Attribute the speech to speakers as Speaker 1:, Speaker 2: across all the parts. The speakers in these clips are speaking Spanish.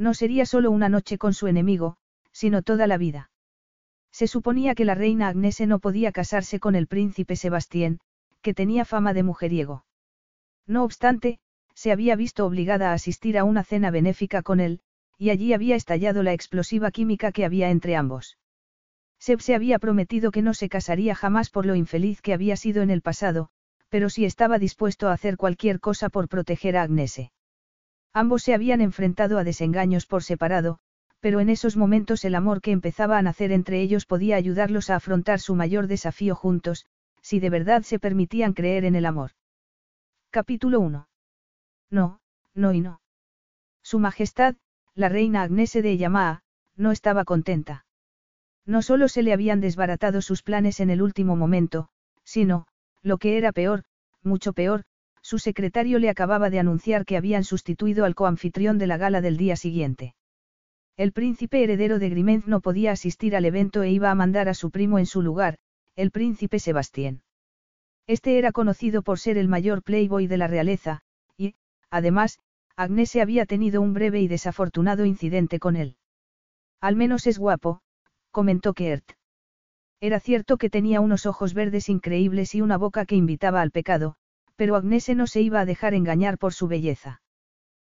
Speaker 1: No sería solo una noche con su enemigo, sino toda la vida. Se suponía que la reina Agnese no podía casarse con el príncipe Sebastián, que tenía fama de mujeriego. No obstante, se había visto obligada a asistir a una cena benéfica con él, y allí había estallado la explosiva química que había entre ambos. Seb se había prometido que no se casaría jamás por lo infeliz que había sido en el pasado, pero sí estaba dispuesto a hacer cualquier cosa por proteger a Agnese. Ambos se habían enfrentado a desengaños por separado, pero en esos momentos el amor que empezaba a nacer entre ellos podía ayudarlos a afrontar su mayor desafío juntos, si de verdad se permitían creer en el amor. Capítulo 1. No, no y no. Su Majestad, la reina Agnese de Yamaa, no estaba contenta. No solo se le habían desbaratado sus planes en el último momento, sino, lo que era peor, mucho peor, su secretario le acababa de anunciar que habían sustituido al coanfitrión de la gala del día siguiente. El príncipe heredero de Grimenz no podía asistir al evento e iba a mandar a su primo en su lugar, el príncipe Sebastián. Este era conocido por ser el mayor playboy de la realeza, y, además, Agnese había tenido un breve y desafortunado incidente con él. Al menos es guapo, comentó Kert. Era cierto que tenía unos ojos verdes increíbles y una boca que invitaba al pecado, pero Agnese no se iba a dejar engañar por su belleza.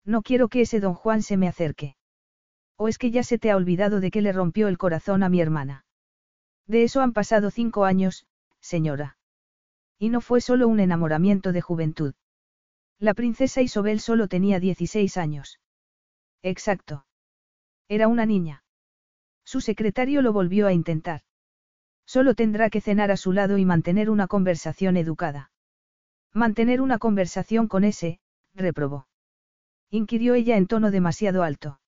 Speaker 1: No quiero que ese don Juan se me acerque. ¿O es que ya se te ha olvidado de que le rompió el corazón a mi hermana? De eso han pasado cinco años, señora. Y no fue solo un enamoramiento de juventud. La princesa Isobel solo tenía 16 años. Exacto. Era una niña. Su secretario lo volvió a intentar. Solo tendrá que cenar a su lado y mantener una conversación educada. Mantener una conversación con ese, reprobó. Inquirió ella en tono demasiado alto.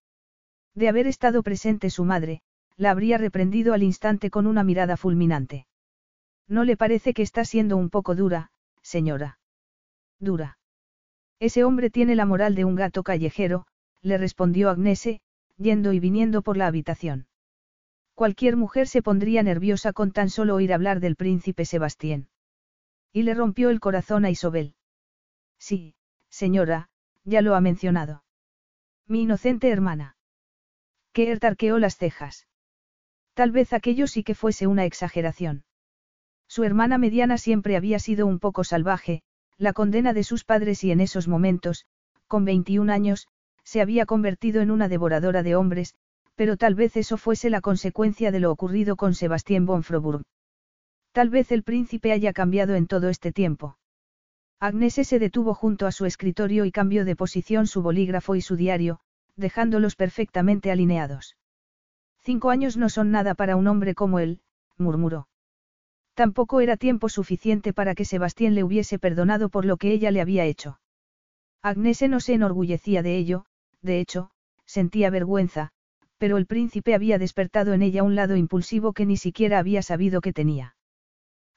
Speaker 1: De haber estado presente su madre, la habría reprendido al instante con una mirada fulminante. ¿No le parece que está siendo un poco dura, señora? Dura. Ese hombre tiene la moral de un gato callejero, le respondió Agnese, yendo y viniendo por la habitación. Cualquier mujer se pondría nerviosa con tan solo oír hablar del príncipe Sebastián. Y le rompió el corazón a Isobel. Sí, señora, ya lo ha mencionado. Mi inocente hermana. Que arqueó las cejas. Tal vez aquello sí que fuese una exageración. Su hermana mediana siempre había sido un poco salvaje, la condena de sus padres y en esos momentos, con 21 años, se había convertido en una devoradora de hombres, pero tal vez eso fuese la consecuencia de lo ocurrido con Sebastián von Froburg. Tal vez el príncipe haya cambiado en todo este tiempo. Agnese se detuvo junto a su escritorio y cambió de posición su bolígrafo y su diario, dejándolos perfectamente alineados. Cinco años no son nada para un hombre como él, murmuró. Tampoco era tiempo suficiente para que Sebastián le hubiese perdonado por lo que ella le había hecho. Agnese no se enorgullecía de ello, de hecho, sentía vergüenza, pero el príncipe había despertado en ella un lado impulsivo que ni siquiera había sabido que tenía.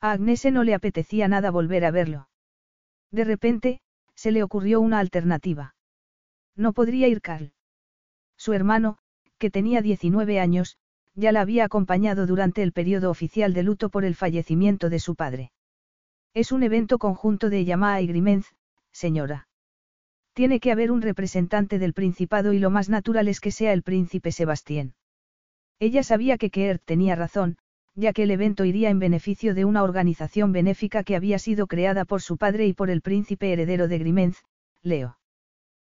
Speaker 1: A Agnese no le apetecía nada volver a verlo. De repente, se le ocurrió una alternativa. No podría ir Carl. Su hermano, que tenía 19 años, ya la había acompañado durante el periodo oficial de luto por el fallecimiento de su padre. Es un evento conjunto de Yamaha y Grimenz, señora. Tiene que haber un representante del Principado y lo más natural es que sea el príncipe Sebastián. Ella sabía que Keert tenía razón, ya que el evento iría en beneficio de una organización benéfica que había sido creada por su padre y por el príncipe heredero de Grimenz, Leo.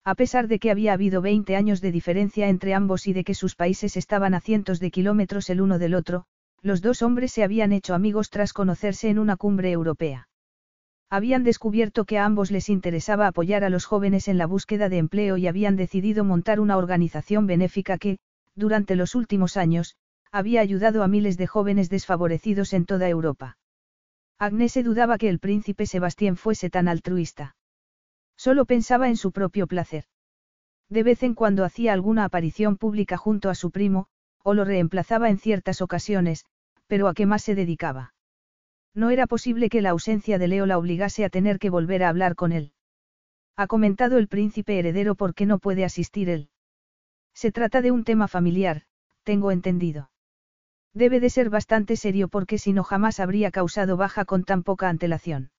Speaker 1: A pesar de que había habido 20 años de diferencia entre ambos y de que sus países estaban a cientos de kilómetros el uno del otro, los dos hombres se habían hecho amigos tras conocerse en una cumbre europea. Habían descubierto que a ambos les interesaba apoyar a los jóvenes en la búsqueda de empleo y habían decidido montar una organización benéfica que, durante los últimos años, había ayudado a miles de jóvenes desfavorecidos en toda Europa. Agnese dudaba que el príncipe Sebastián fuese tan altruista. Solo pensaba en su propio placer. De vez en cuando hacía alguna aparición pública junto a su primo, o lo reemplazaba en ciertas ocasiones, pero ¿a qué más se dedicaba? No era posible que la ausencia de Leo la obligase a tener que volver a hablar con él. Ha comentado el príncipe heredero por qué no puede asistir él. Se trata de un tema familiar, tengo entendido. Debe de ser bastante serio porque si no jamás habría causado baja con tan poca antelación.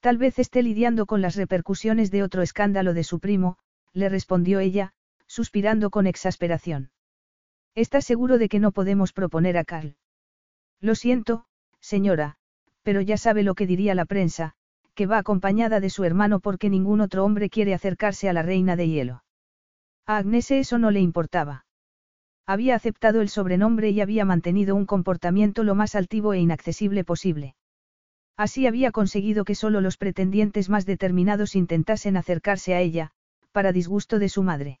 Speaker 1: Tal vez esté lidiando con las repercusiones de otro escándalo de su primo, le respondió ella, suspirando con exasperación. ¿Estás seguro de que no podemos proponer a Carl? Lo siento, señora, pero ya sabe lo que diría la prensa, que va acompañada de su hermano porque ningún otro hombre quiere acercarse a la reina de hielo. A Agnese eso no le importaba. Había aceptado el sobrenombre y había mantenido un comportamiento lo más altivo e inaccesible posible. Así había conseguido que solo los pretendientes más determinados intentasen acercarse a ella, para disgusto de su madre.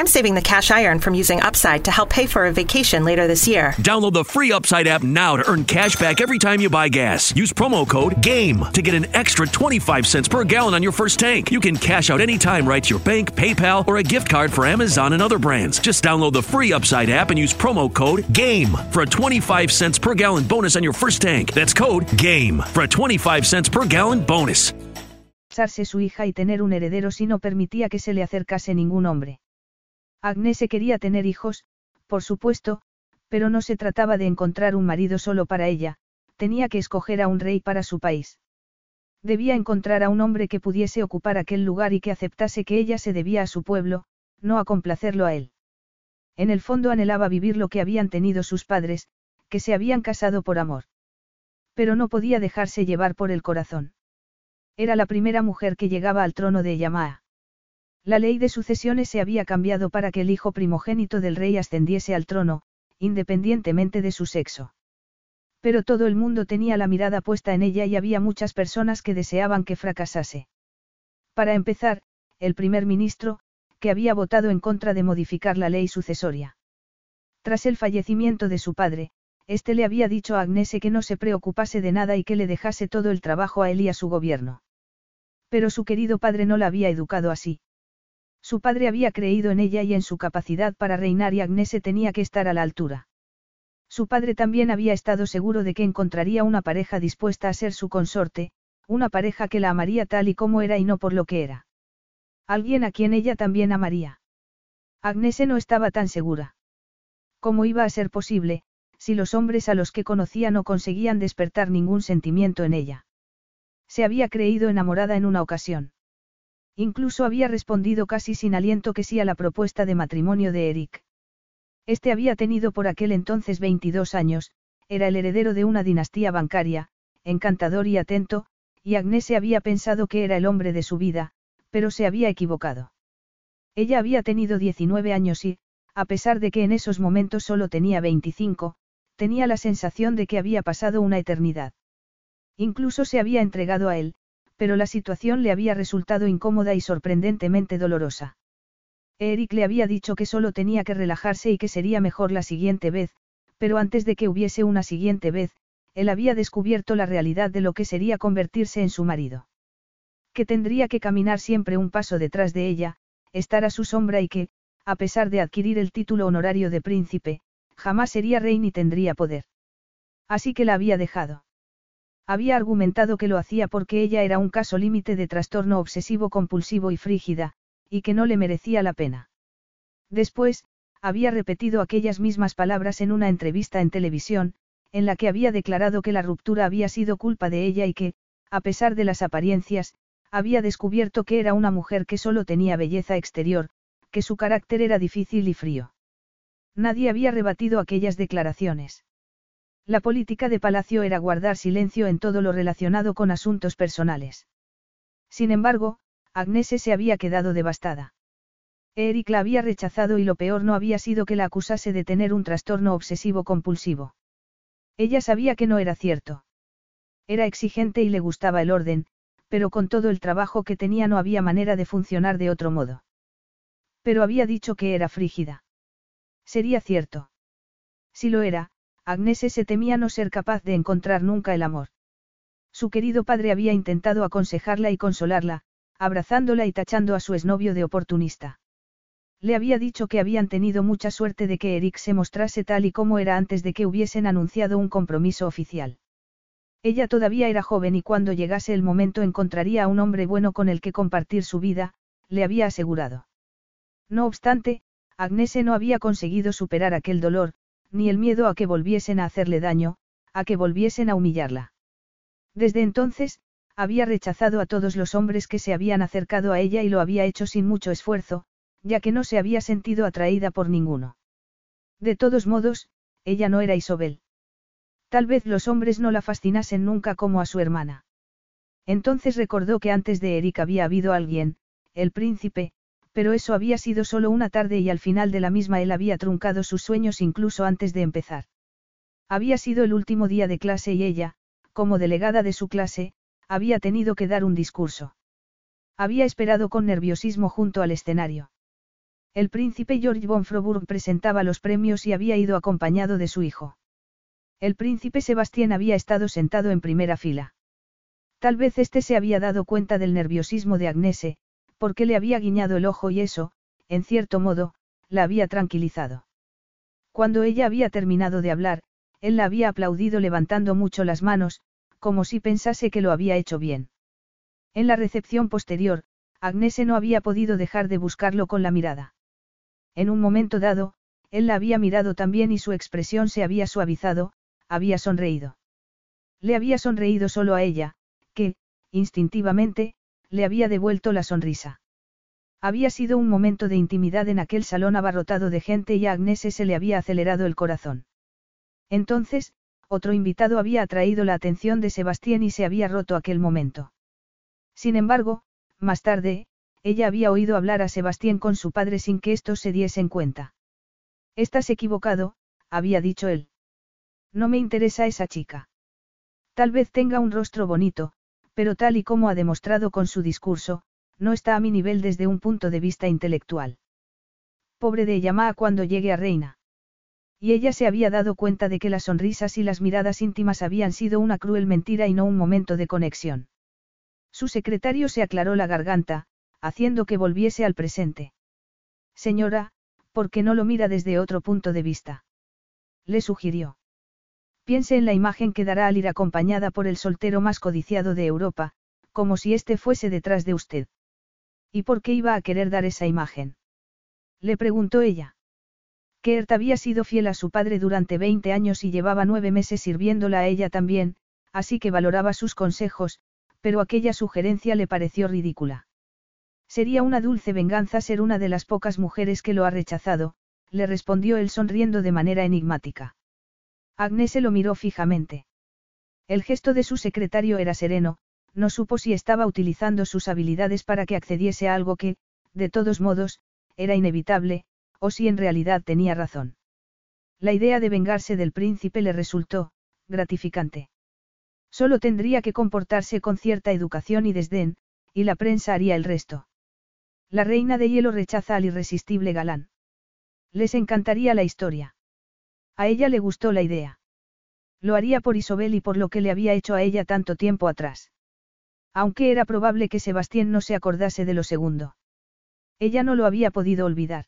Speaker 2: I'm saving the cash I earn from using Upside to help pay for a vacation later this year.
Speaker 3: Download the free Upside app now to earn cash back every time you buy gas. Use promo code GAME to get an extra 25 cents per gallon on your first tank. You can cash out anytime right to your bank, PayPal, or a gift card for Amazon and other brands. Just download the free Upside app and use promo code GAME for a 25 cents per gallon bonus on your first tank. That's code GAME for a 25 cents per gallon bonus.
Speaker 1: su hija y tener un heredero si no permitía que se le acercase ningún hombre. Agnese quería tener hijos, por supuesto, pero no se trataba de encontrar un marido solo para ella, tenía que escoger a un rey para su país. Debía encontrar a un hombre que pudiese ocupar aquel lugar y que aceptase que ella se debía a su pueblo, no a complacerlo a él. En el fondo anhelaba vivir lo que habían tenido sus padres, que se habían casado por amor. Pero no podía dejarse llevar por el corazón. Era la primera mujer que llegaba al trono de Yamaa. La ley de sucesiones se había cambiado para que el hijo primogénito del rey ascendiese al trono, independientemente de su sexo. Pero todo el mundo tenía la mirada puesta en ella y había muchas personas que deseaban que fracasase. Para empezar, el primer ministro, que había votado en contra de modificar la ley sucesoria. Tras el fallecimiento de su padre, éste le había dicho a Agnese que no se preocupase de nada y que le dejase todo el trabajo a él y a su gobierno. Pero su querido padre no la había educado así. Su padre había creído en ella y en su capacidad para reinar y Agnese tenía que estar a la altura. Su padre también había estado seguro de que encontraría una pareja dispuesta a ser su consorte, una pareja que la amaría tal y como era y no por lo que era. Alguien a quien ella también amaría. Agnese no estaba tan segura. ¿Cómo iba a ser posible, si los hombres a los que conocía no conseguían despertar ningún sentimiento en ella? Se había creído enamorada en una ocasión. Incluso había respondido casi sin aliento que sí a la propuesta de matrimonio de Eric. Este había tenido por aquel entonces 22 años, era el heredero de una dinastía bancaria, encantador y atento, y Agnese había pensado que era el hombre de su vida, pero se había equivocado. Ella había tenido 19 años y, a pesar de que en esos momentos solo tenía 25, tenía la sensación de que había pasado una eternidad. Incluso se había entregado a él, pero la situación le había resultado incómoda y sorprendentemente dolorosa. Eric le había dicho que solo tenía que relajarse y que sería mejor la siguiente vez, pero antes de que hubiese una siguiente vez, él había descubierto la realidad de lo que sería convertirse en su marido. Que tendría que caminar siempre un paso detrás de ella, estar a su sombra y que, a pesar de adquirir el título honorario de príncipe, jamás sería rey ni tendría poder. Así que la había dejado. Había argumentado que lo hacía porque ella era un caso límite de trastorno obsesivo compulsivo y frígida, y que no le merecía la pena. Después, había repetido aquellas mismas palabras en una entrevista en televisión, en la que había declarado que la ruptura había sido culpa de ella y que, a pesar de las apariencias, había descubierto que era una mujer que solo tenía belleza exterior, que su carácter era difícil y frío. Nadie había rebatido aquellas declaraciones. La política de Palacio era guardar silencio en todo lo relacionado con asuntos personales. Sin embargo, Agnese se había quedado devastada. Eric la había rechazado y lo peor no había sido que la acusase de tener un trastorno obsesivo compulsivo. Ella sabía que no era cierto. Era exigente y le gustaba el orden, pero con todo el trabajo que tenía no había manera de funcionar de otro modo. Pero había dicho que era frígida. Sería cierto. Si lo era, Agnese se temía no ser capaz de encontrar nunca el amor. Su querido padre había intentado aconsejarla y consolarla, abrazándola y tachando a su exnovio de oportunista. Le había dicho que habían tenido mucha suerte de que Eric se mostrase tal y como era antes de que hubiesen anunciado un compromiso oficial. Ella todavía era joven y cuando llegase el momento encontraría a un hombre bueno con el que compartir su vida, le había asegurado. No obstante, Agnese no había conseguido superar aquel dolor, ni el miedo a que volviesen a hacerle daño, a que volviesen a humillarla. Desde entonces, había rechazado a todos los hombres que se habían acercado a ella y lo había hecho sin mucho esfuerzo, ya que no se había sentido atraída por ninguno. De todos modos, ella no era Isobel. Tal vez los hombres no la fascinasen nunca como a su hermana. Entonces recordó que antes de Eric había habido alguien, el príncipe, pero eso había sido solo una tarde y al final de la misma él había truncado sus sueños incluso antes de empezar. Había sido el último día de clase y ella, como delegada de su clase, había tenido que dar un discurso. Había esperado con nerviosismo junto al escenario. El príncipe George von Froburg presentaba los premios y había ido acompañado de su hijo. El príncipe Sebastián había estado sentado en primera fila. Tal vez éste se había dado cuenta del nerviosismo de Agnese, porque le había guiñado el ojo y eso, en cierto modo, la había tranquilizado. Cuando ella había terminado de hablar, él la había aplaudido levantando mucho las manos, como si pensase que lo había hecho bien. En la recepción posterior, Agnese no había podido dejar de buscarlo con la mirada. En un momento dado, él la había mirado también y su expresión se había suavizado, había sonreído. Le había sonreído solo a ella, que, instintivamente, le había devuelto la sonrisa. Había sido un momento de intimidad en aquel salón abarrotado de gente y a Agnese se le había acelerado el corazón. Entonces, otro invitado había atraído la atención de Sebastián y se había roto aquel momento. Sin embargo, más tarde, ella había oído hablar a Sebastián con su padre sin que estos se diesen cuenta. Estás equivocado, había dicho él. No me interesa esa chica. Tal vez tenga un rostro bonito, pero tal y como ha demostrado con su discurso, no está a mi nivel desde un punto de vista intelectual. Pobre de Yamaha cuando llegue a Reina. Y ella se había dado cuenta de que las sonrisas y las miradas íntimas habían sido una cruel mentira y no un momento de conexión. Su secretario se aclaró la garganta, haciendo que volviese al presente. Señora, ¿por qué no lo mira desde otro punto de vista? Le sugirió. Piense en la imagen que dará al ir acompañada por el soltero más codiciado de Europa, como si éste fuese detrás de usted. ¿Y por qué iba a querer dar esa imagen? Le preguntó ella. Kert había sido fiel a su padre durante 20 años y llevaba nueve meses sirviéndola a ella también, así que valoraba sus consejos, pero aquella sugerencia le pareció ridícula. Sería una dulce venganza ser una de las pocas mujeres que lo ha rechazado, le respondió él sonriendo de manera enigmática. Agnes se lo miró fijamente. El gesto de su secretario era sereno, no supo si estaba utilizando sus habilidades para que accediese a algo que, de todos modos, era inevitable, o si en realidad tenía razón. La idea de vengarse del príncipe le resultó, gratificante. Solo tendría que comportarse con cierta educación y desdén, y la prensa haría el resto. La reina de hielo rechaza al irresistible galán. Les encantaría la historia. A ella le gustó la idea. Lo haría por Isobel y por lo que le había hecho a ella tanto tiempo atrás. Aunque era probable que Sebastián no se acordase de lo segundo. Ella no lo había podido olvidar.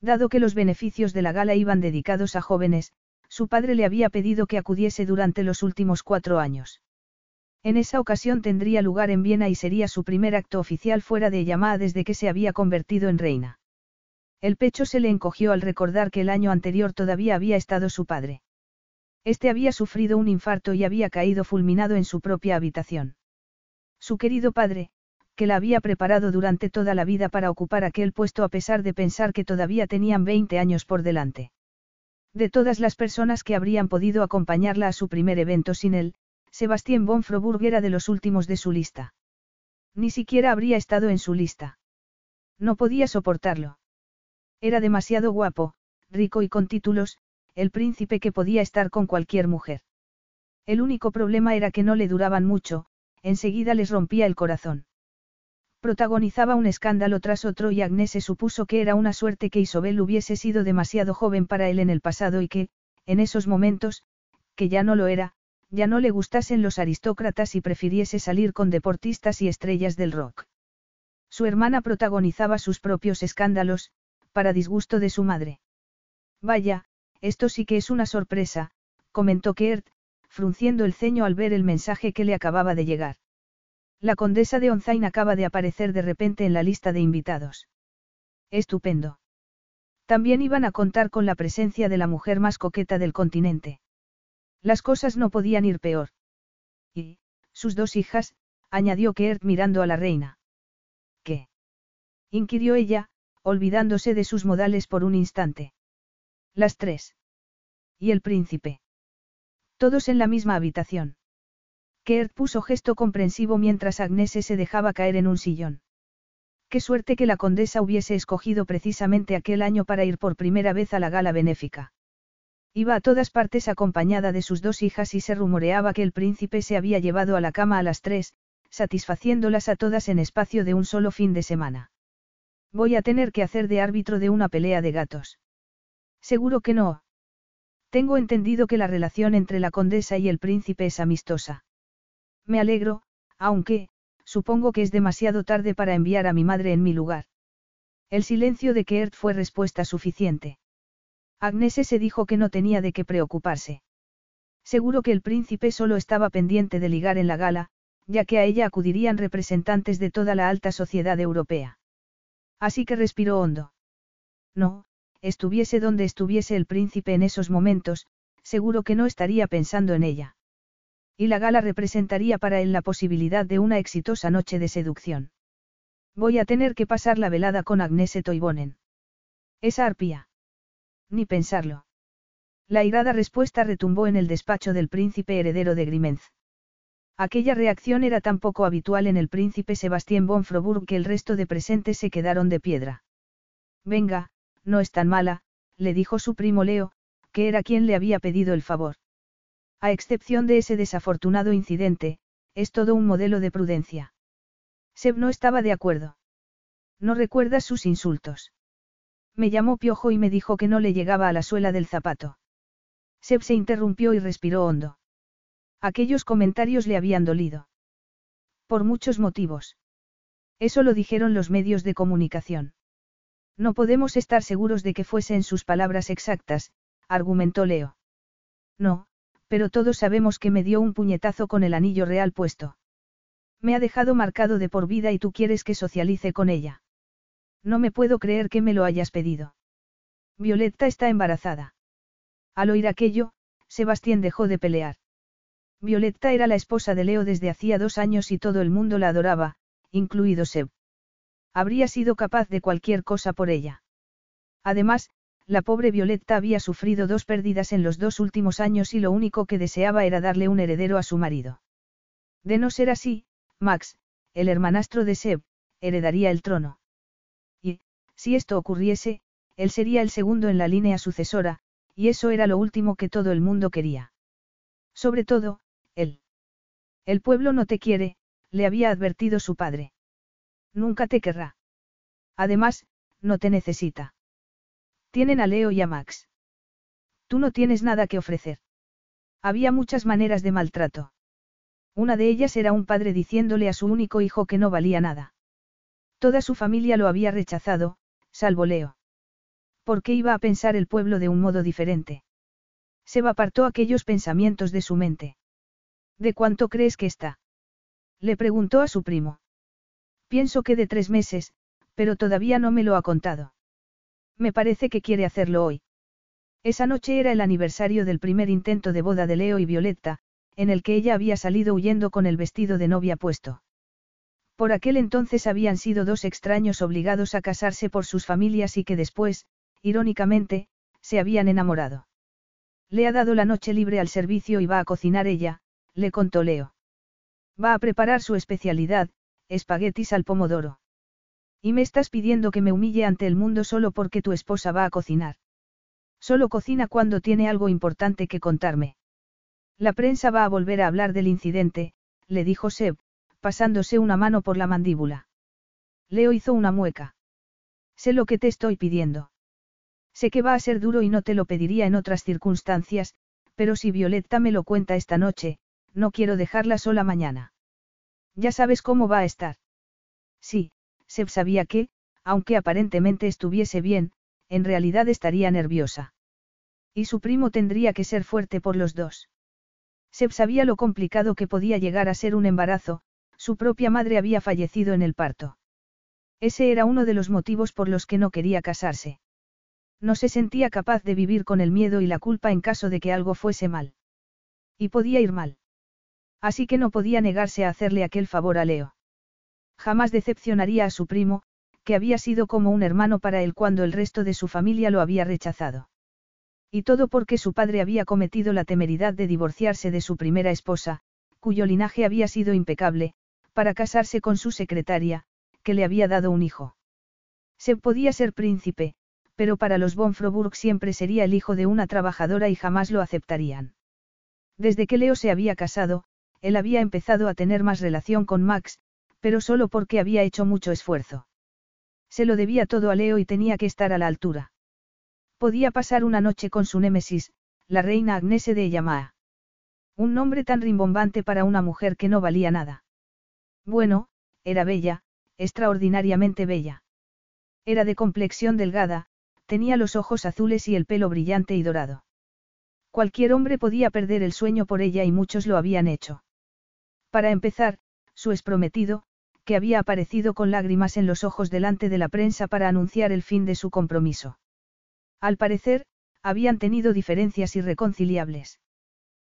Speaker 1: Dado que los beneficios de la gala iban dedicados a jóvenes, su padre le había pedido que acudiese durante los últimos cuatro años. En esa ocasión tendría lugar en Viena y sería su primer acto oficial fuera de llamada desde que se había convertido en reina. El pecho se le encogió al recordar que el año anterior todavía había estado su padre. Este había sufrido un infarto y había caído fulminado en su propia habitación. Su querido padre, que la había preparado durante toda la vida para ocupar aquel puesto a pesar de pensar que todavía tenían 20 años por delante. De todas las personas que habrían podido acompañarla a su primer evento sin él, Sebastián von Froburg era de los últimos de su lista. Ni siquiera habría estado en su lista. No podía soportarlo. Era demasiado guapo, rico y con títulos, el príncipe que podía estar con cualquier mujer. El único problema era que no le duraban mucho, enseguida les rompía el corazón. Protagonizaba un escándalo tras otro y Agnes se supuso que era una suerte que Isobel hubiese sido demasiado joven para él en el pasado y que, en esos momentos, que ya no lo era, ya no le gustasen los aristócratas y prefiriese salir con deportistas y estrellas del rock. Su hermana protagonizaba sus propios escándalos, para disgusto de su madre. Vaya, esto sí que es una sorpresa, comentó Kert, frunciendo el ceño al ver el mensaje que le acababa de llegar. La condesa de Onzain acaba de aparecer de repente en la lista de invitados. Estupendo. También iban a contar con la presencia de la mujer más coqueta del continente. Las cosas no podían ir peor. Y, sus dos hijas, añadió Kert mirando a la reina. ¿Qué? inquirió ella, olvidándose de sus modales por un instante. Las tres. ¿Y el príncipe? Todos en la misma habitación. Kert puso gesto comprensivo mientras Agnese se dejaba caer en un sillón. Qué suerte que la condesa hubiese escogido precisamente aquel año para ir por primera vez a la gala benéfica. Iba a todas partes acompañada de sus dos hijas y se rumoreaba que el príncipe se había llevado a la cama a las tres, satisfaciéndolas a todas en espacio de un solo fin de semana. Voy a tener que hacer de árbitro de una pelea de gatos. Seguro que no. Tengo entendido que la relación entre la condesa y el príncipe es amistosa. Me alegro, aunque, supongo que es demasiado tarde para enviar a mi madre en mi lugar. El silencio de Kert fue respuesta suficiente. Agnese se dijo que no tenía de qué preocuparse. Seguro que el príncipe solo estaba pendiente de ligar en la gala, ya que a ella acudirían representantes de toda la alta sociedad europea. Así que respiró hondo. No, estuviese donde estuviese el príncipe en esos momentos, seguro que no estaría pensando en ella. Y la gala representaría para él la posibilidad de una exitosa noche de seducción. Voy a tener que pasar la velada con Agnese Toibonen. Esa arpía. Ni pensarlo. La irada respuesta retumbó en el despacho del príncipe heredero de Grimenz. Aquella reacción era tan poco habitual en el príncipe Sebastián von Froburg que el resto de presentes se quedaron de piedra. Venga, no es tan mala, le dijo su primo Leo, que era quien le había pedido el favor. A excepción de ese desafortunado incidente, es todo un modelo de prudencia. Seb no estaba de acuerdo. No recuerda sus insultos. Me llamó Piojo y me dijo que no le llegaba a la suela del zapato. Seb se interrumpió y respiró hondo. Aquellos comentarios le habían dolido. Por muchos motivos. Eso lo dijeron los medios de comunicación. No podemos estar seguros de que fuesen sus palabras exactas, argumentó Leo. No, pero todos sabemos que me dio un puñetazo con el anillo real puesto. Me ha dejado marcado de por vida y tú quieres que socialice con ella. No me puedo creer que me lo hayas pedido. Violetta está embarazada. Al oír aquello, Sebastián dejó de pelear. Violetta era la esposa de Leo desde hacía dos años y todo el mundo la adoraba, incluido Seb. Habría sido capaz de cualquier cosa por ella. Además, la pobre Violetta había sufrido dos pérdidas en los dos últimos años y lo único que deseaba era darle un heredero a su marido. De no ser así, Max, el hermanastro de Seb, heredaría el trono. Y, si esto ocurriese, él sería el segundo en la línea sucesora, y eso era lo último que todo el mundo quería. Sobre todo. El pueblo no te quiere, le había advertido su padre. Nunca te querrá. Además, no te necesita. Tienen a Leo y a Max. Tú no tienes nada que ofrecer. Había muchas maneras de maltrato. Una de ellas era un padre diciéndole a su único hijo que no valía nada. Toda su familia lo había rechazado, salvo Leo. ¿Por qué iba a pensar el pueblo de un modo diferente? Se apartó aquellos pensamientos de su mente. ¿De cuánto crees que está? Le preguntó a su primo. Pienso que de tres meses, pero todavía no me lo ha contado. Me parece que quiere hacerlo hoy. Esa noche era el aniversario del primer intento de boda de Leo y Violetta, en el que ella había salido huyendo con el vestido de novia puesto. Por aquel entonces habían sido dos extraños obligados a casarse por sus familias y que después, irónicamente, se habían enamorado. Le ha dado la noche libre al servicio y va a cocinar ella, le contó Leo. Va a preparar su especialidad, espaguetis al pomodoro. Y me estás pidiendo que me humille ante el mundo solo porque tu esposa va a cocinar. Solo cocina cuando tiene algo importante que contarme. La prensa va a volver a hablar del incidente, le dijo Seb, pasándose una mano por la mandíbula. Leo hizo una mueca. Sé lo que te estoy pidiendo. Sé que va a ser duro y no te lo pediría en otras circunstancias, pero si Violetta me lo cuenta esta noche, no quiero dejarla sola mañana. Ya sabes cómo va a estar. Sí, Seb sabía que, aunque aparentemente estuviese bien, en realidad estaría nerviosa. Y su primo tendría que ser fuerte por los dos. Seb sabía lo complicado que podía llegar a ser un embarazo, su propia madre había fallecido en el parto. Ese era uno de los motivos por los que no quería casarse. No se sentía capaz de vivir con el miedo y la culpa en caso de que algo fuese mal. Y podía ir mal. Así que no podía negarse a hacerle aquel favor a Leo. Jamás decepcionaría a su primo, que había sido como un hermano para él cuando el resto de su familia lo había rechazado. Y todo porque su padre había cometido la temeridad de divorciarse de su primera esposa, cuyo linaje había sido impecable, para casarse con su secretaria, que le había dado un hijo. Se podía ser príncipe, pero para los von Froburg siempre sería el hijo de una trabajadora y jamás lo aceptarían. Desde que Leo se había casado, él había empezado a tener más relación con Max, pero solo porque había hecho mucho esfuerzo. Se lo debía todo a Leo y tenía que estar a la altura. Podía pasar una noche con su némesis, la reina Agnese de Yamaa. Un nombre tan rimbombante para una mujer que no valía nada. Bueno, era bella, extraordinariamente bella. Era de complexión delgada, tenía los ojos azules y el pelo brillante y dorado. Cualquier hombre podía perder el sueño por ella y muchos lo habían hecho. Para empezar, su exprometido, que había aparecido con lágrimas en los ojos delante de la prensa para anunciar el fin de su compromiso. Al parecer, habían tenido diferencias irreconciliables.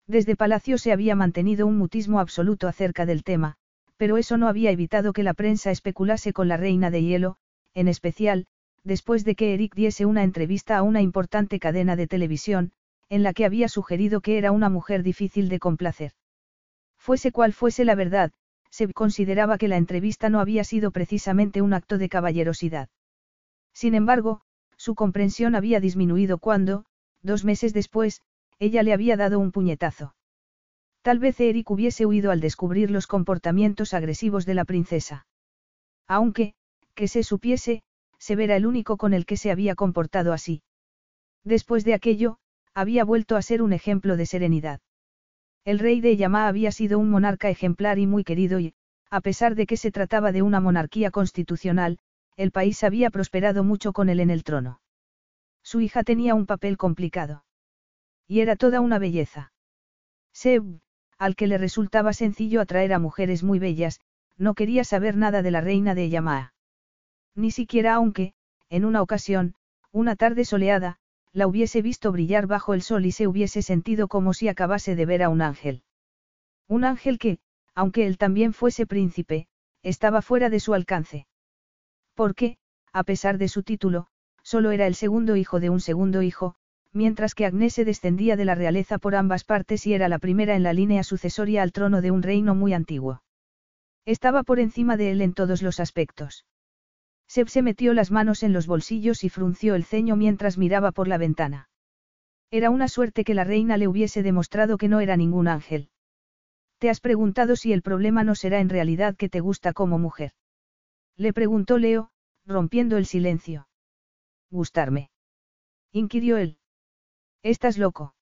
Speaker 1: Desde Palacio se había mantenido un mutismo absoluto acerca del tema, pero eso no había evitado que la prensa especulase con la reina de hielo, en especial, después de que Eric diese una entrevista a una importante cadena de televisión, en la que había sugerido que era una mujer difícil de complacer. Fuese cual fuese la verdad, se consideraba que la entrevista no había sido precisamente un acto de caballerosidad. Sin embargo, su comprensión había disminuido cuando, dos meses después, ella le había dado un puñetazo. Tal vez Eric hubiese huido al descubrir los comportamientos agresivos de la princesa. Aunque, que se supiese, se era el único con el que se había comportado así. Después de aquello, había vuelto a ser un ejemplo de serenidad. El rey de Yamá había sido un monarca ejemplar y muy querido y, a pesar de que se trataba de una monarquía constitucional, el país había prosperado mucho con él en el trono. Su hija tenía un papel complicado. Y era toda una belleza. Seb, al que le resultaba sencillo atraer a mujeres muy bellas, no quería saber nada de la reina de Yamá. Ni siquiera aunque, en una ocasión, una tarde soleada, la hubiese visto brillar bajo el sol y se hubiese sentido como si acabase de ver a un ángel. Un ángel que, aunque él también fuese príncipe, estaba fuera de su alcance. Porque, a pesar de su título, solo era el segundo hijo de un segundo hijo, mientras que Agnese descendía de la realeza por ambas partes y era la primera en la línea sucesoria al trono de un reino muy antiguo. Estaba por encima de él en todos los aspectos. Seb se metió las manos en los bolsillos y frunció el ceño mientras miraba por la ventana. Era una suerte que la reina le hubiese demostrado que no era ningún ángel. ¿Te has preguntado si el problema no será en realidad que te gusta como mujer? Le preguntó Leo, rompiendo el silencio. ¿Gustarme? inquirió él. Estás loco.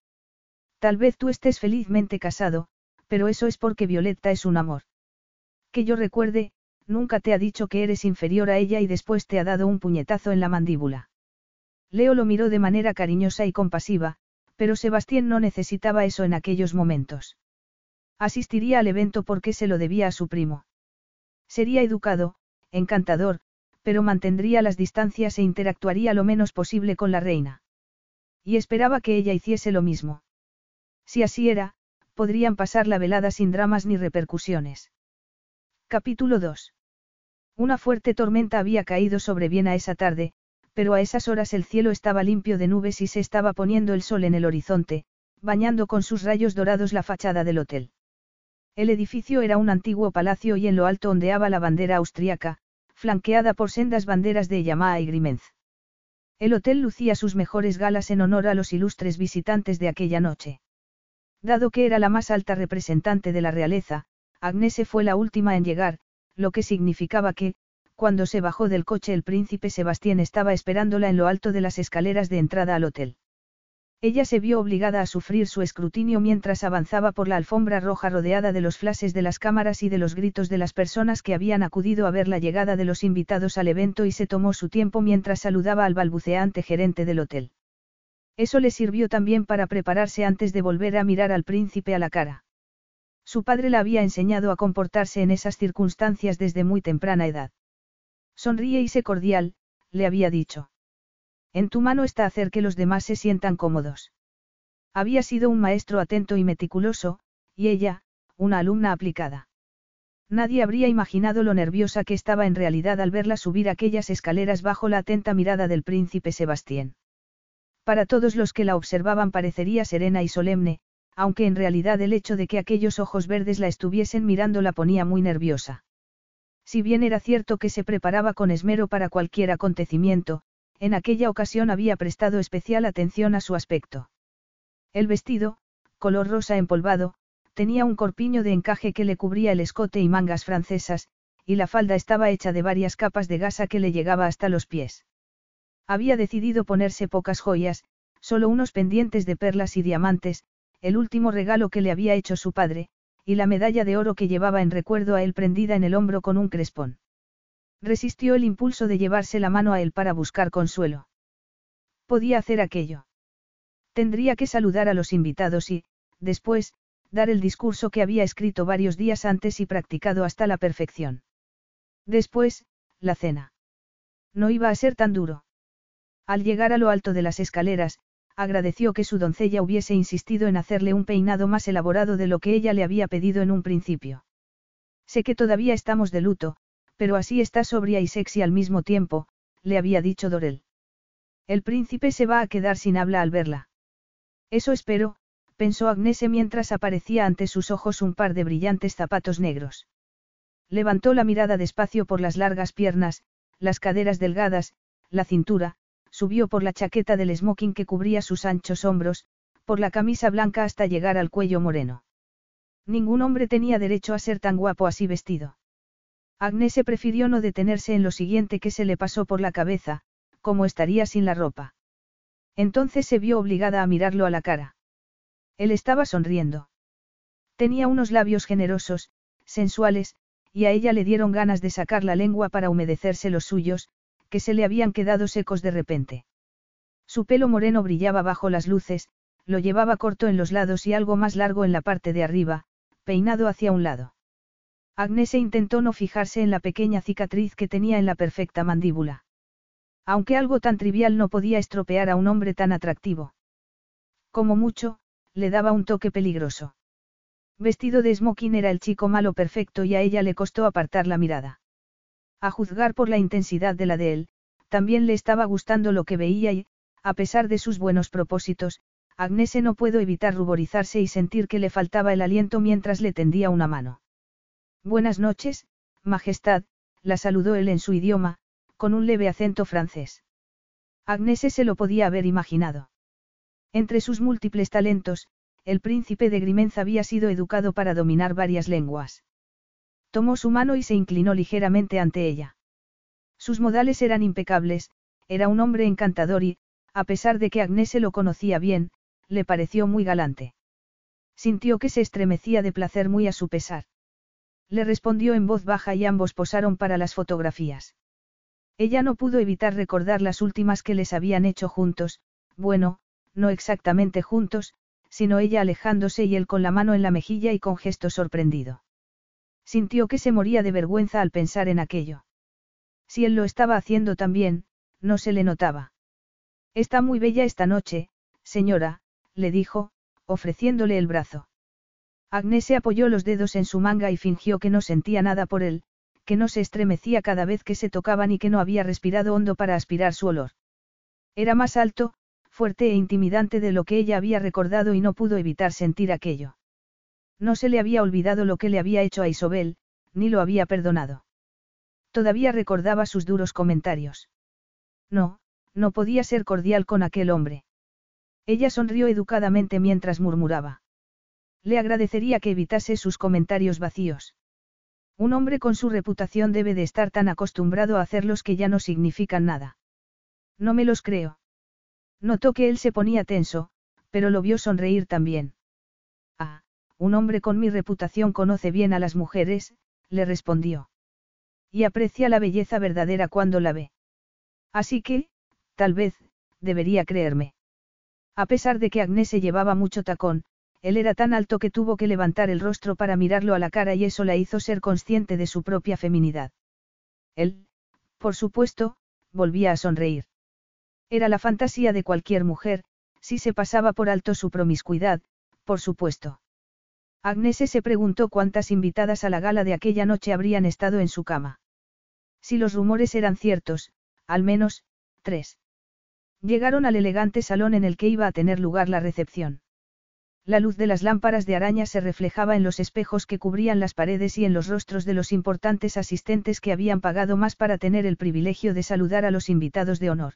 Speaker 1: Tal vez tú estés felizmente casado, pero eso es porque Violetta es un amor. Que yo recuerde, nunca te ha dicho que eres inferior a ella y después te ha dado un puñetazo en la mandíbula. Leo lo miró de manera cariñosa y compasiva, pero Sebastián no necesitaba eso en aquellos momentos. Asistiría al evento porque se lo debía a su primo. Sería educado, encantador, pero mantendría las distancias e interactuaría lo menos posible con la reina. Y esperaba que ella hiciese lo mismo. Si así era, podrían pasar la velada sin dramas ni repercusiones. Capítulo 2. Una fuerte tormenta había caído sobre Viena esa tarde, pero a esas horas el cielo estaba limpio de nubes y se estaba poniendo el sol en el horizonte, bañando con sus rayos dorados la fachada del hotel. El edificio era un antiguo palacio y en lo alto ondeaba la bandera austriaca, flanqueada por sendas banderas de Yamaha y Grimenz. El hotel lucía sus mejores galas en honor a los ilustres visitantes de aquella noche. Dado que era la más alta representante de la realeza, Agnese fue la última en llegar, lo que significaba que, cuando se bajó del coche el príncipe Sebastián estaba esperándola en lo alto de las escaleras de entrada al hotel. Ella se vio obligada a sufrir su escrutinio mientras avanzaba por la alfombra roja rodeada de los flashes de las cámaras y de los gritos de las personas que habían acudido a ver la llegada de los invitados al evento y se tomó su tiempo mientras saludaba al balbuceante gerente del hotel. Eso le sirvió también para prepararse antes de volver a mirar al príncipe a la cara. Su padre la había enseñado a comportarse en esas circunstancias desde muy temprana edad. Sonríe y sé cordial, le había dicho. En tu mano está hacer que los demás se sientan cómodos. Había sido un maestro atento y meticuloso, y ella, una alumna aplicada. Nadie habría imaginado lo nerviosa que estaba en realidad al verla subir aquellas escaleras bajo la atenta mirada del príncipe Sebastián. Para todos los que la observaban parecería serena y solemne, aunque en realidad el hecho de que aquellos ojos verdes la estuviesen mirando la ponía muy nerviosa. Si bien era cierto que se preparaba con esmero para cualquier acontecimiento, en aquella ocasión había prestado especial atención a su aspecto. El vestido, color rosa empolvado, tenía un corpiño de encaje que le cubría el escote y mangas francesas, y la falda estaba hecha de varias capas de gasa que le llegaba hasta los pies. Había decidido ponerse pocas joyas, solo unos pendientes de perlas y diamantes, el último regalo que le había hecho su padre, y la medalla de oro que llevaba en recuerdo a él prendida en el hombro con un crespón. Resistió el impulso de llevarse la mano a él para buscar consuelo. Podía hacer aquello. Tendría que saludar a los invitados y, después, dar el discurso que había escrito varios días antes y practicado hasta la perfección. Después, la cena. No iba a ser tan duro. Al llegar a lo alto de las escaleras, agradeció que su doncella hubiese insistido en hacerle un peinado más elaborado de lo que ella le había pedido en un principio. Sé que todavía estamos de luto, pero así está sobria y sexy al mismo tiempo, le había dicho Dorel. El príncipe se va a quedar sin habla al verla. Eso espero, pensó Agnese mientras aparecía ante sus ojos un par de brillantes zapatos negros. Levantó la mirada despacio por las largas piernas, las caderas delgadas, la cintura, subió por la chaqueta del smoking que cubría sus anchos hombros, por la camisa blanca hasta llegar al cuello moreno. Ningún hombre tenía derecho a ser tan guapo así vestido. Agnese prefirió no detenerse en lo siguiente que se le pasó por la cabeza, cómo estaría sin la ropa. Entonces se vio obligada a mirarlo a la cara. Él estaba sonriendo. Tenía unos labios generosos, sensuales, y a ella le dieron ganas de sacar la lengua para humedecerse los suyos, que se le habían quedado secos de repente. Su pelo moreno brillaba bajo las luces, lo llevaba corto en los lados y algo más largo en la parte de arriba, peinado hacia un lado. Agnese intentó no fijarse en la pequeña cicatriz que tenía en la perfecta mandíbula. Aunque algo tan trivial no podía estropear a un hombre tan atractivo. Como mucho, le daba un toque peligroso. Vestido de smoking era el chico malo perfecto y a ella le costó apartar la mirada. A juzgar por la intensidad de la de él, también le estaba gustando lo que veía y, a pesar de sus buenos propósitos, Agnese no pudo evitar ruborizarse y sentir que le faltaba el aliento mientras le tendía una mano. Buenas noches, Majestad, la saludó él en su idioma, con un leve acento francés. Agnese se lo podía haber imaginado. Entre sus múltiples talentos, el príncipe de Grimenza había sido educado para dominar varias lenguas. Tomó su mano y se inclinó ligeramente ante ella. Sus modales eran impecables, era un hombre encantador y, a pesar de que Agnese lo conocía bien, le pareció muy galante. Sintió que se estremecía de placer muy a su pesar. Le respondió en voz baja y ambos posaron para las fotografías. Ella no pudo evitar recordar las últimas que les habían hecho juntos, bueno, no exactamente juntos, sino ella alejándose y él con la mano en la mejilla y con gesto sorprendido. Sintió que se moría de vergüenza al pensar en aquello. Si él lo estaba haciendo también, no se le notaba. Está muy bella esta noche, señora, le dijo, ofreciéndole el brazo. Agnes se apoyó los dedos en su manga y fingió que no sentía nada por él, que no se estremecía cada vez que se tocaban y que no había respirado hondo para aspirar su olor. Era más alto, fuerte e intimidante de lo que ella había recordado y no pudo evitar sentir aquello. No se le había olvidado lo que le había hecho a Isobel, ni lo había perdonado. Todavía recordaba sus duros comentarios. No, no podía ser cordial con aquel hombre. Ella sonrió educadamente mientras murmuraba. Le agradecería que evitase sus comentarios vacíos. Un hombre con su reputación debe de estar tan acostumbrado a hacerlos que ya no significan nada. No me los creo. Notó que él se ponía tenso, pero lo vio sonreír también. Un hombre con mi reputación conoce bien a las mujeres, le respondió. Y aprecia la belleza verdadera cuando la ve. Así que, tal vez, debería creerme. A pesar de que Agnés se llevaba mucho tacón, él era tan alto que tuvo que levantar el rostro para mirarlo a la cara y eso la hizo ser consciente de su propia feminidad. Él, por supuesto, volvía a sonreír. Era la fantasía de cualquier mujer, si se pasaba por alto su promiscuidad, por supuesto. Agnese se preguntó cuántas invitadas a la gala de aquella noche habrían estado en su cama. Si los rumores eran ciertos, al menos, tres. Llegaron al elegante salón en el que iba a tener lugar la recepción. La luz de las lámparas de araña se reflejaba en los espejos que cubrían las paredes y en los rostros de los importantes asistentes que habían pagado más para tener el privilegio de saludar a los invitados de honor.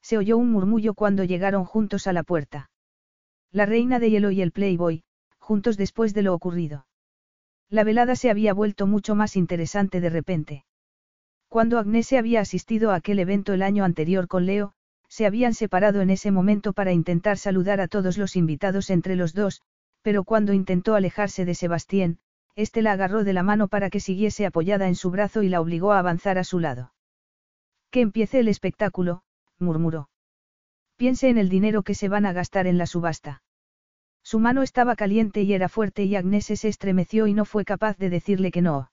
Speaker 1: Se oyó un murmullo cuando llegaron juntos a la puerta. La reina de hielo y el Playboy, juntos después de lo ocurrido. La velada se había vuelto mucho más interesante de repente. Cuando Agnese había asistido a aquel evento el año anterior con Leo, se habían separado en ese momento para intentar saludar a todos los invitados entre los dos, pero cuando intentó alejarse de Sebastián, éste la agarró de la mano para que siguiese apoyada en su brazo y la obligó a avanzar a su lado. Que empiece el espectáculo, murmuró. Piense en el dinero que se van a gastar en la subasta. Su mano estaba caliente y era fuerte y Agnese se estremeció y no fue capaz de decirle que no.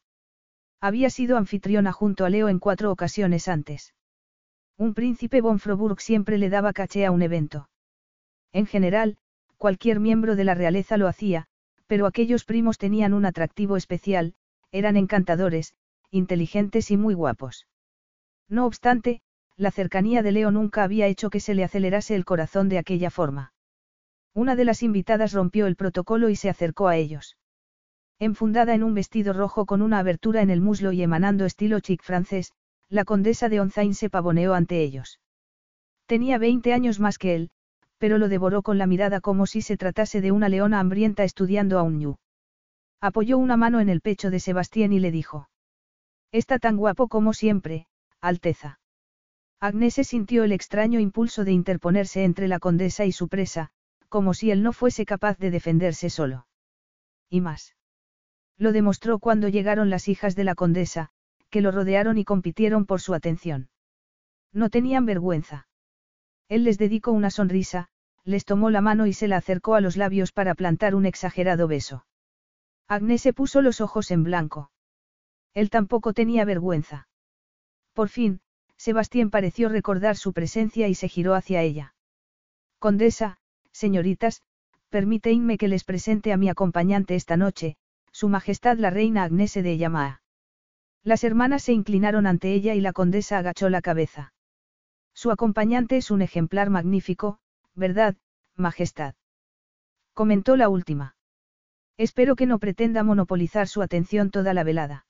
Speaker 1: Había sido anfitriona junto a Leo en cuatro ocasiones antes. Un príncipe von Froburg siempre le daba caché a un evento. En general, cualquier miembro de la realeza lo hacía, pero aquellos primos tenían un atractivo especial, eran encantadores, inteligentes y muy guapos. No obstante, la cercanía de Leo nunca había hecho que se le acelerase el corazón de aquella forma. Una de las invitadas rompió el protocolo y se acercó a ellos. Enfundada en un vestido rojo con una abertura en el muslo y emanando estilo chic francés, la condesa de Onzain se pavoneó ante ellos. Tenía 20 años más que él, pero lo devoró con la mirada como si se tratase de una leona hambrienta estudiando a un ñu. Apoyó una mano en el pecho de Sebastián y le dijo. Está tan guapo como siempre, Alteza. Agnese sintió el extraño impulso de interponerse entre la condesa y su presa, como si él no fuese capaz de defenderse solo. Y más. Lo demostró cuando llegaron las hijas de la condesa, que lo rodearon y compitieron por su atención. No tenían vergüenza. Él les dedicó una sonrisa, les tomó la mano y se la acercó a los labios para plantar un exagerado beso. Agnes se puso los ojos en blanco. Él tampoco tenía vergüenza. Por fin, Sebastián pareció recordar su presencia y se giró hacia ella. Condesa, señoritas, permíteinme que les presente a mi acompañante esta noche, Su Majestad la Reina Agnese de Yamaa. Las hermanas se inclinaron ante ella y la condesa agachó la cabeza. Su acompañante es un ejemplar magnífico, ¿verdad, Majestad? Comentó la última. Espero que no pretenda monopolizar su atención toda la velada.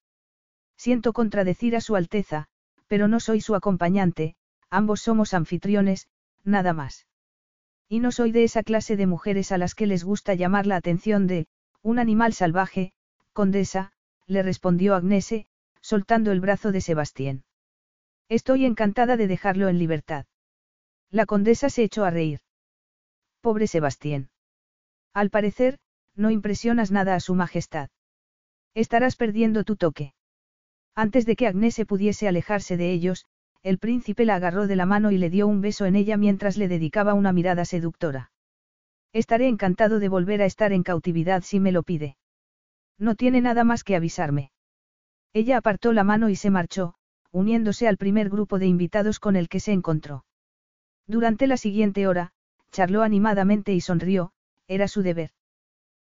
Speaker 1: Siento contradecir a Su Alteza, pero no soy su acompañante, ambos somos anfitriones, nada más. Y no soy de esa clase de mujeres a las que les gusta llamar la atención de, un animal salvaje, condesa, le respondió Agnese, soltando el brazo de Sebastián. Estoy encantada de dejarlo en libertad. La condesa se echó a reír. Pobre Sebastián. Al parecer, no impresionas nada a su majestad. Estarás perdiendo tu toque. Antes de que Agnese pudiese alejarse de ellos, el príncipe la agarró de la mano y le dio un beso en ella mientras le dedicaba una mirada seductora. Estaré encantado de volver a estar en cautividad si me lo pide. No tiene nada más que avisarme. Ella apartó la mano y se marchó, uniéndose al primer grupo de invitados con el que se encontró. Durante la siguiente hora, charló animadamente y sonrió, era su deber.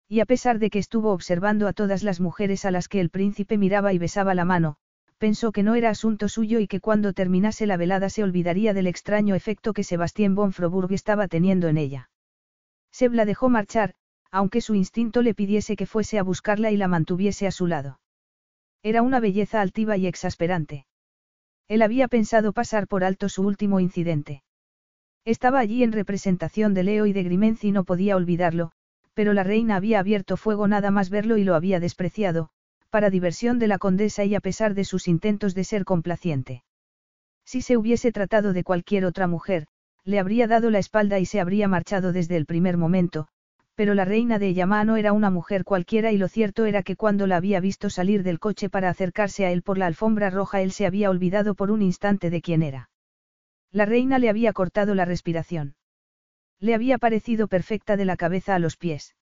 Speaker 1: Y a pesar de que estuvo observando a todas las mujeres a las que el príncipe miraba y besaba la mano, pensó que no era asunto suyo y que cuando terminase la velada se olvidaría del extraño efecto que Sebastián von Froburg estaba teniendo en ella. Seb la dejó marchar, aunque su instinto le pidiese que fuese a buscarla y la mantuviese a su lado. Era una belleza altiva y exasperante. Él había pensado pasar por alto su último incidente. Estaba allí en representación de Leo y de Grimenzi y no podía olvidarlo, pero la reina había abierto fuego nada más verlo y lo había despreciado, para diversión de la condesa y a pesar de sus intentos de ser complaciente. Si se hubiese tratado de cualquier otra mujer, le habría dado la espalda y se habría marchado desde el primer momento, pero la reina de Yamá no era una mujer cualquiera y lo cierto era que cuando la había visto salir del coche para acercarse a él por la alfombra roja él se había olvidado por un instante de quién era. La reina le había cortado la respiración. Le había parecido perfecta de la cabeza a los pies.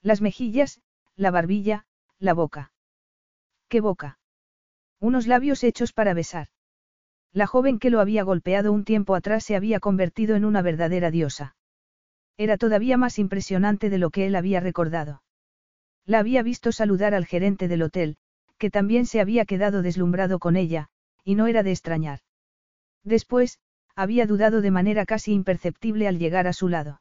Speaker 1: Las mejillas, la barbilla, la boca. ¿Qué boca? Unos labios hechos para besar. La joven que lo había golpeado un tiempo atrás se había convertido en una verdadera diosa. Era todavía más impresionante de lo que él había recordado. La había visto saludar al gerente del hotel, que también se había quedado deslumbrado con ella, y no era de extrañar. Después, había dudado de manera casi imperceptible al llegar a su lado.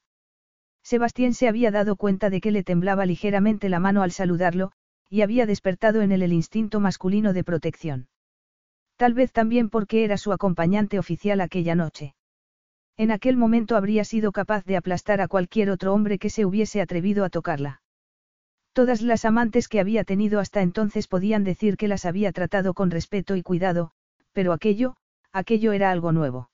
Speaker 1: Sebastián se había dado cuenta de que le temblaba ligeramente la mano al saludarlo, y había despertado en él el instinto masculino de protección. Tal vez también porque era su acompañante oficial aquella noche. En aquel momento habría sido capaz de aplastar a cualquier otro hombre que se hubiese atrevido a tocarla. Todas las amantes que había tenido hasta entonces podían decir que las había tratado con respeto y cuidado, pero aquello, aquello era algo nuevo.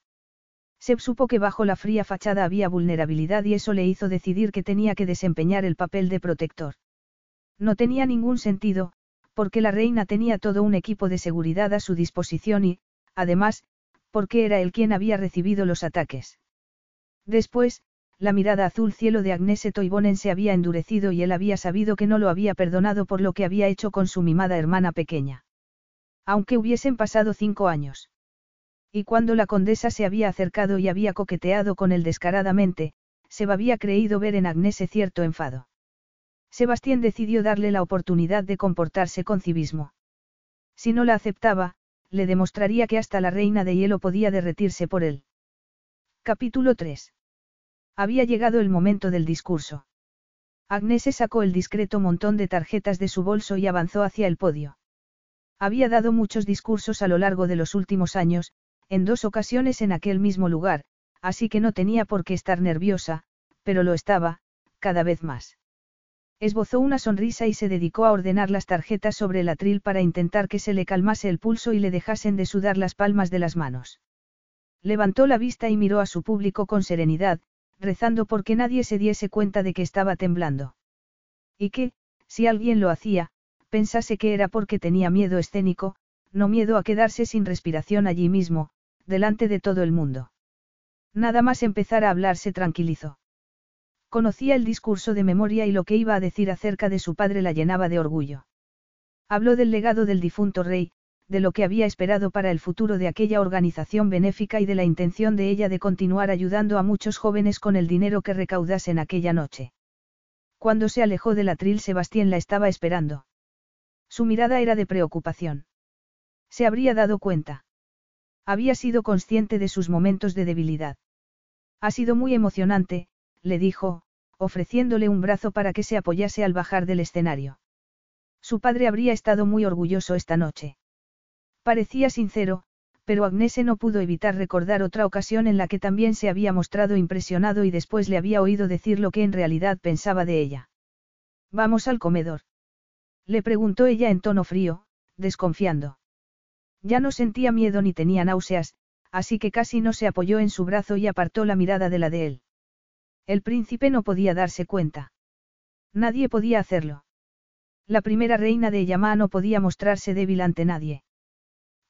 Speaker 1: Seb supo que bajo la fría fachada había vulnerabilidad y eso le hizo decidir que tenía que desempeñar el papel de protector. No tenía ningún sentido, porque la reina tenía todo un equipo de seguridad a su disposición y, además, porque era él quien había recibido los ataques. Después, la mirada azul cielo de Agnese Toibonen se había endurecido y él había sabido que no lo había perdonado por lo que había hecho con su mimada hermana pequeña. Aunque hubiesen pasado cinco años. Y cuando la condesa se había acercado y había coqueteado con él descaradamente, se había creído ver en Agnese cierto enfado. Sebastián decidió darle la oportunidad de comportarse con civismo. Si no la aceptaba, le demostraría que hasta la reina de hielo podía derretirse por él. Capítulo 3. Había llegado el momento del discurso. Agnese sacó el discreto montón de tarjetas de su bolso y avanzó hacia el podio. Había dado muchos discursos a lo largo de los últimos años, en dos ocasiones en aquel mismo lugar, así que no tenía por qué estar nerviosa, pero lo estaba, cada vez más. Esbozó una sonrisa y se dedicó a ordenar las tarjetas sobre el atril para intentar que se le calmase el pulso y le dejasen de sudar las palmas de las manos. Levantó la vista y miró a su público con serenidad, rezando porque nadie se diese cuenta de que estaba temblando. Y que, si alguien lo hacía, pensase que era porque tenía miedo escénico, no miedo a quedarse sin respiración allí mismo, delante de todo el mundo. Nada más empezar a hablar se tranquilizó. Conocía el discurso de memoria y lo que iba a decir acerca de su padre la llenaba de orgullo. Habló del legado del difunto rey, de lo que había esperado para el futuro de aquella organización benéfica y de la intención de ella de continuar ayudando a muchos jóvenes con el dinero que recaudasen aquella noche. Cuando se alejó del atril Sebastián la estaba esperando. Su mirada era de preocupación. Se habría dado cuenta. Había sido consciente de sus momentos de debilidad. Ha sido muy emocionante, le dijo, ofreciéndole un brazo para que se apoyase al bajar del escenario. Su padre habría estado muy orgulloso esta noche. Parecía sincero, pero Agnese no pudo evitar recordar otra ocasión en la que también se había mostrado impresionado y después le había oído decir lo que en realidad pensaba de ella. Vamos al comedor. Le preguntó ella en tono frío, desconfiando. Ya no sentía miedo ni tenía náuseas, así que casi no se apoyó en su brazo y apartó la mirada de la de él. El príncipe no podía darse cuenta. Nadie podía hacerlo. La primera reina de Yamá no podía mostrarse débil ante nadie.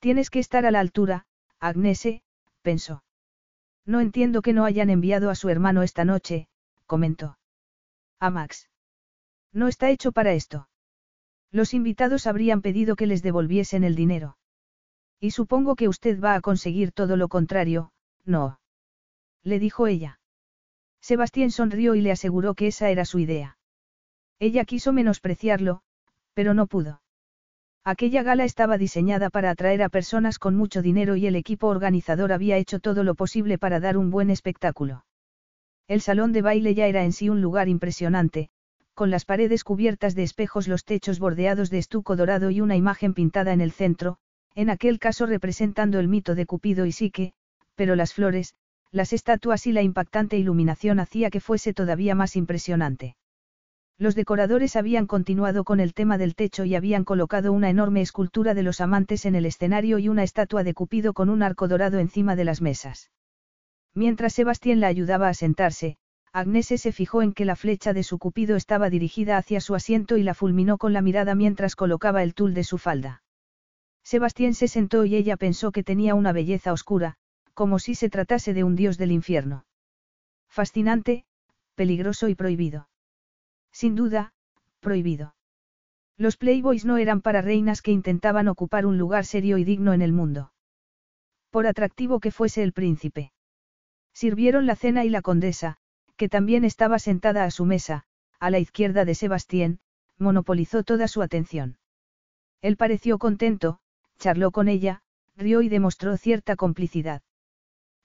Speaker 1: Tienes que estar a la altura, Agnese, pensó. No entiendo que no hayan enviado a su hermano esta noche, comentó. A Max. No está hecho para esto. Los invitados habrían pedido que les devolviesen el dinero. Y supongo que usted va a conseguir todo lo contrario, no. Le dijo ella. Sebastián sonrió y le aseguró que esa era su idea. Ella quiso menospreciarlo, pero no pudo. Aquella gala estaba diseñada para atraer a personas con mucho dinero y el equipo organizador había hecho todo lo posible para dar un buen espectáculo. El salón de baile ya era en sí un lugar impresionante, con las paredes cubiertas de espejos, los techos bordeados de estuco dorado y una imagen pintada en el centro, en aquel caso representando el mito de Cupido y Psique, pero las flores, las estatuas y la impactante iluminación hacía que fuese todavía más impresionante. Los decoradores habían continuado con el tema del techo y habían colocado una enorme escultura de los amantes en el escenario y una estatua de Cupido con un arco dorado encima de las mesas. Mientras Sebastián la ayudaba a sentarse, Agnese se fijó en que la flecha de su Cupido estaba dirigida hacia su asiento y la fulminó con la mirada mientras colocaba el tul de su falda. Sebastián se sentó y ella pensó que tenía una belleza oscura, como si se tratase de un dios del infierno. Fascinante, peligroso y prohibido. Sin duda, prohibido. Los Playboys no eran para reinas que intentaban ocupar un lugar serio y digno en el mundo. Por atractivo que fuese el príncipe. Sirvieron la cena y la condesa, que también estaba sentada a su mesa, a la izquierda de Sebastián, monopolizó toda su atención. Él pareció contento, charló con ella, rió y demostró cierta complicidad.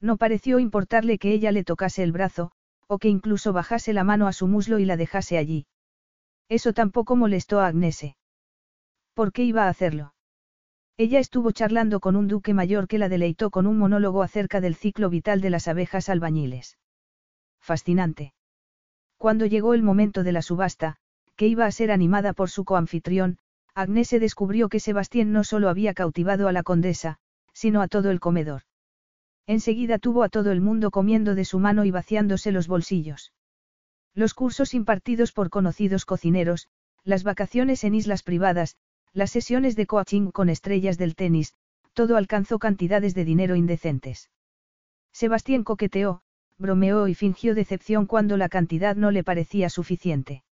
Speaker 1: No pareció importarle que ella le tocase el brazo, o que incluso bajase la mano a su muslo y la dejase allí. Eso tampoco molestó a Agnese. ¿Por qué iba a hacerlo? Ella estuvo charlando con un duque mayor que la deleitó con un monólogo acerca del ciclo vital de las abejas albañiles. Fascinante. Cuando llegó el momento de la subasta, que iba a ser animada por su coanfitrión, Agnese descubrió que Sebastián no solo había cautivado a la condesa, sino a todo el comedor. Enseguida tuvo a todo el mundo comiendo de su mano y vaciándose los bolsillos. Los cursos impartidos por conocidos cocineros, las vacaciones en islas privadas, las sesiones de coaching con estrellas del tenis, todo alcanzó cantidades de dinero indecentes. Sebastián coqueteó, bromeó y fingió decepción cuando la cantidad no le parecía suficiente.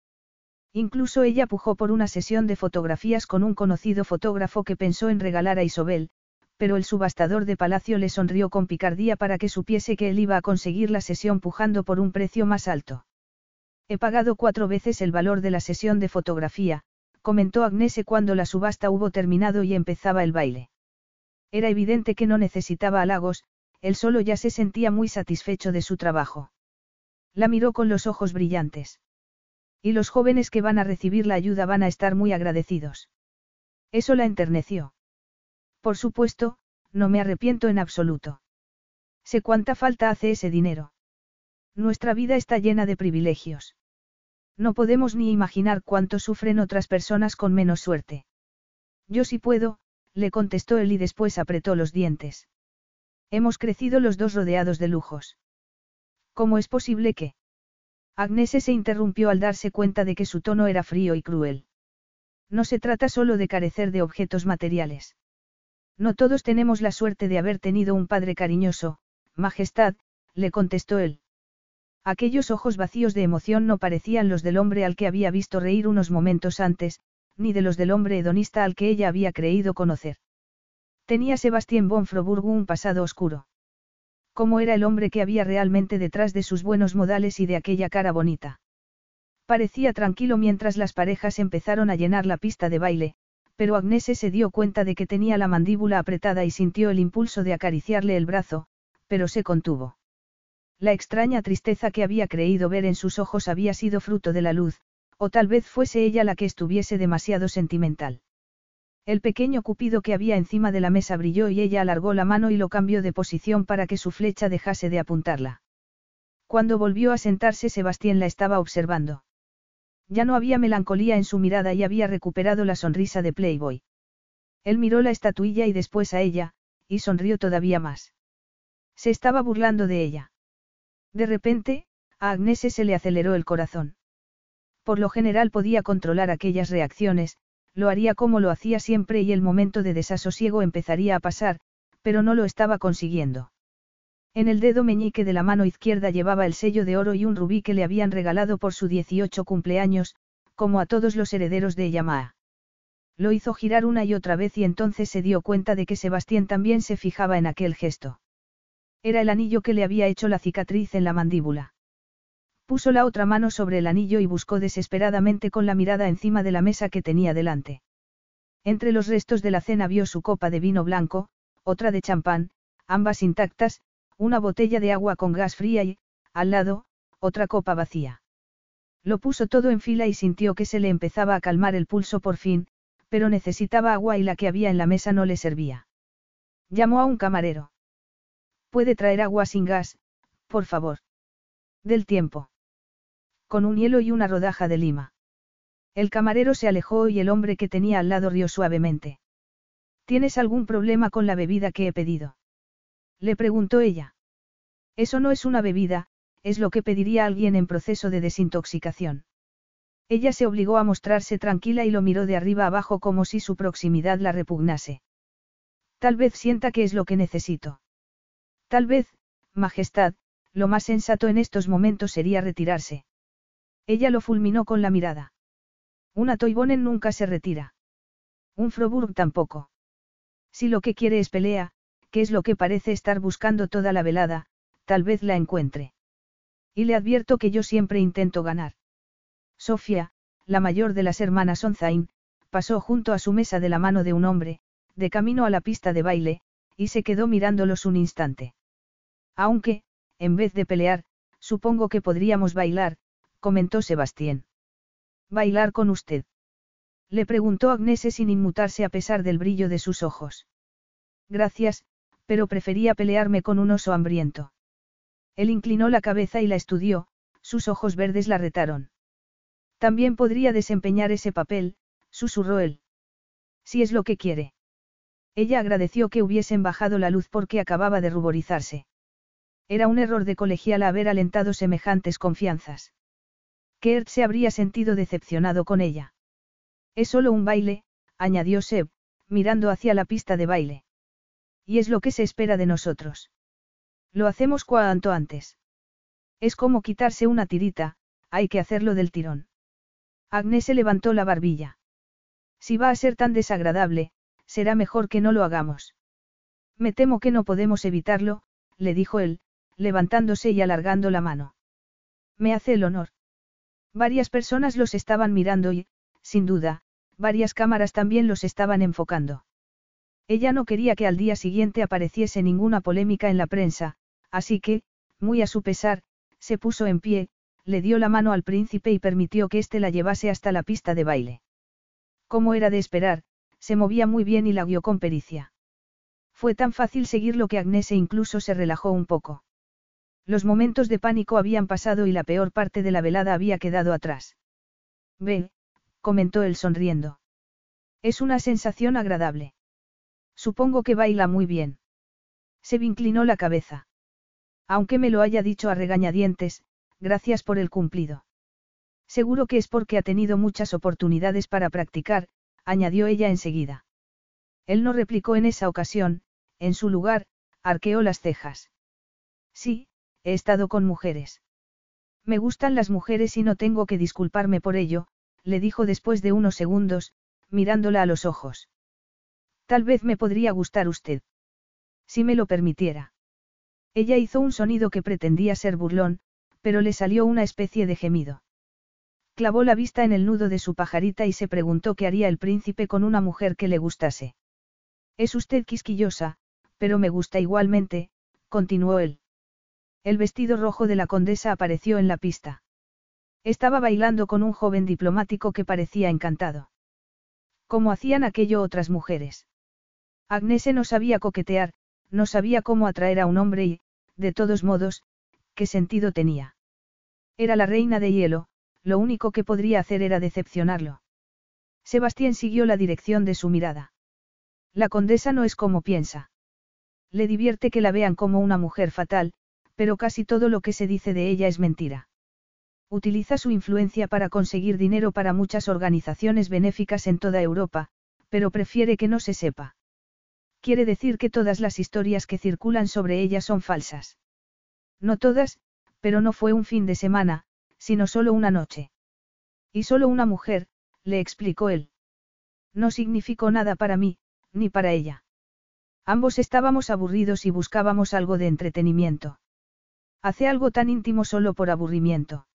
Speaker 1: Incluso ella pujó por una sesión de fotografías con un conocido fotógrafo que pensó en regalar a Isobel, pero el subastador de palacio le sonrió con picardía para que supiese que él iba a conseguir la sesión pujando por un precio más alto. He pagado cuatro veces el valor de la sesión de fotografía, comentó Agnese cuando la subasta hubo terminado y empezaba el baile. Era evidente que no necesitaba halagos, él solo ya se sentía muy satisfecho de su trabajo. La miró con los ojos brillantes. Y los jóvenes que van a recibir la ayuda van a estar muy agradecidos. Eso la enterneció. Por supuesto, no me arrepiento en absoluto. Sé cuánta falta hace ese dinero. Nuestra vida está llena de privilegios. No podemos ni imaginar cuánto sufren otras personas con menos suerte. Yo sí puedo, le contestó él y después apretó los dientes. Hemos crecido los dos rodeados de lujos. ¿Cómo es posible que? Agnese se interrumpió al darse cuenta de que su tono era frío y cruel. No se trata solo de carecer de objetos materiales. No todos tenemos la suerte de haber tenido un padre cariñoso, Majestad, le contestó él. Aquellos ojos vacíos de emoción no parecían los del hombre al que había visto reír unos momentos antes, ni de los del hombre hedonista al que ella había creído conocer. Tenía Sebastián von Froburg un pasado oscuro. ¿Cómo era el hombre que había realmente detrás de sus buenos modales y de aquella cara bonita? Parecía tranquilo mientras las parejas empezaron a llenar la pista de baile, pero Agnese se dio cuenta de que tenía la mandíbula apretada y sintió el impulso de acariciarle el brazo, pero se contuvo. La extraña tristeza que había creído ver en sus ojos había sido fruto de la luz, o tal vez fuese ella la que estuviese demasiado sentimental. El pequeño cupido que había encima de la mesa brilló y ella alargó la mano y lo cambió de posición para que su flecha dejase de apuntarla. Cuando volvió a sentarse Sebastián la estaba observando. Ya no había melancolía en su mirada y había recuperado la sonrisa de Playboy. Él miró la estatuilla y después a ella, y sonrió todavía más. Se estaba burlando de ella. De repente, a Agnese se le aceleró el corazón. Por lo general podía controlar aquellas reacciones, lo haría como lo hacía siempre y el momento de desasosiego empezaría a pasar, pero no lo estaba consiguiendo. En el dedo meñique de la mano izquierda llevaba el sello de oro y un rubí que le habían regalado por su 18 cumpleaños, como a todos los herederos de Yamaha. Lo hizo girar una y otra vez y entonces se dio cuenta de que Sebastián también se fijaba en aquel gesto. Era el anillo que le había hecho la cicatriz en la mandíbula. Puso la otra mano sobre el anillo y buscó desesperadamente con la mirada encima de la mesa que tenía delante. Entre los restos de la cena vio su copa de vino blanco, otra de champán, ambas intactas, una botella de agua con gas fría y, al lado, otra copa vacía. Lo puso todo en fila y sintió que se le empezaba a calmar el pulso por fin, pero necesitaba agua y la que había en la mesa no le servía. Llamó a un camarero. ¿Puede traer agua sin gas, por favor? Del tiempo. Con un hielo y una rodaja de lima. El camarero se alejó y el hombre que tenía al lado rió suavemente. ¿Tienes algún problema con la bebida que he pedido? Le preguntó ella. Eso no es una bebida, es lo que pediría alguien en proceso de desintoxicación. Ella se obligó a mostrarse tranquila y lo miró de arriba abajo como si su proximidad la repugnase. Tal vez sienta que es lo que necesito. Tal vez, Majestad, lo más sensato en estos momentos sería retirarse. Ella lo fulminó con la mirada. Una Toibonen nunca se retira. Un Froburg tampoco. Si lo que quiere es pelea, que es lo que parece estar buscando toda la velada, tal vez la encuentre. Y le advierto que yo siempre intento ganar. Sofía, la mayor de las hermanas Onzain, pasó junto a su mesa de la mano de un hombre, de camino a la pista de baile, y se quedó mirándolos un instante. Aunque, en vez de pelear, supongo que podríamos bailar, comentó Sebastián. ¿Bailar con usted? Le preguntó Agnese sin inmutarse a pesar del brillo de sus ojos. Gracias, pero prefería pelearme con un oso hambriento. Él inclinó la cabeza y la estudió, sus ojos verdes la retaron. También podría desempeñar ese papel, susurró él. Si es lo que quiere. Ella agradeció que hubiesen bajado la luz porque acababa de ruborizarse. Era un error de colegial haber alentado semejantes confianzas. Kurt se habría sentido decepcionado con ella. Es solo un baile, añadió Seb, mirando hacia la pista de baile. Y es lo que se espera de nosotros. Lo hacemos cuanto antes. Es como quitarse una tirita, hay que hacerlo del tirón. Agnes se levantó la barbilla. Si va a ser tan desagradable, será mejor que no lo hagamos. Me temo que no podemos evitarlo, le dijo él, levantándose y alargando la mano. Me hace el honor. Varias personas los estaban mirando y, sin duda, varias cámaras también los estaban enfocando. Ella no quería que al día siguiente apareciese ninguna polémica en la prensa, así que, muy a su pesar, se puso en pie, le dio la mano al príncipe y permitió que éste la llevase hasta la pista de baile. Como era de esperar, se movía muy bien y la guió con pericia. Fue tan fácil seguirlo que Agnese incluso se relajó un poco. Los momentos de pánico habían pasado y la peor parte de la velada había quedado atrás. Ve, comentó él sonriendo. Es una sensación agradable. Supongo que baila muy bien. Se inclinó la cabeza. Aunque me lo haya dicho a regañadientes, gracias por el cumplido. Seguro que es porque ha tenido muchas oportunidades para practicar, añadió ella enseguida. Él no replicó en esa ocasión, en su lugar, arqueó las cejas. Sí, he estado con mujeres. Me gustan las mujeres y no tengo que disculparme por ello, le dijo después de unos segundos, mirándola a los ojos. Tal vez me podría gustar usted. Si me lo permitiera. Ella hizo un sonido que pretendía ser burlón, pero le salió una especie de gemido. Clavó la vista en el nudo de su pajarita y se preguntó qué haría el príncipe con una mujer que le gustase. Es usted quisquillosa, pero me gusta igualmente, continuó él. El vestido rojo de la condesa apareció en la pista. Estaba bailando con un joven diplomático que parecía encantado. ¿Cómo hacían aquello otras mujeres? Agnese no sabía coquetear, no sabía cómo atraer a un hombre y, de todos modos, qué sentido tenía. Era la reina de hielo, lo único que podría hacer era decepcionarlo. Sebastián siguió la dirección de su mirada. La condesa no es como piensa. Le divierte que la vean como una mujer fatal, pero casi todo lo que se dice de ella es mentira. Utiliza su influencia para conseguir dinero para muchas organizaciones benéficas en toda Europa, pero prefiere que no se sepa. Quiere decir que todas las historias que circulan sobre ella son falsas. No todas, pero no fue un fin de semana, sino solo una noche. Y solo una mujer, le explicó él. No significó nada para mí, ni para ella. Ambos estábamos aburridos y buscábamos algo de entretenimiento. Hace algo tan íntimo solo por aburrimiento.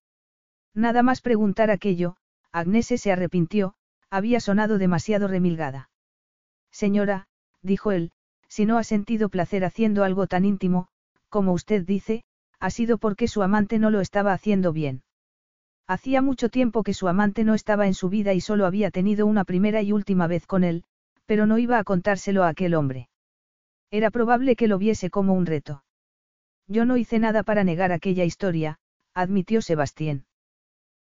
Speaker 1: Nada más preguntar aquello, Agnese se arrepintió, había sonado demasiado remilgada. Señora, dijo él, si no ha sentido placer haciendo algo tan íntimo, como usted dice, ha sido porque su amante no lo estaba haciendo bien. Hacía mucho tiempo que su amante no estaba en su vida y solo había tenido una primera y última vez con él, pero no iba a contárselo a aquel hombre. Era probable que lo viese como un reto. Yo no hice nada para negar aquella historia, admitió Sebastián.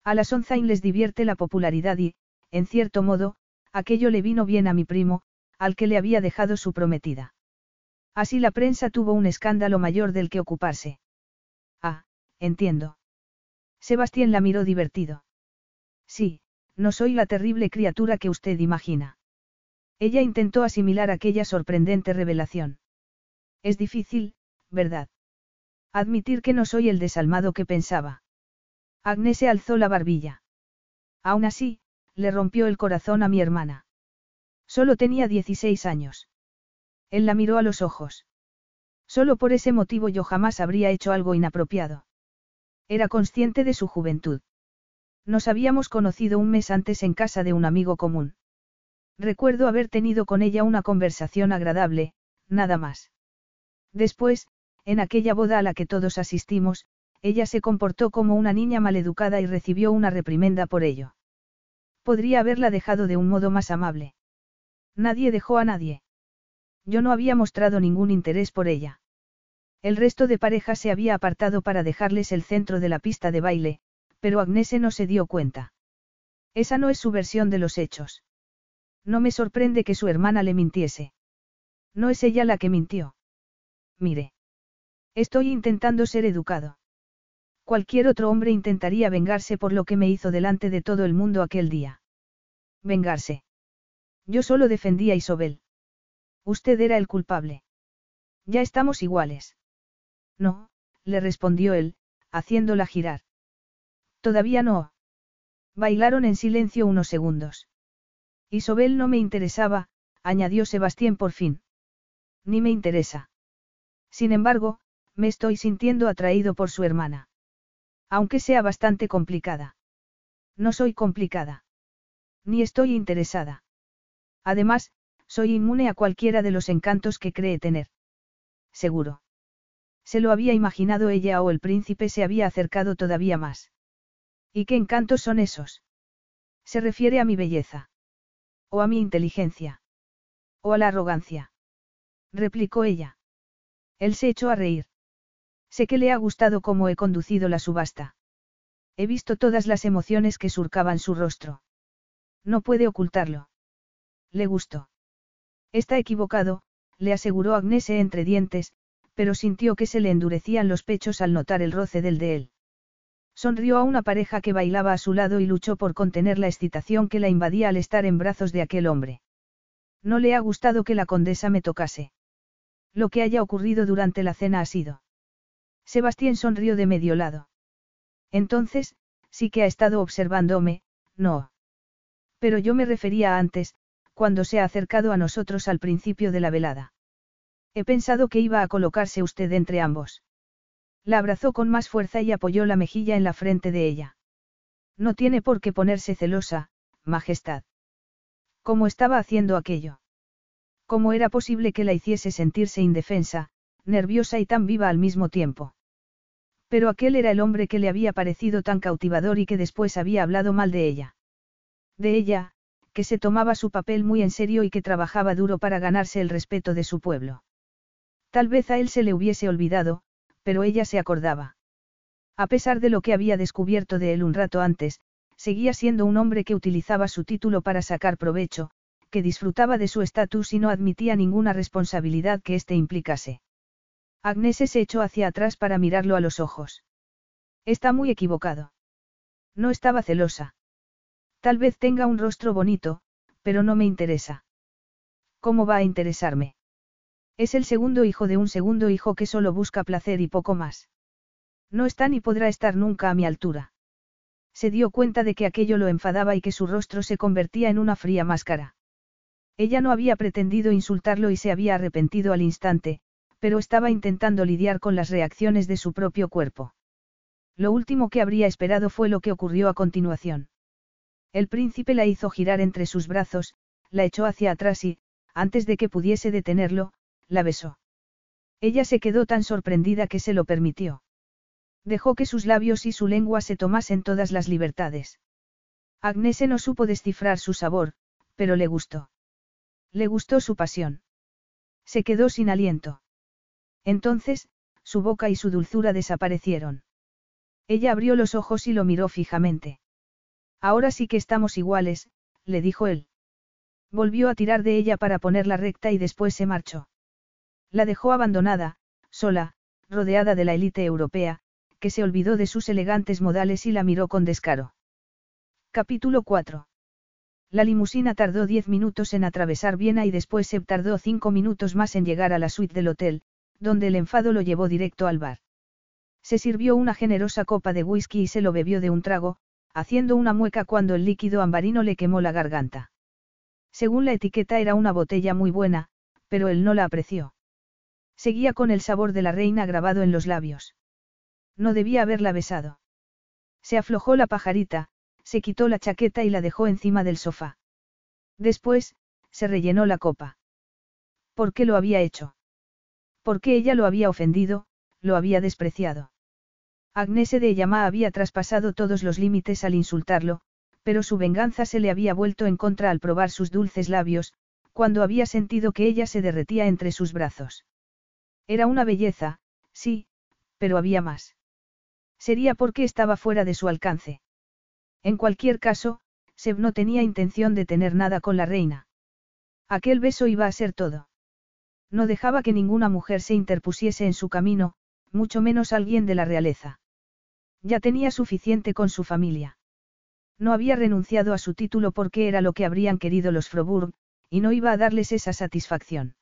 Speaker 1: A la Sonzain les divierte la popularidad y, en cierto modo, aquello le vino bien a mi primo, al que le había dejado su prometida. Así la prensa tuvo un escándalo mayor del que ocuparse. Ah, entiendo. Sebastián la miró divertido. Sí, no soy la terrible criatura que usted imagina. Ella intentó asimilar aquella sorprendente revelación. Es difícil, ¿verdad? Admitir que no soy el desalmado que pensaba. Agnes se alzó la barbilla. Aún así, le rompió el corazón a mi hermana. Solo tenía 16 años. Él la miró a los ojos. Solo por ese motivo yo jamás habría hecho algo inapropiado. Era consciente de su juventud. Nos habíamos conocido un mes antes en casa de un amigo común. Recuerdo haber tenido con ella una conversación agradable, nada más. Después, en aquella boda a la que todos asistimos, ella se comportó como una niña maleducada y recibió una reprimenda por ello. Podría haberla dejado de un modo más amable. Nadie dejó a nadie. Yo no había mostrado ningún interés por ella. El resto de parejas se había apartado para dejarles el centro de la pista de baile, pero Agnese no se dio cuenta. Esa no es su versión de los hechos. No me sorprende que su hermana le mintiese. No es ella la que mintió. Mire. Estoy intentando ser educado. Cualquier otro hombre intentaría vengarse por lo que me hizo delante de todo el mundo aquel día. Vengarse. Yo solo defendía a Isobel. Usted era el culpable. Ya estamos iguales. No, le respondió él, haciéndola girar. Todavía no. Bailaron en silencio unos segundos. Isobel no me interesaba, añadió Sebastián por fin. Ni me interesa. Sin embargo, me estoy sintiendo atraído por su hermana. Aunque sea bastante complicada. No soy complicada. Ni estoy interesada. Además, soy inmune a cualquiera de los encantos que cree tener. Seguro. Se lo había imaginado ella o el príncipe se había acercado todavía más. ¿Y qué encantos son esos? Se refiere a mi belleza. O a mi inteligencia. O a la arrogancia. Replicó ella. Él se echó a reír. Sé que le ha gustado cómo he conducido la subasta. He visto todas las emociones que surcaban su rostro. No puede ocultarlo. Le gustó. Está equivocado, le aseguró Agnese entre dientes, pero sintió que se le endurecían los pechos al notar el roce del de él. Sonrió a una pareja que bailaba a su lado y luchó por contener la excitación que la invadía al estar en brazos de aquel hombre. No le ha gustado que la condesa me tocase. Lo que haya ocurrido durante la cena ha sido. Sebastián sonrió de medio lado. Entonces, sí que ha estado observándome, no. Pero yo me refería a antes, cuando se ha acercado a nosotros al principio de la velada. He pensado que iba a colocarse usted entre ambos. La abrazó con más fuerza y apoyó la mejilla en la frente de ella. No tiene por qué ponerse celosa, Majestad. ¿Cómo estaba haciendo aquello? ¿Cómo era posible que la hiciese sentirse indefensa, nerviosa y tan viva al mismo tiempo? Pero aquel era el hombre que le había parecido tan cautivador y que después había hablado mal de ella. De ella, que se tomaba su papel muy en serio y que trabajaba duro para ganarse el respeto de su pueblo. Tal vez a él se le hubiese olvidado, pero ella se acordaba. A pesar de lo que había descubierto de él un rato antes, seguía siendo un hombre que utilizaba su título para sacar provecho, que disfrutaba de su estatus y no admitía ninguna responsabilidad que éste implicase. Agnese se echó hacia atrás para mirarlo a los ojos. Está muy equivocado. No estaba celosa. Tal vez tenga un rostro bonito, pero no me interesa. ¿Cómo va a interesarme? Es el segundo hijo de un segundo hijo que solo busca placer y poco más. No está ni podrá estar nunca a mi altura. Se dio cuenta de que aquello lo enfadaba y que su rostro se convertía en una fría máscara. Ella no había pretendido insultarlo y se había arrepentido al instante, pero estaba intentando lidiar con las reacciones de su propio cuerpo. Lo último que habría esperado fue lo que ocurrió a continuación. El príncipe la hizo girar entre sus brazos, la echó hacia atrás y, antes de que pudiese detenerlo, la besó. Ella se quedó tan sorprendida que se lo permitió. Dejó que sus labios y su lengua se tomasen todas las libertades. Agnese no supo descifrar su sabor, pero le gustó. Le gustó su pasión. Se quedó sin aliento. Entonces, su boca y su dulzura desaparecieron. Ella abrió los ojos y lo miró fijamente. Ahora sí que estamos iguales, le dijo él. Volvió a tirar de ella para ponerla recta y después se marchó. La dejó abandonada, sola, rodeada de la élite europea, que se olvidó de sus elegantes modales y la miró con descaro. Capítulo 4. La limusina tardó diez minutos en atravesar Viena y después se tardó cinco minutos más en llegar a la suite del hotel, donde el enfado lo llevó directo al bar. Se sirvió una generosa copa de whisky y se lo bebió de un trago, haciendo una mueca cuando el líquido ambarino le quemó la garganta. Según la etiqueta era una botella muy buena, pero él no la apreció. Seguía con el sabor de la reina grabado en los labios. No debía haberla besado. Se aflojó la pajarita, se quitó la chaqueta y la dejó encima del sofá. Después, se rellenó la copa. ¿Por qué lo había hecho? Porque ella lo había ofendido, lo había despreciado. Agnese de Yamá había traspasado todos los límites al insultarlo, pero su venganza se le había vuelto en contra al probar sus dulces labios, cuando había sentido que ella se derretía entre sus brazos. Era una belleza, sí, pero había más. Sería porque estaba fuera de su alcance. En cualquier caso, Seb no tenía intención de tener nada con la reina. Aquel beso iba a ser todo. No dejaba que ninguna mujer se interpusiese en su camino, mucho menos alguien de la realeza. Ya tenía suficiente con su familia. No había renunciado a su título porque era lo que habrían querido los Froburg, y no iba a darles esa satisfacción.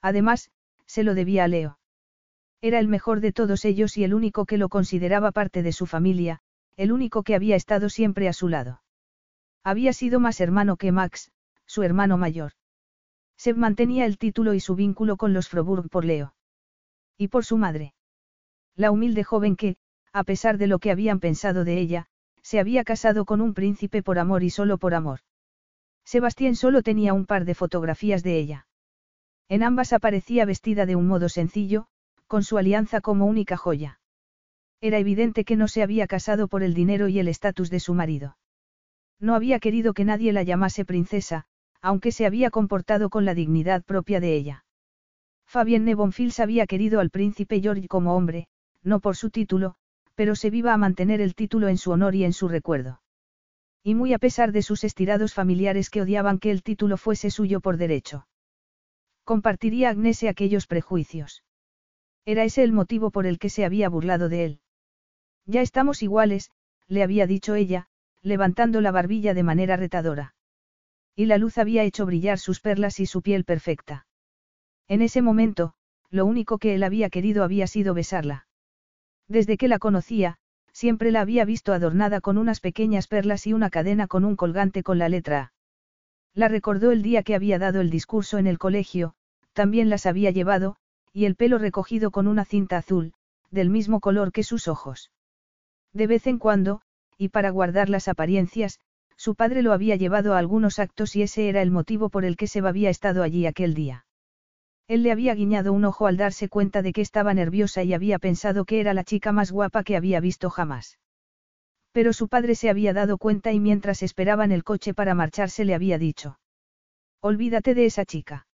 Speaker 1: Además, se lo debía a Leo. Era el mejor de todos ellos y el único que lo consideraba parte de su familia, el único que había estado siempre a su lado. Había sido más hermano que Max, su hermano mayor. Seb mantenía el título y su vínculo con los Froburg por Leo. Y por su madre. La humilde joven que, a pesar de lo que habían pensado de ella, se había casado con un príncipe por amor y solo por amor. Sebastián solo tenía un par de fotografías de ella. En ambas aparecía vestida de un modo sencillo, con su alianza como única joya. Era evidente que no se había casado por el dinero y el estatus de su marido. No había querido que nadie la llamase princesa, aunque se había comportado con la dignidad propia de ella. Fabien Nebonfils había querido al príncipe George como hombre, no por su título, pero se viva a mantener el título en su honor y en su recuerdo. Y muy a pesar de sus estirados familiares que odiaban que el título fuese suyo por derecho. Compartiría Agnese aquellos prejuicios. Era ese el motivo por el que se había burlado de él. Ya estamos iguales, le había dicho ella, levantando la barbilla de manera retadora. Y la luz había hecho brillar sus perlas y su piel perfecta. En ese momento, lo único que él había querido había sido besarla. Desde que la conocía, siempre la había visto adornada con unas pequeñas perlas y una cadena con un colgante con la letra A. La recordó el día que había dado el discurso en el colegio, también las había llevado, y el pelo recogido con una cinta azul, del mismo color que sus ojos. De vez en cuando, y para guardar las apariencias, su padre lo había llevado a algunos actos y ese era el motivo por el que se había estado allí aquel día. Él le había guiñado un ojo al darse cuenta de que estaba nerviosa y había pensado que era la chica más guapa que había visto jamás. Pero su padre se había dado cuenta y mientras esperaban el coche para marcharse le había dicho. Olvídate de esa chica.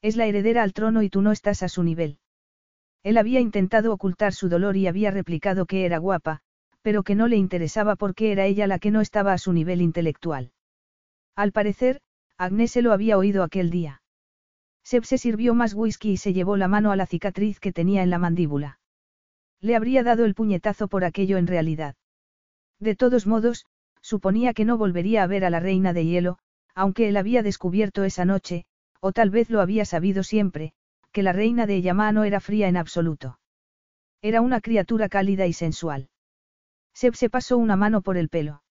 Speaker 1: Es la heredera al trono y tú no estás a su nivel. Él había intentado ocultar su dolor y había replicado que era guapa, pero que no le interesaba porque era ella la que no estaba a su nivel intelectual. Al parecer, Agnes se lo había oído aquel día. Seb se sirvió más whisky y se llevó la mano a la cicatriz que tenía en la mandíbula. Le habría dado el puñetazo por aquello en realidad. De todos modos, suponía que no volvería a ver a la reina de hielo, aunque él había descubierto esa noche, o tal vez lo había sabido siempre, que la reina de Yamá no era fría en absoluto. Era una criatura cálida y sensual. Seb se pasó una mano por el pelo.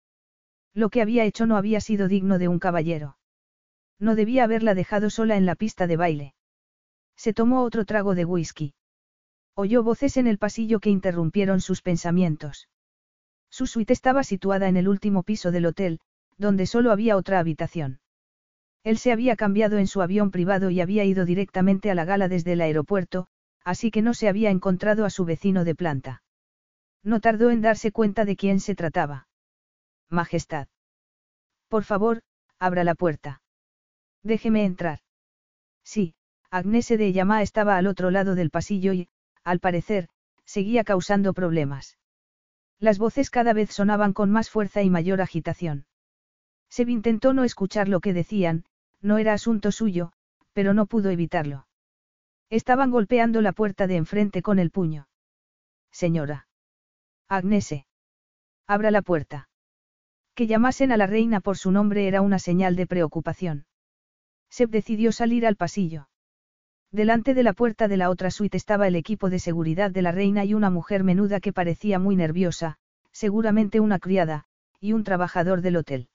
Speaker 1: Lo que había hecho no había sido digno de un caballero. No debía haberla dejado sola en la pista de baile. Se tomó otro trago de whisky. Oyó voces en el pasillo que interrumpieron sus pensamientos. Su suite estaba situada en el último piso del hotel, donde solo había otra habitación. Él se había cambiado en su avión privado y había ido directamente a la gala desde el aeropuerto, así que no se había encontrado a su vecino de planta. No tardó en darse cuenta de quién se trataba. Majestad. Por favor, abra la puerta. Déjeme entrar. Sí, Agnese de Yamá estaba al otro lado del pasillo y, al parecer, seguía causando problemas. Las voces cada vez sonaban con más fuerza y mayor agitación. Seb intentó no escuchar lo que decían, no era asunto suyo, pero no pudo evitarlo. Estaban golpeando la puerta de enfrente con el puño. Señora. Agnese. Abra la puerta. Que llamasen a la reina por su nombre era una señal de preocupación. Seb decidió salir al pasillo. Delante de la puerta de la otra suite estaba el equipo de seguridad de la reina y una mujer menuda que parecía muy nerviosa, seguramente una criada, y un trabajador del hotel.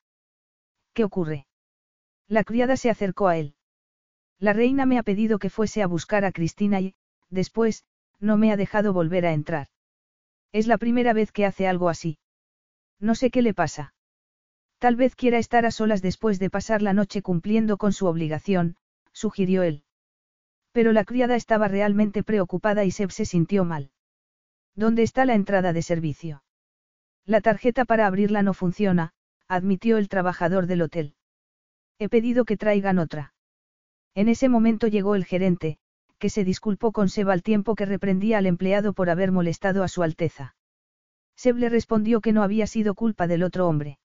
Speaker 1: ¿Qué ocurre? La criada se acercó a él. La reina me ha pedido que fuese a buscar a Cristina y, después, no me ha dejado volver a entrar. Es la primera vez que hace algo así. No sé qué le pasa. Tal vez quiera estar a solas después de pasar la noche cumpliendo con su obligación, sugirió él. Pero la criada estaba realmente preocupada y Seb se sintió mal. ¿Dónde está la entrada de servicio? La tarjeta para abrirla no funciona, admitió el trabajador del hotel. He pedido que traigan otra. En ese momento llegó el gerente, que se disculpó con Seb al tiempo que reprendía al empleado por haber molestado a su Alteza. Seb le respondió que no había sido culpa del otro hombre.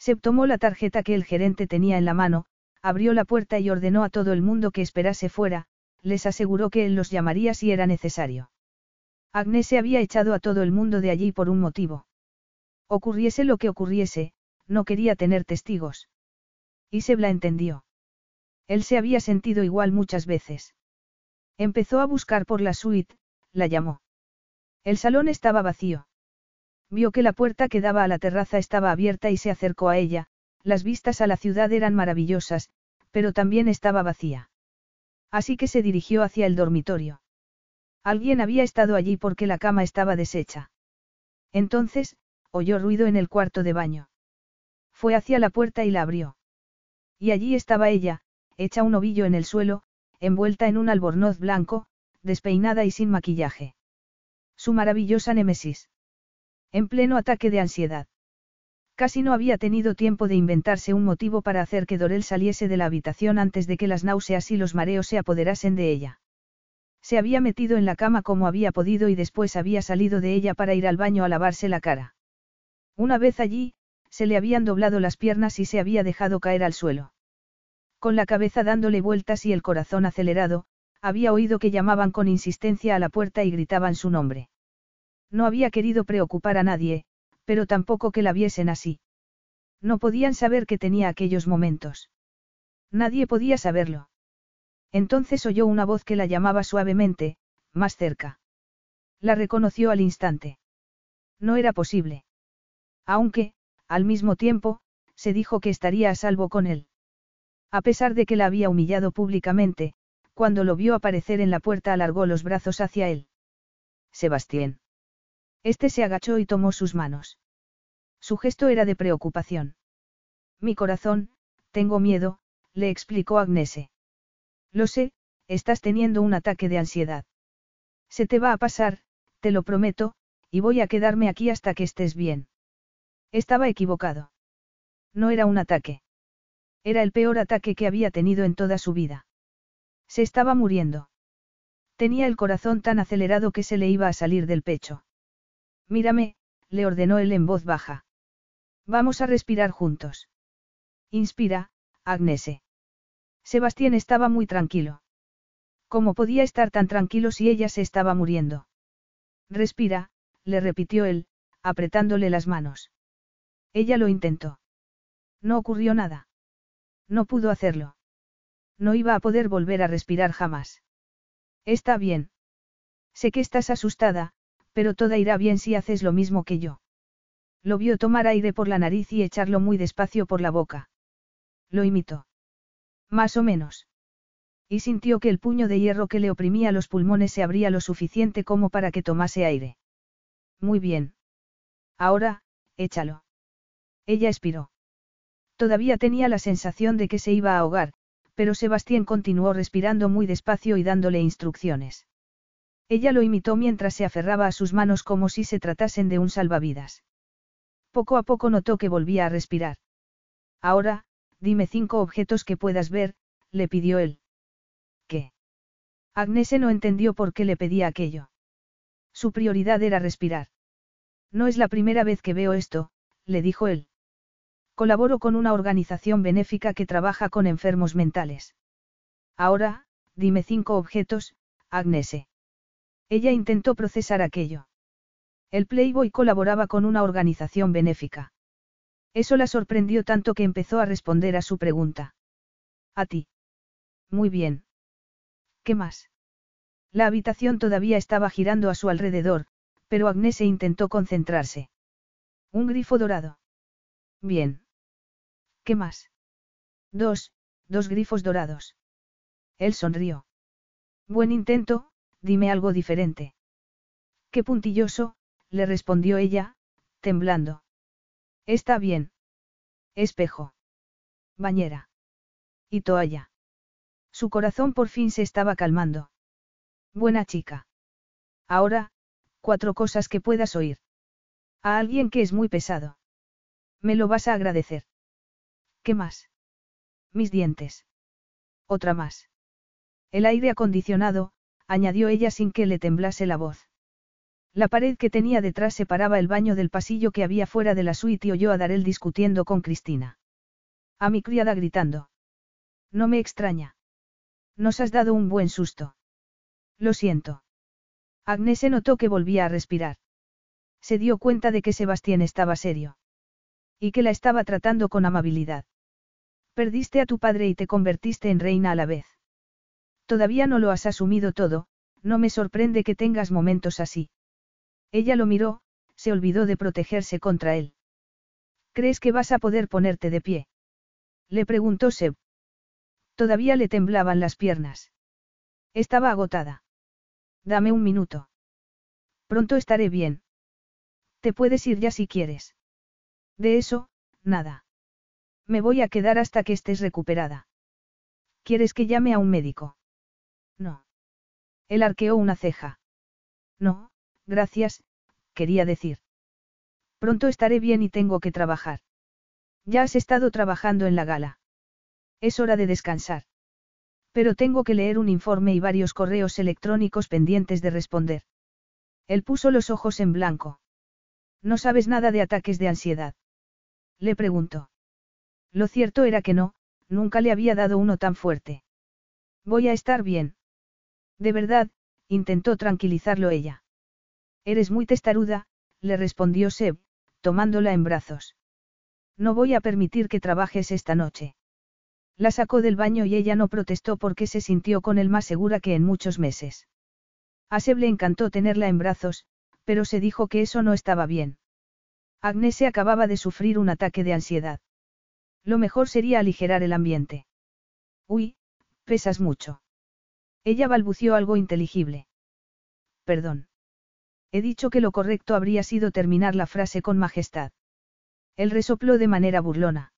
Speaker 1: Seb tomó la tarjeta que el gerente tenía en la mano, abrió la puerta y ordenó a todo el mundo que esperase fuera, les aseguró que él los llamaría si era necesario. Agnes se había echado a todo el mundo de allí por un motivo. Ocurriese lo que ocurriese, no quería tener testigos. Y se la entendió. Él se había sentido igual muchas veces. Empezó a buscar por la suite, la llamó. El salón estaba vacío. Vio que la puerta que daba a la terraza estaba abierta y se acercó a ella, las vistas a la ciudad eran maravillosas, pero también estaba vacía. Así que se dirigió hacia el dormitorio. Alguien había estado allí porque la cama estaba deshecha. Entonces, oyó ruido en el cuarto de baño. Fue hacia la puerta y la abrió. Y allí estaba ella, hecha un ovillo en el suelo, envuelta en un albornoz blanco, despeinada y sin maquillaje. Su maravillosa némesis. En pleno ataque de ansiedad. Casi no había tenido tiempo de inventarse un motivo para hacer que Dorel saliese de la habitación antes de que las náuseas y los mareos se apoderasen de ella. Se había metido en la cama como había podido y después había salido de ella para ir al baño a lavarse la cara. Una vez allí, se le habían doblado las piernas y se había dejado caer al suelo. Con la cabeza dándole vueltas y el corazón acelerado, había oído que llamaban con insistencia a la puerta y gritaban su nombre. No había querido preocupar a nadie, pero tampoco que la viesen así. No podían saber que tenía aquellos momentos. Nadie podía saberlo. Entonces oyó una voz que la llamaba suavemente, más cerca. La reconoció al instante. No era posible. Aunque, al mismo tiempo, se dijo que estaría a salvo con él. A pesar de que la había humillado públicamente, cuando lo vio aparecer en la puerta alargó los brazos hacia él. Sebastián. Este se agachó y tomó sus manos. Su gesto era de preocupación. Mi corazón, tengo miedo, le explicó Agnese. Lo sé, estás teniendo un ataque de ansiedad. Se te va a pasar, te lo prometo, y voy a quedarme aquí hasta que estés bien. Estaba equivocado. No era un ataque. Era el peor ataque que había tenido en toda su vida. Se estaba muriendo. Tenía el corazón tan acelerado que se le iba a salir del pecho. Mírame, le ordenó él en voz baja. Vamos a respirar juntos. Inspira, Agnese. Sebastián estaba muy tranquilo. ¿Cómo podía estar tan tranquilo si ella se estaba muriendo? Respira, le repitió él, apretándole las manos. Ella lo intentó. No ocurrió nada. No pudo hacerlo. No iba a poder volver a respirar jamás. Está bien. Sé que estás asustada, pero todo irá bien si haces lo mismo que yo. Lo vio tomar aire por la nariz y echarlo muy despacio por la boca. Lo imitó. Más o menos. Y sintió que el puño de hierro que le oprimía los pulmones se abría lo suficiente como para que tomase aire. Muy bien. Ahora, échalo. Ella expiró. Todavía tenía la sensación de que se iba a ahogar, pero Sebastián continuó respirando muy despacio y dándole instrucciones. Ella lo imitó mientras se aferraba a sus manos como si se tratasen de un salvavidas. Poco a poco notó que volvía a respirar. Ahora, dime cinco objetos que puedas ver, le pidió él. ¿Qué? Agnese no entendió por qué le pedía aquello. Su prioridad era respirar. No es la primera vez que veo esto, le dijo él. Colaboro con una organización benéfica que trabaja con enfermos mentales. Ahora, dime cinco objetos, Agnese. Ella intentó procesar aquello. El Playboy colaboraba con una organización benéfica. Eso la sorprendió tanto que empezó a responder a su pregunta. A ti. Muy bien. ¿Qué más? La habitación todavía estaba girando a su alrededor, pero Agnese intentó concentrarse. Un grifo dorado. Bien. ¿Qué más? Dos, dos grifos dorados. Él sonrió. Buen intento, dime algo diferente. Qué puntilloso, le respondió ella, temblando. Está bien. Espejo. Bañera. Y toalla. Su corazón por fin se estaba calmando. Buena chica. Ahora, cuatro cosas que puedas oír. A alguien que es muy pesado. Me lo vas a agradecer. ¿Qué más? Mis dientes. Otra más. El aire acondicionado, añadió ella sin que le temblase la voz. La pared que tenía detrás separaba el baño del pasillo que había fuera de la suite y oyó a Darel discutiendo con Cristina. A mi criada gritando. No me extraña. Nos has dado un buen susto. Lo siento. Agnes notó que volvía a respirar. Se dio cuenta de que Sebastián estaba serio. Y que la estaba tratando con amabilidad. Perdiste a tu padre y te convertiste en reina a la vez. Todavía no lo has asumido todo, no me sorprende que tengas momentos así. Ella lo miró, se olvidó de protegerse contra él. ¿Crees que vas a poder ponerte de pie? Le preguntó Seb. Todavía le temblaban las piernas. Estaba agotada. Dame un minuto. Pronto estaré bien. Te puedes ir ya si quieres. De eso, nada. Me voy a quedar hasta que estés recuperada. ¿Quieres que llame a un médico? No. Él arqueó una ceja. No, Gracias, quería decir. Pronto estaré bien y tengo que trabajar. Ya has estado trabajando en la gala. Es hora de descansar. Pero tengo que leer un informe y varios correos electrónicos pendientes de responder. Él puso los ojos en blanco. ¿No sabes nada de ataques de ansiedad? Le preguntó. Lo cierto era que no, nunca le había dado uno tan fuerte. Voy a estar bien. De verdad, intentó tranquilizarlo ella. Eres muy testaruda, le respondió Seb, tomándola en brazos. No voy a permitir que trabajes esta noche. La sacó del baño y ella no protestó porque se sintió con él más segura que en muchos meses. A Seb le encantó tenerla en brazos, pero se dijo que eso no estaba bien. Agnes se acababa de sufrir un ataque de ansiedad. Lo mejor sería aligerar el ambiente. Uy, pesas mucho. Ella balbució algo inteligible. Perdón. He dicho que lo correcto habría sido terminar la frase con majestad. Él resopló de manera burlona.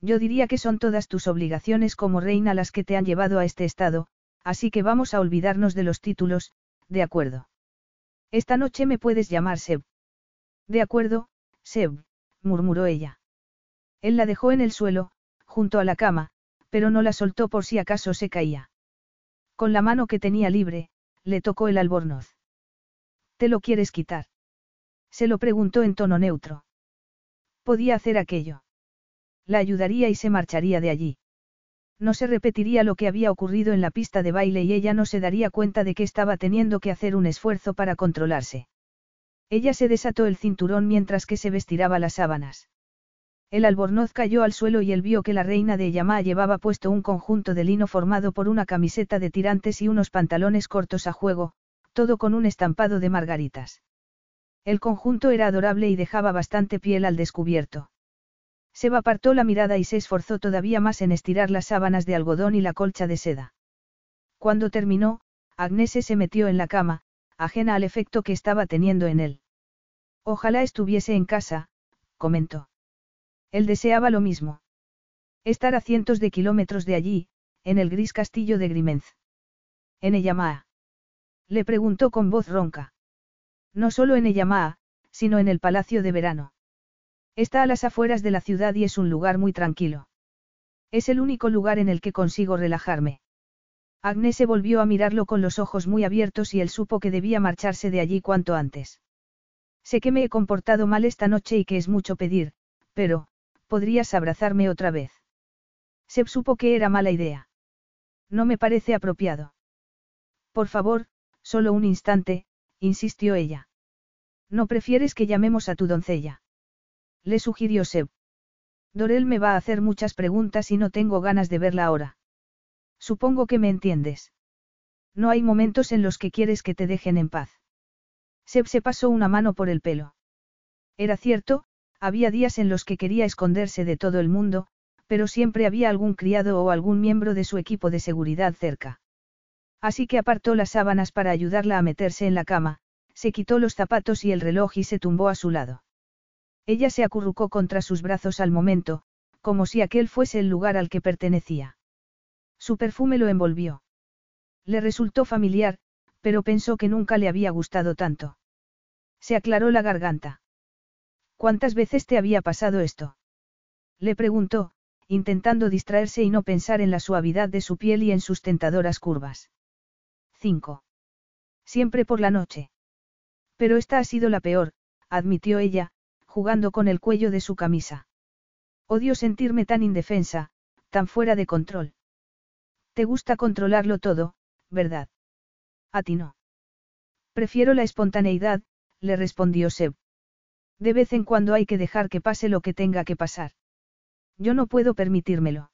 Speaker 1: Yo diría que son todas tus obligaciones como reina las que te han llevado a este estado, así que vamos a olvidarnos de los títulos, de acuerdo. Esta noche me puedes llamar Seb. De acuerdo, Seb, murmuró ella. Él la dejó en el suelo, junto a la cama, pero no la soltó por si acaso se caía. Con la mano que tenía libre, le tocó el albornoz. ¿Te lo quieres quitar? Se lo preguntó en tono neutro. Podía hacer aquello. La ayudaría y se marcharía de allí. No se repetiría lo que había ocurrido en la pista de baile y ella no se daría cuenta de que estaba teniendo que hacer un esfuerzo para controlarse. Ella se desató el cinturón mientras que se vestiraba las sábanas. El albornoz cayó al suelo y él vio que la reina de Yamá llevaba puesto un conjunto de lino formado por una camiseta de tirantes y unos pantalones cortos a juego, todo con un estampado de margaritas. El conjunto era adorable y dejaba bastante piel al descubierto. Seba apartó la mirada y se esforzó todavía más en estirar las sábanas de algodón y la colcha de seda. Cuando terminó, Agnese se metió en la cama, ajena al efecto que estaba teniendo en él. Ojalá estuviese en casa, comentó. Él deseaba lo mismo. Estar a cientos de kilómetros de allí, en el gris castillo de Grimenz. En Eyamaa. Le preguntó con voz ronca. No solo en Eyamaa, sino en el palacio de verano. Está a las afueras de la ciudad y es un lugar muy tranquilo. Es el único lugar en el que consigo relajarme. Agnes se volvió a mirarlo con los ojos muy abiertos y él supo que debía marcharse de allí cuanto antes. Sé que me he comportado mal esta noche y que es mucho pedir, pero, podrías abrazarme otra vez. Seb supo que era mala idea. No me parece apropiado. Por favor, solo un instante, insistió ella. ¿No prefieres que llamemos a tu doncella? Le sugirió Seb. Dorel me va a hacer muchas preguntas y no tengo ganas de verla ahora. Supongo que me entiendes. No hay momentos en los que quieres que te dejen en paz. Seb se pasó una mano por el pelo. Era cierto, había días en los que quería esconderse de todo el mundo, pero siempre había algún criado o algún miembro de su equipo de seguridad cerca. Así que apartó las sábanas para ayudarla a meterse en la cama, se quitó los zapatos y el reloj y se tumbó a su lado. Ella se acurrucó contra sus brazos al momento, como si aquel fuese el lugar al que pertenecía. Su perfume lo envolvió. Le resultó familiar, pero pensó que nunca le había gustado tanto. Se aclaró la garganta. ¿Cuántas veces te había pasado esto? Le preguntó, intentando distraerse y no pensar en la suavidad de su piel y en sus tentadoras curvas. 5. Siempre por la noche. Pero esta ha sido la peor, admitió ella, jugando con el cuello de su camisa. Odio sentirme tan indefensa, tan fuera de control. Te gusta controlarlo todo, ¿verdad? A ti no. Prefiero la espontaneidad, le respondió Seb. De vez en cuando hay que dejar que pase lo que tenga que pasar. Yo no puedo permitírmelo.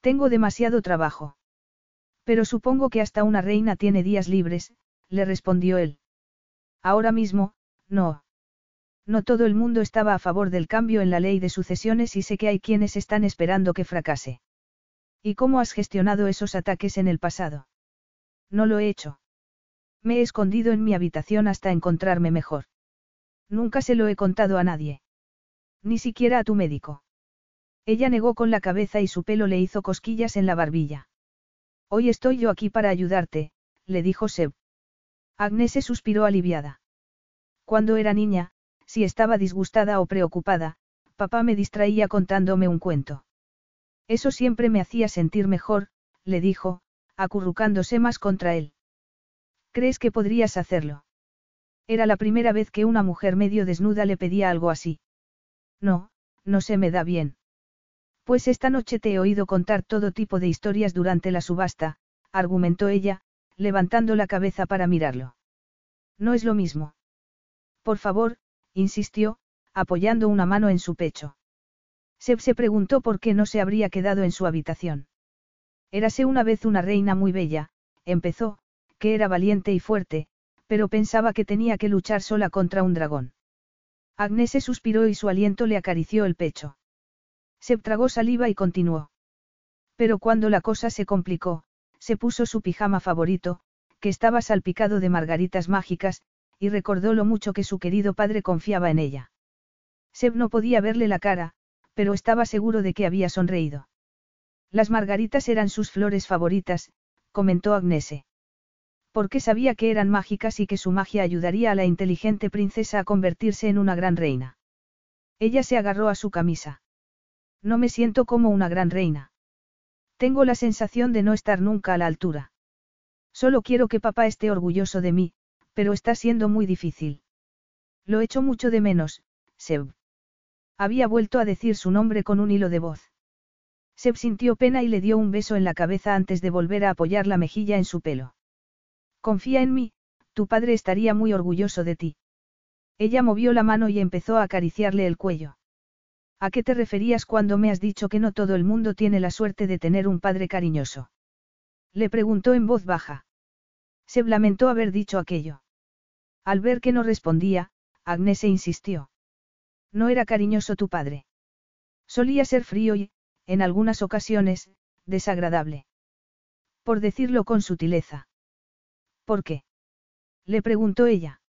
Speaker 1: Tengo demasiado trabajo. Pero supongo que hasta una reina tiene días libres, le respondió él. Ahora mismo, no. No todo el mundo estaba a favor del cambio en la ley de sucesiones y sé que hay quienes están esperando que fracase. ¿Y cómo has gestionado esos ataques en el pasado? No lo he hecho. Me he escondido en mi habitación hasta encontrarme mejor. Nunca se lo he contado a nadie. Ni siquiera a tu médico. Ella negó con la cabeza y su pelo le hizo cosquillas en la barbilla. Hoy estoy yo aquí para ayudarte, le dijo Seb. Agnes se suspiró aliviada. Cuando era niña, si estaba disgustada o preocupada, papá me distraía contándome un cuento. Eso siempre me hacía sentir mejor, le dijo, acurrucándose más contra él. ¿Crees que podrías hacerlo? Era la primera vez que una mujer medio desnuda le pedía algo así. No, no se me da bien. Pues esta noche te he oído contar todo tipo de historias durante la subasta, argumentó ella, levantando la cabeza para mirarlo. No es lo mismo. Por favor, insistió, apoyando una mano en su pecho. Seb se preguntó por qué no se habría quedado en su habitación. Érase una vez una reina muy bella, empezó, que era valiente y fuerte, pero pensaba que tenía que luchar sola contra un dragón. Agnes se suspiró y su aliento le acarició el pecho. Se tragó saliva y continuó. Pero cuando la cosa se complicó, se puso su pijama favorito, que estaba salpicado de margaritas mágicas, y recordó lo mucho que su querido padre confiaba en ella. Seb no podía verle la cara, pero estaba seguro de que había sonreído. Las margaritas eran sus flores favoritas, comentó Agnese. Porque sabía que eran mágicas y que su magia ayudaría a la inteligente princesa a convertirse en una gran reina. Ella se agarró a su camisa. No me siento como una gran reina. Tengo la sensación de no estar nunca a la altura. Solo quiero que papá esté orgulloso de mí, pero está siendo muy difícil. Lo echo mucho de menos, Seb. Había vuelto a decir su nombre con un hilo de voz. Seb sintió pena y le dio un beso en la cabeza antes de volver a apoyar la mejilla en su pelo. Confía en mí, tu padre estaría muy orgulloso de ti. Ella movió la mano y empezó a acariciarle el cuello. ¿A qué te referías cuando me has dicho que no todo el mundo tiene la suerte de tener un padre cariñoso? Le preguntó en voz baja. Se lamentó haber dicho aquello. Al ver que no respondía, Agnes se insistió. No era cariñoso tu padre. Solía ser frío y, en algunas ocasiones, desagradable. Por decirlo con sutileza. ¿Por qué? Le preguntó ella.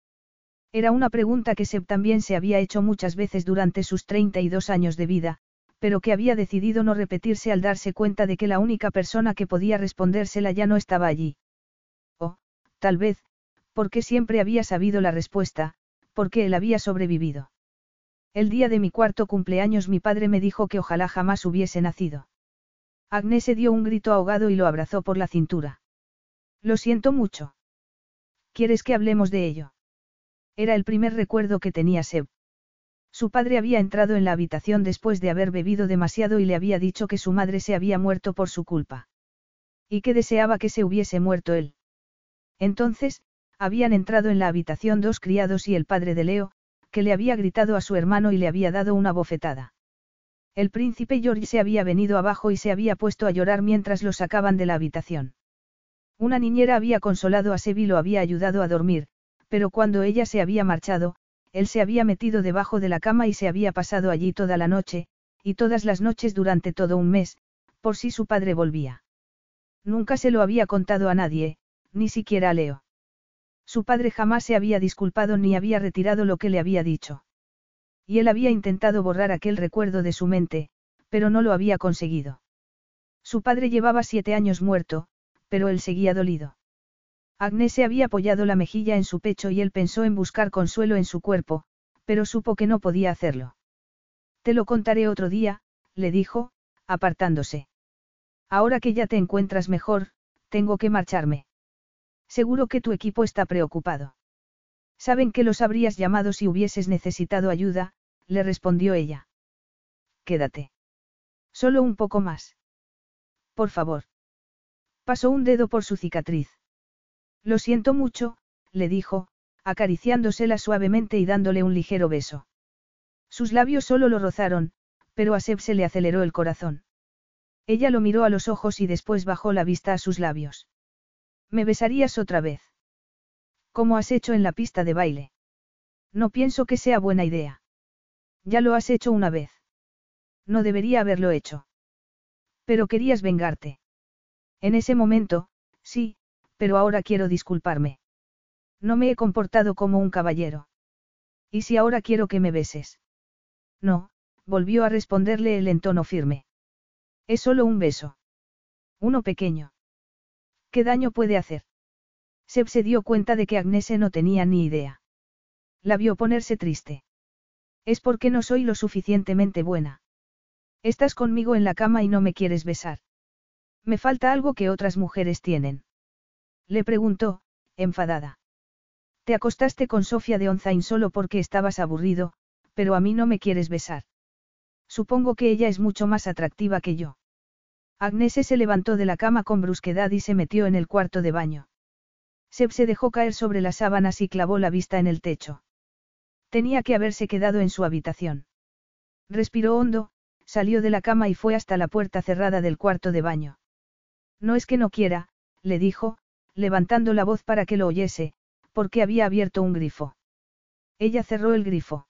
Speaker 1: Era una pregunta que Seb también se había hecho muchas veces durante sus 32 años de vida, pero que había decidido no repetirse al darse cuenta de que la única persona que podía respondérsela ya no estaba allí. Oh, Tal vez, porque siempre había sabido la respuesta, porque él había sobrevivido. El día de mi cuarto cumpleaños mi padre me dijo que ojalá jamás hubiese nacido. Agnes se dio un grito ahogado y lo abrazó por la cintura. Lo siento mucho. ¿Quieres que hablemos de ello? Era el primer recuerdo que tenía Seb. Su padre había entrado en la habitación después de haber bebido demasiado y le había dicho que su madre se había muerto por su culpa. Y que deseaba que se hubiese muerto él. Entonces, habían entrado en la habitación dos criados y el padre de Leo, que le había gritado a su hermano y le había dado una bofetada. El príncipe George se había venido abajo y se había puesto a llorar mientras lo sacaban de la habitación. Una niñera había consolado a Seb y lo había ayudado a dormir, pero cuando ella se había marchado, él se había metido debajo de la cama y se había pasado allí toda la noche, y todas las noches durante todo un mes, por si su padre volvía. Nunca se lo había contado a nadie, ni siquiera a Leo. Su padre jamás se había disculpado ni había retirado lo que le había dicho. Y él había intentado borrar aquel recuerdo de su mente, pero no lo había conseguido. Su padre llevaba siete años muerto, pero él seguía dolido. Agnes se había apoyado la mejilla en su pecho y él pensó en buscar consuelo en su cuerpo, pero supo que no podía hacerlo. Te lo contaré otro día, le dijo, apartándose. Ahora que ya te encuentras mejor, tengo que marcharme. Seguro que tu equipo está preocupado. Saben que los habrías llamado si hubieses necesitado ayuda, le respondió ella. Quédate. Solo un poco más. Por favor. Pasó un dedo por su cicatriz. Lo siento mucho, le dijo, acariciándosela suavemente y dándole un ligero beso. Sus labios solo lo rozaron, pero a Seb se le aceleró el corazón. Ella lo miró a los ojos y después bajó la vista a sus labios. ¿Me besarías otra vez? ¿Cómo has hecho en la pista de baile? No pienso que sea buena idea. Ya lo has hecho una vez. No debería haberlo hecho. Pero querías vengarte. En ese momento, sí, pero ahora quiero disculparme. No me he comportado como un caballero. ¿Y si ahora quiero que me beses? No, volvió a responderle él en tono firme. Es solo un beso. Uno pequeño. ¿Qué daño puede hacer? Seb se dio cuenta de que Agnese no tenía ni idea. La vio ponerse triste. Es porque no soy lo suficientemente buena. Estás conmigo en la cama y no me quieres besar. Me falta algo que otras mujeres tienen. Le preguntó, enfadada. Te acostaste con Sofía de Onzain solo porque estabas aburrido, pero a mí no me quieres besar. Supongo que ella es mucho más atractiva que yo. Agnese se levantó de la cama con brusquedad y se metió en el cuarto de baño. Seb se dejó caer sobre las sábanas y clavó la vista en el techo. Tenía que haberse quedado en su habitación. Respiró hondo, salió de la cama y fue hasta la puerta cerrada del cuarto de baño. No es que no quiera, le dijo, levantando la voz para que lo oyese, porque había abierto un grifo. Ella cerró el grifo.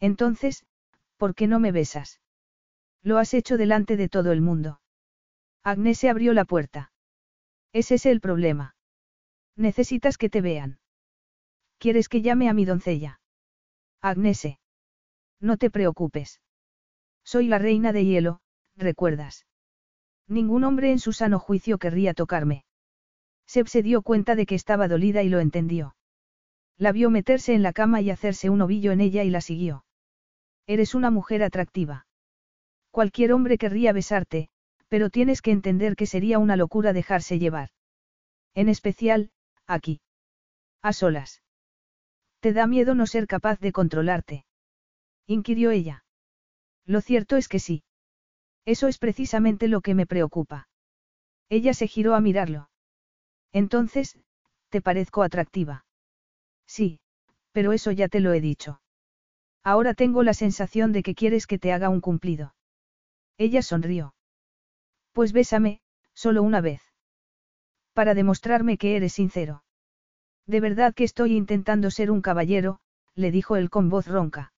Speaker 1: Entonces, ¿por qué no me besas? Lo has hecho delante de todo el mundo. Agnes se abrió la puerta. ¿Es ese el problema? Necesitas que te vean. ¿Quieres que llame a mi doncella? Agnese. No te preocupes. Soy la reina de hielo, ¿recuerdas? Ningún hombre en su sano juicio querría tocarme. Seb se dio cuenta de que estaba dolida y lo entendió. La vio meterse en la cama y hacerse un ovillo en ella y la siguió. Eres una mujer atractiva. Cualquier hombre querría besarte, pero tienes que entender que sería una locura dejarse llevar. En especial, aquí. A solas. ¿Te da miedo no ser capaz de controlarte? inquirió ella. Lo cierto es que sí. Eso es precisamente lo que me preocupa. Ella se giró a mirarlo. Entonces, ¿te parezco atractiva? Sí, pero eso ya te lo he dicho. Ahora tengo la sensación de que quieres que te haga un cumplido. Ella sonrió. Pues bésame, solo una vez. Para demostrarme que eres sincero. De verdad que estoy intentando ser un caballero, le dijo él con voz ronca.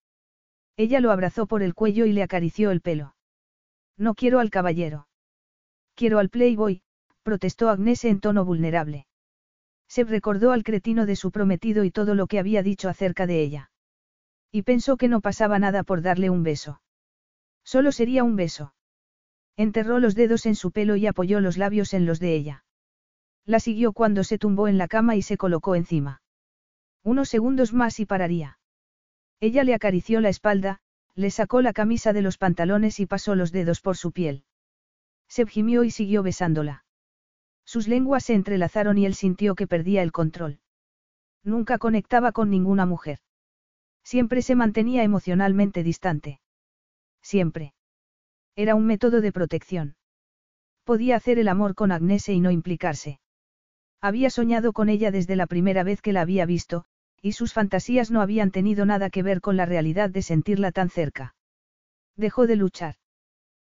Speaker 1: Ella lo abrazó por el cuello y le acarició el pelo. No quiero al caballero. Quiero al playboy, protestó Agnese en tono vulnerable. Se recordó al cretino de su prometido y todo lo que había dicho acerca de ella. Y pensó que no pasaba nada por darle un beso. Solo sería un beso. Enterró los dedos en su pelo y apoyó los labios en los de ella. La siguió cuando se tumbó en la cama y se colocó encima. Unos segundos más y pararía. Ella le acarició la espalda, le sacó la camisa de los pantalones y pasó los dedos por su piel. Se gimió y siguió besándola. Sus lenguas se entrelazaron y él sintió que perdía el control. Nunca conectaba con ninguna mujer. Siempre se mantenía emocionalmente distante. Siempre. Era un método de protección. Podía hacer el amor con Agnese y no implicarse. Había soñado con ella desde la primera vez que la había visto, y sus fantasías no habían tenido nada que ver con la realidad de sentirla tan cerca. Dejó de luchar.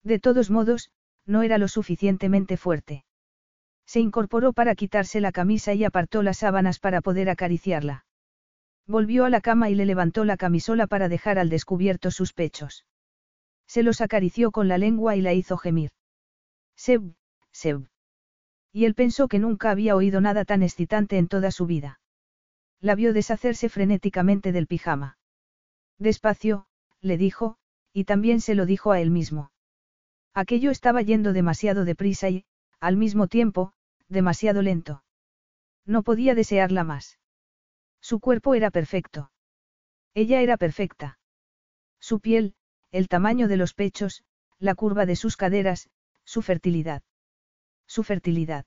Speaker 1: De todos modos, no era lo suficientemente fuerte. Se incorporó para quitarse la camisa y apartó las sábanas para poder acariciarla. Volvió a la cama y le levantó la camisola para dejar al descubierto sus pechos. Se los acarició con la lengua y la hizo gemir. Seb, Seb. Y él pensó que nunca había oído nada tan excitante en toda su vida. La vio deshacerse frenéticamente del pijama. Despacio, le dijo, y también se lo dijo a él mismo. Aquello estaba yendo demasiado deprisa y, al mismo tiempo, demasiado lento. No podía desearla más. Su cuerpo era perfecto. Ella era perfecta. Su piel, el tamaño de los pechos, la curva de sus caderas, su fertilidad. Su fertilidad.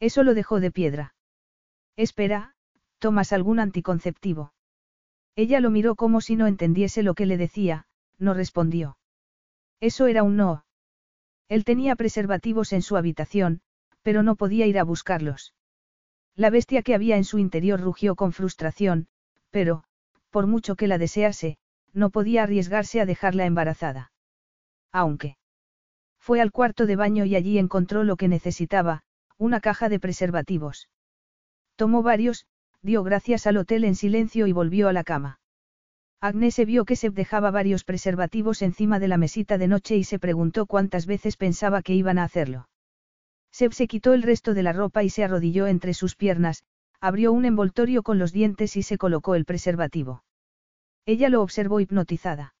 Speaker 1: Eso lo dejó de piedra. Espera, ¿tomas algún anticonceptivo? Ella lo miró como si no entendiese lo que le decía, no respondió. Eso era un no. Él tenía preservativos en su habitación, pero no podía ir a buscarlos. La bestia que había en su interior rugió con frustración, pero, por mucho que la desease, no podía arriesgarse a dejarla embarazada. Aunque. Fue al cuarto de baño y allí encontró lo que necesitaba, una caja de preservativos. Tomó varios, dio gracias al hotel en silencio y volvió a la cama. Agnes vio que se dejaba varios preservativos encima de la mesita de noche y se preguntó cuántas veces pensaba que iban a hacerlo. Seb se quitó el resto de la ropa y se arrodilló entre sus piernas, abrió un envoltorio con los dientes y se colocó el preservativo. Ella lo observó hipnotizada.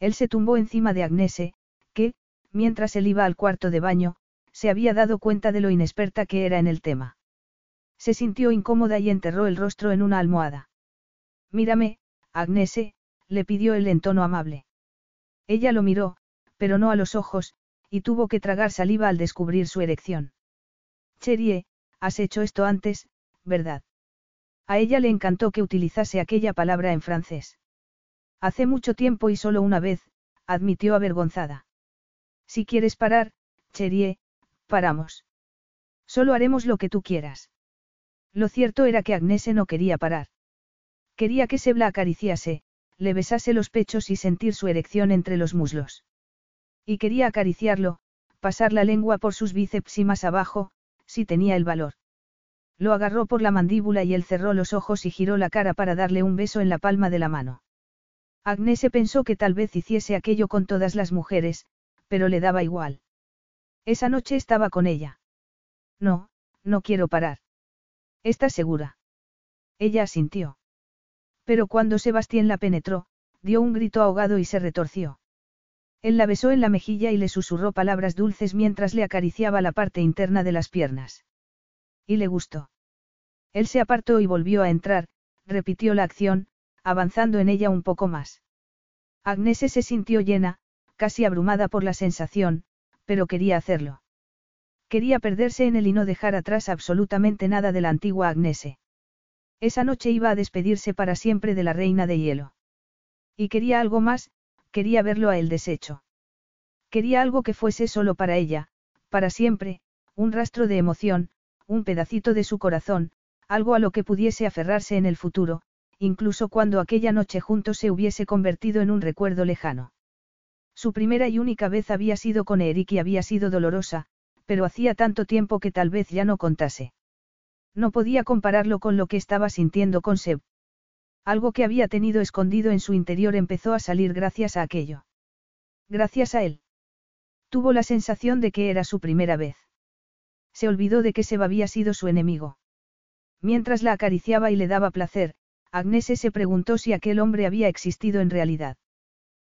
Speaker 1: Él se tumbó encima de Agnese, que, mientras él iba al cuarto de baño, se había dado cuenta de lo inexperta que era en el tema. Se sintió incómoda y enterró el rostro en una almohada. Mírame, Agnese, le pidió él en tono amable. Ella lo miró, pero no a los ojos, y tuvo que tragar saliva al descubrir su erección. Cherie, has hecho esto antes, ¿verdad? A ella le encantó que utilizase aquella palabra en francés. Hace mucho tiempo y solo una vez, admitió avergonzada. Si quieres parar, Cherie, paramos. Solo haremos lo que tú quieras. Lo cierto era que Agnese no quería parar. Quería que Seb la acariciase, le besase los pechos y sentir su erección entre los muslos. Y quería acariciarlo, pasar la lengua por sus bíceps y más abajo, si tenía el valor. Lo agarró por la mandíbula y él cerró los ojos y giró la cara para darle un beso en la palma de la mano. Agnese pensó que tal vez hiciese aquello con todas las mujeres, pero le daba igual. Esa noche estaba con ella. No, no quiero parar. ¿Estás segura? Ella asintió. Pero cuando Sebastián la penetró, dio un grito ahogado y se retorció. Él la besó en la mejilla y le susurró palabras dulces mientras le acariciaba la parte interna de las piernas. Y le gustó. Él se apartó y volvió a entrar, repitió la acción, avanzando en ella un poco más. Agnese se sintió llena, casi abrumada por la sensación, pero quería hacerlo. Quería perderse en él y no dejar atrás absolutamente nada de la antigua Agnese. Esa noche iba a despedirse para siempre de la reina de hielo. Y quería algo más, quería verlo a él deshecho. Quería algo que fuese solo para ella, para siempre, un rastro de emoción, un pedacito de su corazón, algo a lo que pudiese aferrarse en el futuro, incluso cuando aquella noche juntos se hubiese convertido en un recuerdo lejano. Su primera y única vez había sido con Eric y había sido dolorosa, pero hacía tanto tiempo que tal vez ya no contase. No podía compararlo con lo que estaba sintiendo con Seb. Algo que había tenido escondido en su interior empezó a salir gracias a aquello. Gracias a él. Tuvo la sensación de que era su primera vez. Se olvidó de que Seb había sido su enemigo. Mientras la acariciaba y le daba placer, Agnese se preguntó si aquel hombre había existido en realidad.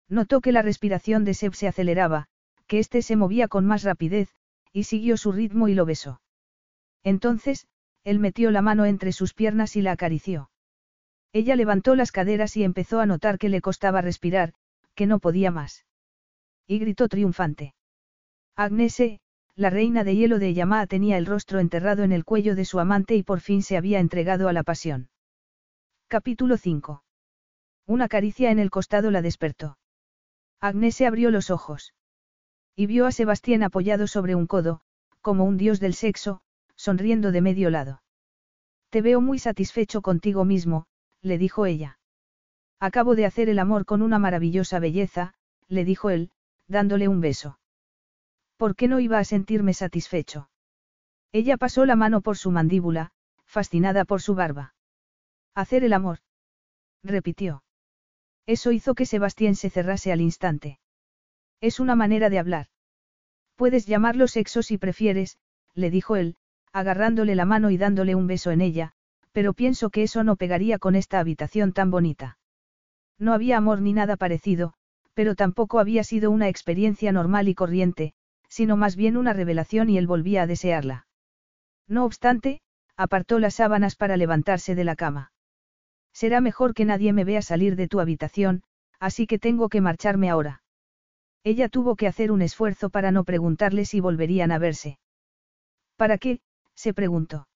Speaker 1: Notó que la respiración de Seb se aceleraba, que éste se movía con más rapidez, y siguió su ritmo y lo besó. Entonces, él metió la mano entre sus piernas y la acarició. Ella levantó las caderas y empezó a notar que le costaba respirar, que no podía más. Y gritó triunfante. Agnese, la reina de hielo de Yamá tenía el rostro enterrado en el cuello de su amante y por fin se había entregado a la pasión. Capítulo 5. Una caricia en el costado la despertó. Agnese abrió los ojos. Y vio a Sebastián apoyado sobre un codo, como un dios del sexo, sonriendo de medio lado. Te veo muy satisfecho contigo mismo, le dijo ella. Acabo de hacer el amor con una maravillosa belleza, le dijo él, dándole un beso. ¿Por qué no iba a sentirme satisfecho? Ella pasó la mano por su mandíbula, fascinada por su barba. Hacer el amor. Repitió. Eso hizo que Sebastián se cerrase al instante. Es una manera de hablar. Puedes llamarlo sexo si prefieres, le dijo él, agarrándole la mano y dándole un beso en ella, pero pienso que eso no pegaría con esta habitación tan bonita. No había amor ni nada parecido, pero tampoco había sido una experiencia normal y corriente, sino más bien una revelación y él volvía a desearla. No obstante, apartó las sábanas para levantarse de la cama. Será mejor que nadie me vea salir de tu habitación, así que tengo que marcharme ahora. Ella tuvo que hacer un esfuerzo para no preguntarle si volverían a verse. ¿Para qué? se preguntó.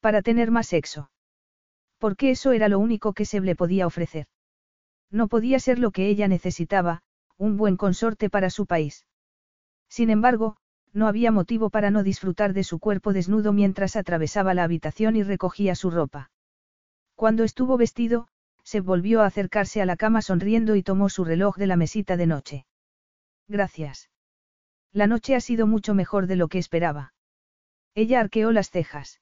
Speaker 1: Para tener más sexo. Porque eso era lo único que se le podía ofrecer. No podía ser lo que ella necesitaba, un buen consorte para su país. Sin embargo, no había motivo para no disfrutar de su cuerpo desnudo mientras atravesaba la habitación y recogía su ropa. Cuando estuvo vestido, se volvió a acercarse a la cama sonriendo y tomó su reloj de la mesita de noche. Gracias. La noche ha sido mucho mejor de lo que esperaba. Ella arqueó las cejas.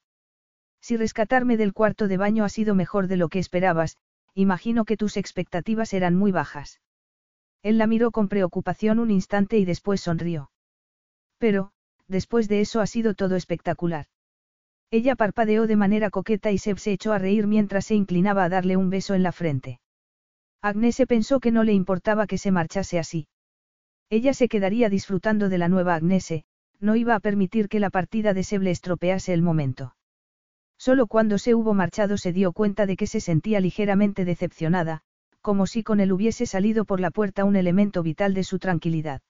Speaker 1: Si rescatarme del cuarto de baño ha sido mejor de lo que esperabas, imagino que tus expectativas eran muy bajas. Él la miró con preocupación un instante y después sonrió. Pero, después de eso ha sido todo espectacular. Ella parpadeó de manera coqueta y Seb se echó a reír mientras se inclinaba a darle un beso en la frente. Agnese pensó que no le importaba que se marchase así. Ella se quedaría disfrutando de la nueva Agnese, no iba a permitir que la partida de Seb le estropease el momento. Solo cuando se hubo marchado se dio cuenta de que se sentía ligeramente decepcionada, como si con él hubiese salido por la puerta un elemento vital de su tranquilidad.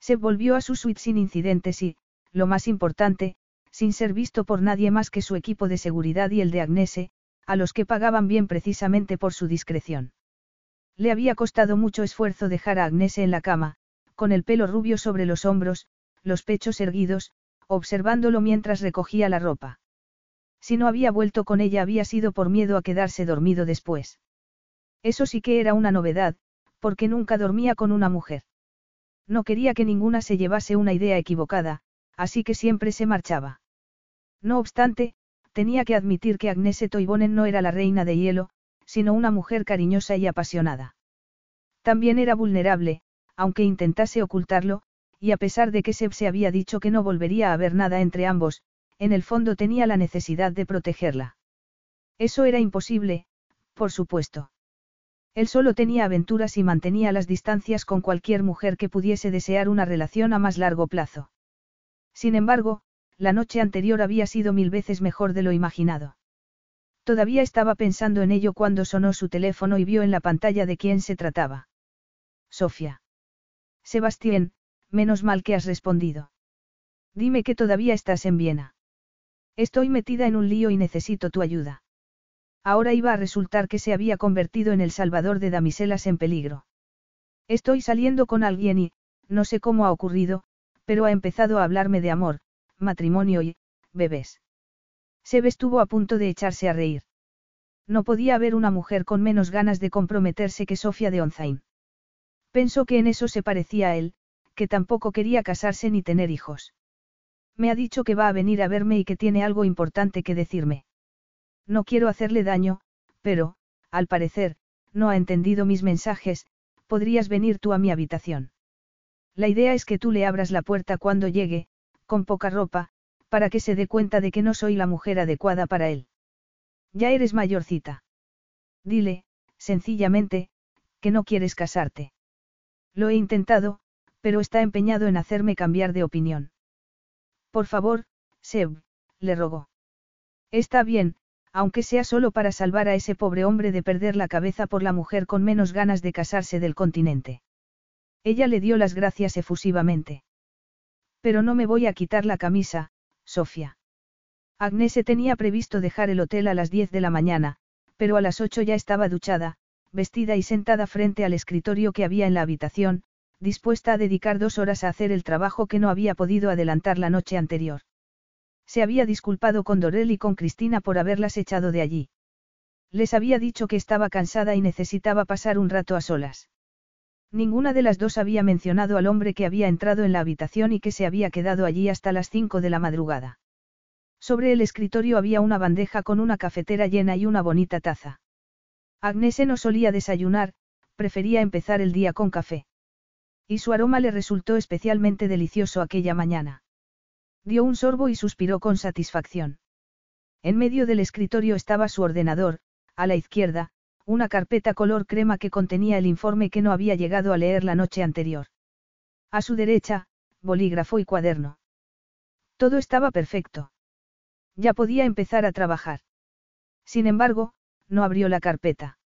Speaker 1: Se volvió a su suite sin incidentes y, lo más importante, sin ser visto por nadie más que su equipo de seguridad y el de Agnese, a los que pagaban bien precisamente por su discreción. Le había costado mucho esfuerzo dejar a Agnese en la cama, con el pelo rubio sobre los hombros, los pechos erguidos, observándolo mientras recogía la ropa. Si no había vuelto con ella había sido por miedo a quedarse dormido después. Eso sí que era una novedad, porque nunca dormía con una mujer. No quería que ninguna se llevase una idea equivocada, así que siempre se marchaba. No obstante, tenía que admitir que Agnese Toivonen no era la reina de hielo, sino una mujer cariñosa y apasionada. También era vulnerable, aunque intentase ocultarlo, y a pesar de que Seb se había dicho que no volvería a haber nada entre ambos, en el fondo tenía la necesidad de protegerla. Eso era imposible, por supuesto. Él solo tenía aventuras y mantenía las distancias con cualquier mujer que pudiese desear una relación a más largo plazo. Sin embargo, la noche anterior había sido mil veces mejor de lo imaginado. Todavía estaba pensando en ello cuando sonó su teléfono y vio en la pantalla de quién se trataba. Sofía. Sebastián, menos mal que has respondido. Dime que todavía estás en Viena. Estoy metida en un lío y necesito tu ayuda. Ahora iba a resultar que se había convertido en el salvador de damiselas en peligro. Estoy saliendo con alguien y, no sé cómo ha ocurrido, pero ha empezado a hablarme de amor, matrimonio y, bebés. Seb estuvo a punto de echarse a reír. No podía haber una mujer con menos ganas de comprometerse que Sofía de Onzain. Pensó que en eso se parecía a él, que tampoco quería casarse ni tener hijos. Me ha dicho que va a venir a verme y que tiene algo importante que decirme. No quiero hacerle daño, pero, al parecer, no ha entendido mis mensajes, podrías venir tú a mi habitación. La idea es que tú le abras la puerta cuando llegue, con poca ropa, para que se dé cuenta de que no soy la mujer adecuada para él. Ya eres mayorcita. Dile, sencillamente, que no quieres casarte. Lo he intentado, pero está empeñado en hacerme cambiar de opinión. Por favor, Seb, le rogó. Está bien, aunque sea solo para salvar a ese pobre hombre de perder la cabeza por la mujer con menos ganas de casarse del continente. Ella le dio las gracias efusivamente. Pero no me voy a quitar la camisa, Sofía. Agnese tenía previsto dejar el hotel a las 10 de la mañana, pero a las 8 ya estaba duchada, vestida y sentada frente al escritorio que había en la habitación, dispuesta a dedicar dos horas a hacer el trabajo que no había podido adelantar la noche anterior. Se había disculpado con Dorel y con Cristina por haberlas echado de allí. Les había dicho que estaba cansada y necesitaba pasar un rato a solas. Ninguna de las dos había mencionado al hombre que había entrado en la habitación y que se había quedado allí hasta las cinco de la madrugada. Sobre el escritorio había una bandeja con una cafetera llena y una bonita taza. Agnese no solía desayunar, prefería empezar el día con café. Y su aroma le resultó especialmente delicioso aquella mañana. Dio un sorbo y suspiró con satisfacción. En medio del escritorio estaba su ordenador, a la izquierda, una carpeta color crema que contenía el informe que no había llegado a leer la noche anterior. A su derecha, bolígrafo y cuaderno. Todo estaba perfecto. Ya podía empezar a trabajar. Sin embargo, no abrió la carpeta.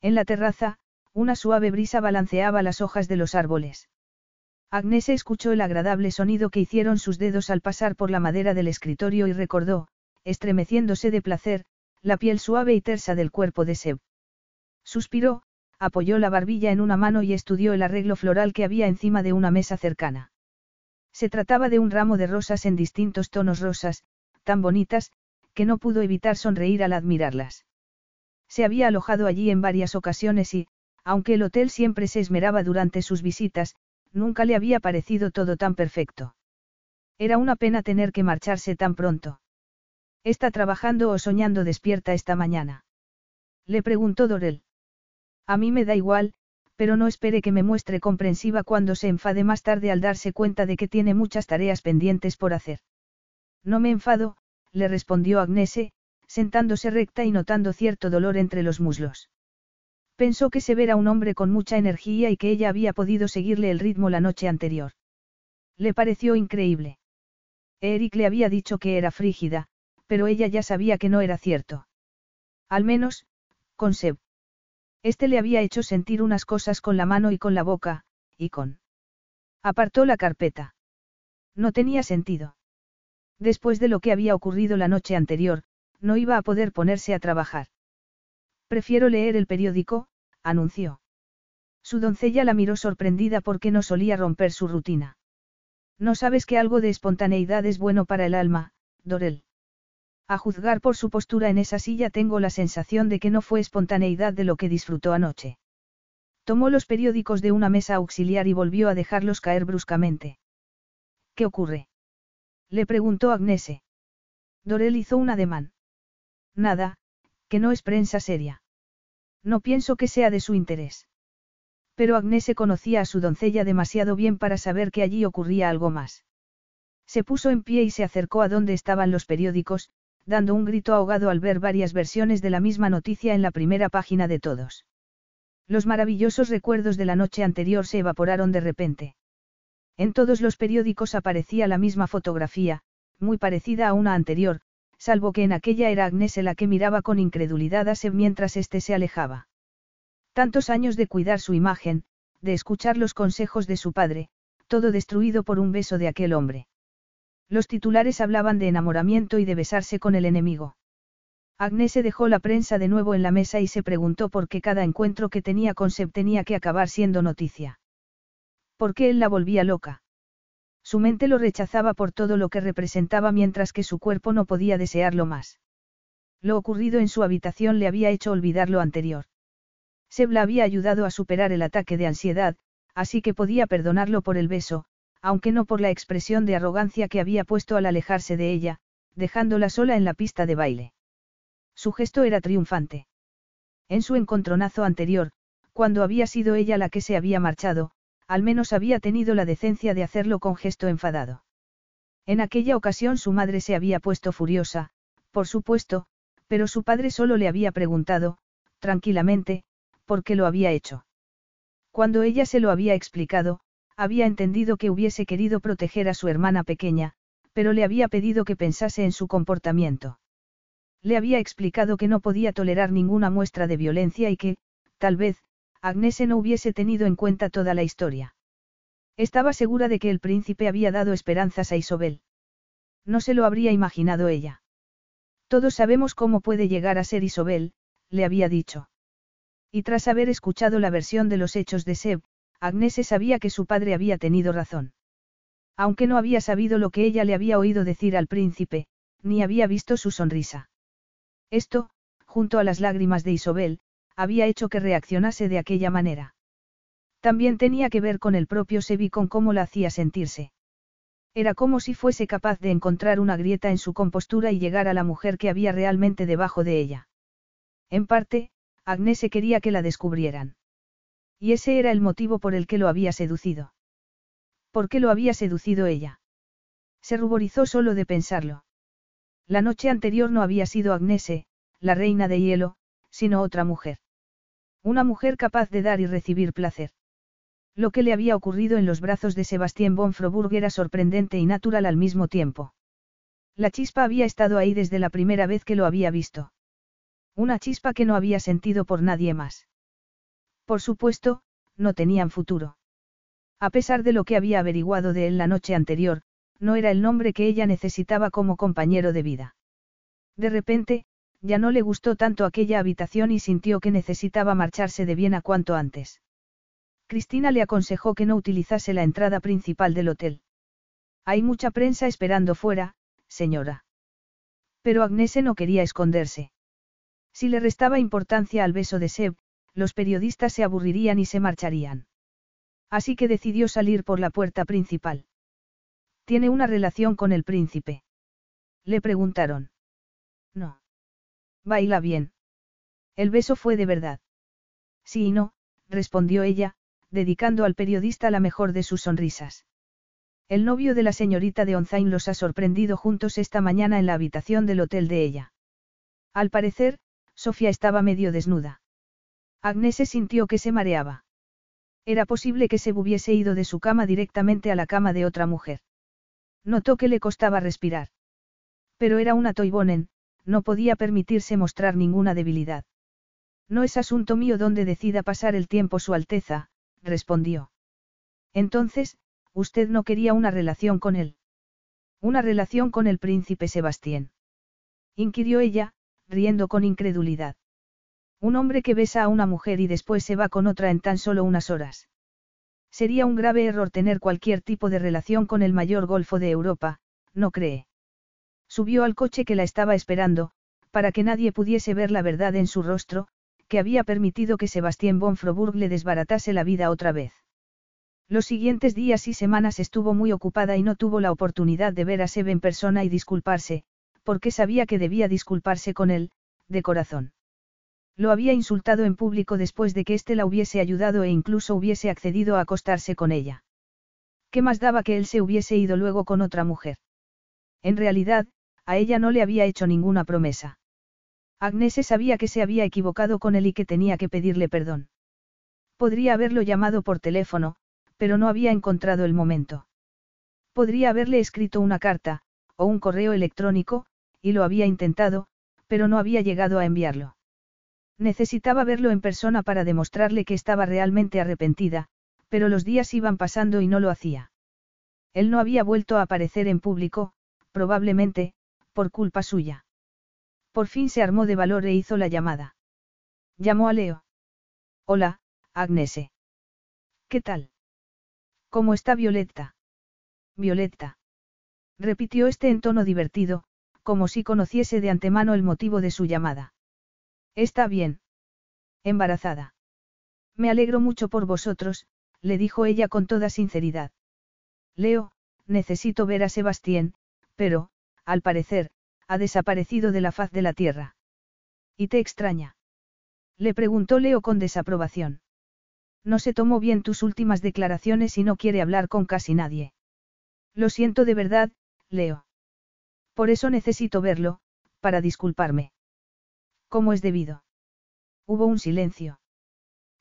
Speaker 1: En la terraza, una suave brisa balanceaba las hojas de los árboles. Agnes escuchó el agradable sonido que hicieron sus dedos al pasar por la madera del escritorio y recordó, estremeciéndose de placer, la piel suave y tersa del cuerpo de Seb. Suspiró, apoyó la barbilla en una mano y estudió el arreglo floral que había encima de una mesa cercana. Se trataba de un ramo de rosas en distintos tonos rosas, tan bonitas, que no pudo evitar sonreír al admirarlas. Se había alojado allí en varias ocasiones y, aunque el hotel siempre se esmeraba durante sus visitas, nunca le había parecido todo tan perfecto. Era una pena tener que marcharse tan pronto. ¿Está trabajando o soñando despierta esta mañana? Le preguntó Dorel. A mí me da igual, pero no espere que me muestre comprensiva cuando se enfade más tarde al darse cuenta de que tiene muchas tareas pendientes por hacer. No me enfado, le respondió Agnese, sentándose recta y notando cierto dolor entre los muslos. Pensó que se era un hombre con mucha energía y que ella había podido seguirle el ritmo la noche anterior. Le pareció increíble. Eric le había dicho que era frígida, pero ella ya sabía que no era cierto. Al menos, con Seb. Este le había hecho sentir unas cosas con la mano y con la boca, y con. Apartó la carpeta. No tenía sentido. Después de lo que había ocurrido la noche anterior, no iba a poder ponerse a trabajar. Prefiero leer el periódico, anunció. Su doncella la miró sorprendida porque no solía romper su rutina. No sabes que algo de espontaneidad es bueno para el alma, Dorel. A juzgar por su postura en esa silla tengo la sensación de que no fue espontaneidad de lo que disfrutó anoche. Tomó los periódicos de una mesa auxiliar y volvió a dejarlos caer bruscamente. ¿Qué ocurre? Le preguntó Agnese. Dorel hizo un ademán. Nada, que no es prensa seria. No pienso que sea de su interés. Pero Agnese conocía a su doncella demasiado bien para saber que allí ocurría algo más. Se puso en pie y se acercó a donde estaban los periódicos, dando un grito ahogado al ver varias versiones de la misma noticia en la primera página de todos. Los maravillosos recuerdos de la noche anterior se evaporaron de repente. En todos los periódicos aparecía la misma fotografía, muy parecida a una anterior, salvo que en aquella era Agnese la que miraba con incredulidad a Seb mientras éste se alejaba. Tantos años de cuidar su imagen, de escuchar los consejos de su padre, todo destruido por un beso de aquel hombre. Los titulares hablaban de enamoramiento y de besarse con el enemigo. Agnese dejó la prensa de nuevo en la mesa y se preguntó por qué cada encuentro que tenía con Seb tenía que acabar siendo noticia. ¿Por qué él la volvía loca? Su mente lo rechazaba por todo lo que representaba mientras que su cuerpo no podía desearlo más. Lo ocurrido en su habitación le había hecho olvidar lo anterior. Seb la había ayudado a superar el ataque de ansiedad, así que podía perdonarlo por el beso, aunque no por la expresión de arrogancia que había puesto al alejarse de ella, dejándola sola en la pista de baile. Su gesto era triunfante. En su encontronazo anterior, cuando había sido ella la que se había marchado, al menos había tenido la decencia de hacerlo con gesto enfadado. En aquella ocasión su madre se había puesto furiosa, por supuesto, pero su padre solo le había preguntado, tranquilamente, por qué lo había hecho. Cuando ella se lo había explicado, había entendido que hubiese querido proteger a su hermana pequeña, Pero le había pedido que pensase en su comportamiento. Le había explicado que no podía tolerar ninguna muestra de violencia y que, tal vez, Agnese no hubiese tenido en cuenta toda la historia. Estaba segura de que el príncipe había dado esperanzas a Isobel. No se lo habría imaginado ella. Todos sabemos cómo puede llegar a ser Isobel, le había dicho. Y tras haber escuchado la versión de los hechos de Seb, Agnese sabía que su padre había tenido razón. Aunque no había sabido lo que ella le había oído decir al príncipe, ni había visto su sonrisa. Esto, junto a las lágrimas de Isobel, había hecho que reaccionase de aquella manera. También tenía que ver con el propio Seb y con cómo la hacía sentirse. Era como si fuese capaz de encontrar una grieta en su compostura y llegar a la mujer que había realmente debajo de ella. En parte, Agnese quería que la descubrieran. Y ese era el motivo por el que lo había seducido. ¿Por qué lo había seducido ella? Se ruborizó solo de pensarlo. La noche anterior no había sido Agnese, la reina de hielo, sino otra mujer. Una mujer capaz de dar y recibir placer. Lo que le había ocurrido en los brazos de Sebastián von Froburg era sorprendente y natural al mismo tiempo. La chispa había estado ahí desde la primera vez que lo había visto. Una chispa que no había sentido por nadie más. Por supuesto, no tenían futuro. A pesar de lo que había averiguado de él la noche anterior, no era el nombre que ella necesitaba como compañero de vida. De repente, ya no le gustó tanto aquella habitación y sintió que necesitaba marcharse de Viena cuanto antes. Cristina le aconsejó que no utilizase la entrada principal del hotel. Hay mucha prensa esperando fuera, señora. Pero Agnese no quería esconderse. Si le restaba importancia al beso de Seb, los periodistas se aburrirían y se marcharían. Así que decidió salir por la puerta principal. ¿Tiene una relación con el príncipe? Le preguntaron. No. Baila bien. El beso fue de verdad. Sí y no, respondió ella, dedicando al periodista la mejor de sus sonrisas. El novio de la señorita de Onzain los ha sorprendido juntos esta mañana en la habitación del hotel de ella. Al parecer, Sofía estaba medio desnuda. Agnes sintió que se mareaba. Era posible que se hubiese ido de su cama directamente a la cama de otra mujer. Notó que le costaba respirar. Pero era una Toibonen, no podía permitirse mostrar ninguna debilidad. No es asunto mío donde decida pasar el tiempo Su Alteza, respondió. Entonces, usted no quería una relación con él. Una relación con el príncipe Sebastián. Inquirió ella, riendo con incredulidad. Un hombre que besa a una mujer y después se va con otra en tan solo unas horas. Sería un grave error tener cualquier tipo de relación con el mayor golfo de Europa, ¿no cree? Subió al coche que la estaba esperando, para que nadie pudiese ver la verdad en su rostro, que había permitido que Sebastián von Froburg le desbaratase la vida otra vez. Los siguientes días y semanas estuvo muy ocupada y no tuvo la oportunidad de ver a Seb en persona y disculparse, porque sabía que debía disculparse con él, de corazón. Lo había insultado en público después de que éste la hubiese ayudado e incluso hubiese accedido a acostarse con ella. ¿Qué más daba que él se hubiese ido luego con otra mujer? En realidad, a ella no le había hecho ninguna promesa. Agnese sabía que se había equivocado con él y que tenía que pedirle perdón. Podría haberlo llamado por teléfono, pero no había encontrado el momento. Podría haberle escrito una carta, o un correo electrónico, y lo había intentado, pero no había llegado a enviarlo. Necesitaba verlo en persona para demostrarle que estaba realmente arrepentida, pero los días iban pasando y no lo hacía. Él no había vuelto a aparecer en público, probablemente, por culpa suya. Por fin se armó de valor e hizo la llamada. Llamó a Leo. Hola, Agnese. ¿Qué tal? ¿Cómo está Violetta? Violetta. Repitió este en tono divertido, como si conociese de antemano el motivo de su llamada. Está bien. Embarazada. Me alegro mucho por vosotros, le dijo ella con toda sinceridad. Leo, necesito ver a Sebastián, pero, al parecer, ha desaparecido de la faz de la tierra. ¿Y te extraña? Le preguntó Leo con desaprobación. No se tomó bien tus últimas declaraciones y no quiere hablar con casi nadie. Lo siento de verdad, Leo. Por eso necesito verlo, para disculparme. ¿Cómo es debido? Hubo un silencio.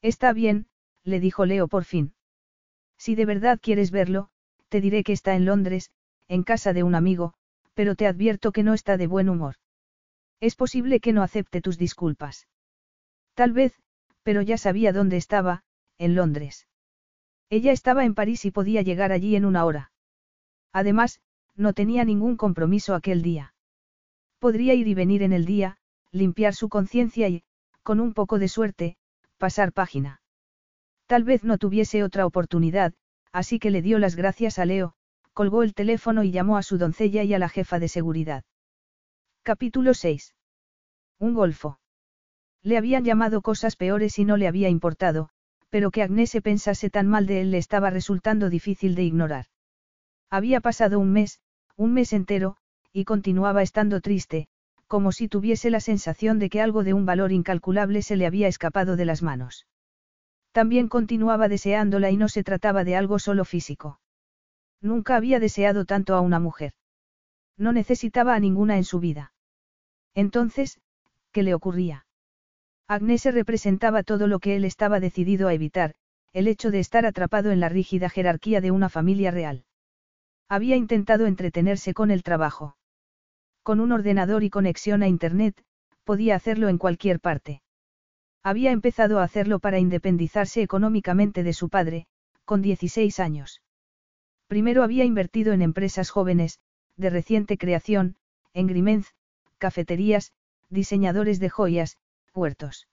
Speaker 1: Está bien, le dijo Leo por fin. Si de verdad quieres verlo, te diré que está en Londres, en casa de un amigo, pero te advierto que no está de buen humor. Es posible que no acepte tus disculpas. Tal vez, pero ya sabía dónde estaba, en Londres. Ella estaba en París y podía llegar allí en una hora. Además, no tenía ningún compromiso aquel día. Podría ir y venir en el día, limpiar su conciencia y, con un poco de suerte, pasar página. Tal vez no tuviese otra oportunidad, así que le dio las gracias a Leo, colgó el teléfono y llamó a su doncella y a la jefa de seguridad. Capítulo 6. Un golfo. Le habían llamado cosas peores y no le había importado, pero que Agnese pensase tan mal de él le estaba resultando difícil de ignorar. Había pasado un mes, un mes entero, y continuaba estando triste, como si tuviese la sensación de que algo de un valor incalculable se le había escapado de las manos. También continuaba deseándola y no se trataba de algo solo físico. Nunca había deseado tanto a una mujer. No necesitaba a ninguna en su vida. Entonces, ¿qué le ocurría? Agnese representaba todo lo que él estaba decidido a evitar, el hecho de estar atrapado en la rígida jerarquía de una familia real. Había intentado entretenerse con el trabajo. Con un ordenador y conexión a Internet, podía hacerlo en cualquier parte. Había empezado a hacerlo para independizarse económicamente de su padre, con 16 años. Primero había invertido en empresas jóvenes, de reciente creación, en Grimenz, cafeterías, diseñadores de joyas, huertos.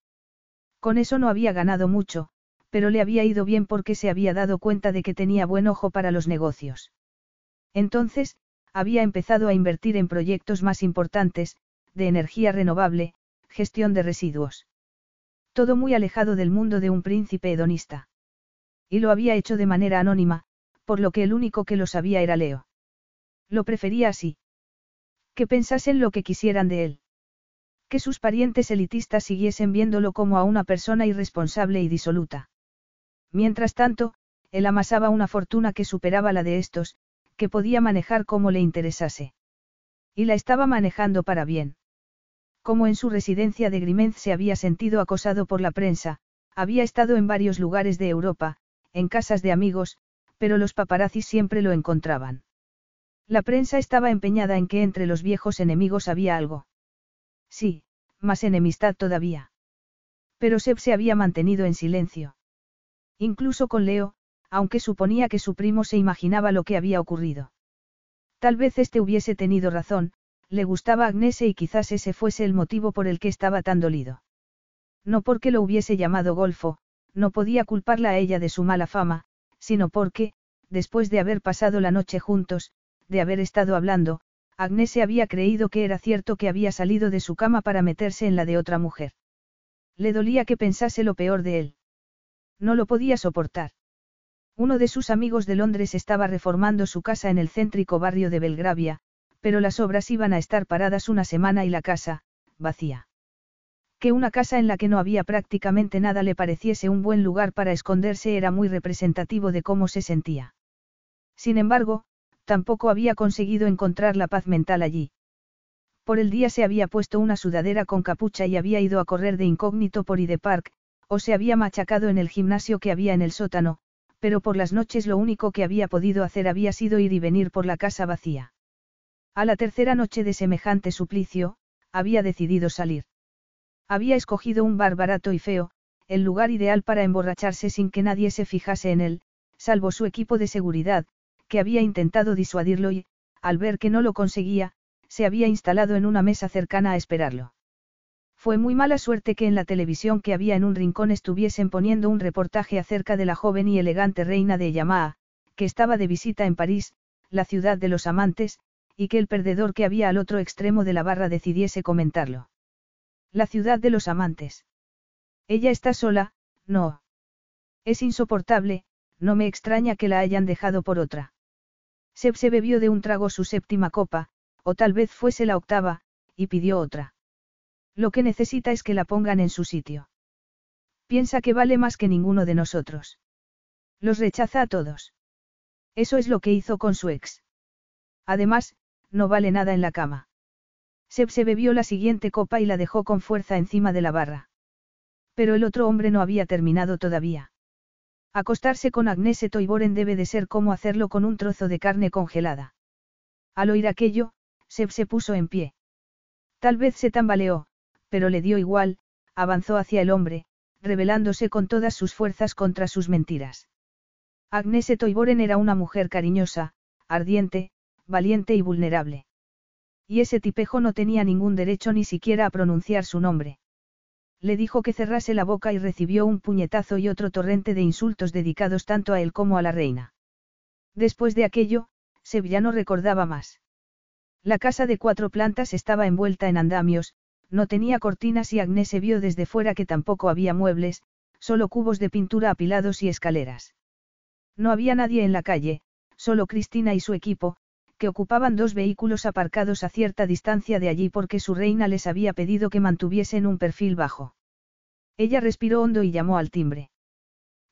Speaker 1: Con eso no había ganado mucho, pero le había ido bien porque se había dado cuenta de que tenía buen ojo para los negocios. Entonces, había empezado a invertir en proyectos más importantes, de energía renovable, gestión de residuos. Todo muy alejado del mundo de un príncipe hedonista. Y lo había hecho de manera anónima, por lo que el único que lo sabía era Leo. Lo prefería así. Que pensasen lo que quisieran de él. Que sus parientes elitistas siguiesen viéndolo como a una persona irresponsable y disoluta. Mientras tanto, él amasaba una fortuna que superaba la de estos, que podía manejar como le interesase. Y la estaba manejando para bien. Como en su residencia de Grimenz se había sentido acosado por la prensa, había estado en varios lugares de Europa, en casas de amigos, pero los paparazzis siempre lo encontraban. La prensa estaba empeñada en que entre los viejos enemigos había algo. Sí, más enemistad todavía. Pero Seb se había mantenido en silencio. Incluso con Leo, aunque suponía que su primo se imaginaba lo que había ocurrido. Tal vez este hubiese tenido razón, le gustaba Agnese y quizás ese fuese el motivo por el que estaba tan dolido. No porque lo hubiese llamado golfo, no podía culparla a ella de su mala fama, sino porque, después de haber pasado la noche juntos, de haber estado hablando, Agnese había creído que era cierto que había salido de su cama para meterse en la de otra mujer. Le dolía que pensase lo peor de él. No lo podía soportar. Uno de sus amigos de Londres estaba reformando su casa en el céntrico barrio de Belgravia, pero las obras iban a estar paradas una semana y la casa, vacía. Que una casa en la que no había prácticamente nada le pareciese un buen lugar para esconderse era muy representativo de cómo se sentía. Sin embargo, tampoco había conseguido encontrar la paz mental allí. Por el día se había puesto una sudadera con capucha y había ido a correr de incógnito por Ide Park, o se había machacado en el gimnasio que había en el sótano, pero por las noches lo único que había podido hacer había sido ir y venir por la casa vacía. A la tercera noche de semejante suplicio, había decidido salir. Había escogido un bar barato y feo, el lugar ideal para emborracharse sin que nadie se fijase en él, salvo su equipo de seguridad, que había intentado disuadirlo y, al ver que no lo conseguía, se había instalado en una mesa cercana a esperarlo. Fue muy mala suerte que en la televisión que había en un rincón estuviesen poniendo un reportaje acerca de la joven y elegante reina de Yamaa, que estaba de visita en París, la ciudad de los amantes, y que el perdedor que había al otro extremo de la barra decidiese comentarlo. La ciudad de los amantes. Ella está sola, no. Es insoportable, no me extraña que la hayan dejado por otra. Seb se bebió de un trago su séptima copa, o tal vez fuese la octava, y pidió otra. Lo que necesita es que la pongan en su sitio. Piensa que vale más que ninguno de nosotros. Los rechaza a todos. Eso es lo que hizo con su ex. Además, no vale nada en la cama. Seb se bebió la siguiente copa y la dejó con fuerza encima de la barra. Pero el otro hombre no había terminado todavía. Acostarse con Agnese Toiboren debe de ser como hacerlo con un trozo de carne congelada. Al oír aquello, Seb se puso en pie. Tal vez se tambaleó, pero le dio igual, avanzó hacia el hombre, rebelándose con todas sus fuerzas contra sus mentiras. Agnese Toiboren era una mujer cariñosa, ardiente, valiente y vulnerable. Y ese tipejo no tenía ningún derecho ni siquiera a pronunciar su nombre. Le dijo que cerrase la boca y recibió un puñetazo y otro torrente de insultos dedicados tanto a él como a la reina. Después de aquello, Seb ya no recordaba más. La casa de cuatro plantas estaba envuelta en andamios, no tenía cortinas y Agnese vio desde fuera que tampoco había muebles, solo cubos de pintura apilados y escaleras. No había nadie en la calle, solo Cristina y su equipo, que ocupaban dos vehículos aparcados a cierta distancia de allí porque su reina les había pedido que mantuviesen un perfil bajo. Ella respiró hondo y llamó al timbre.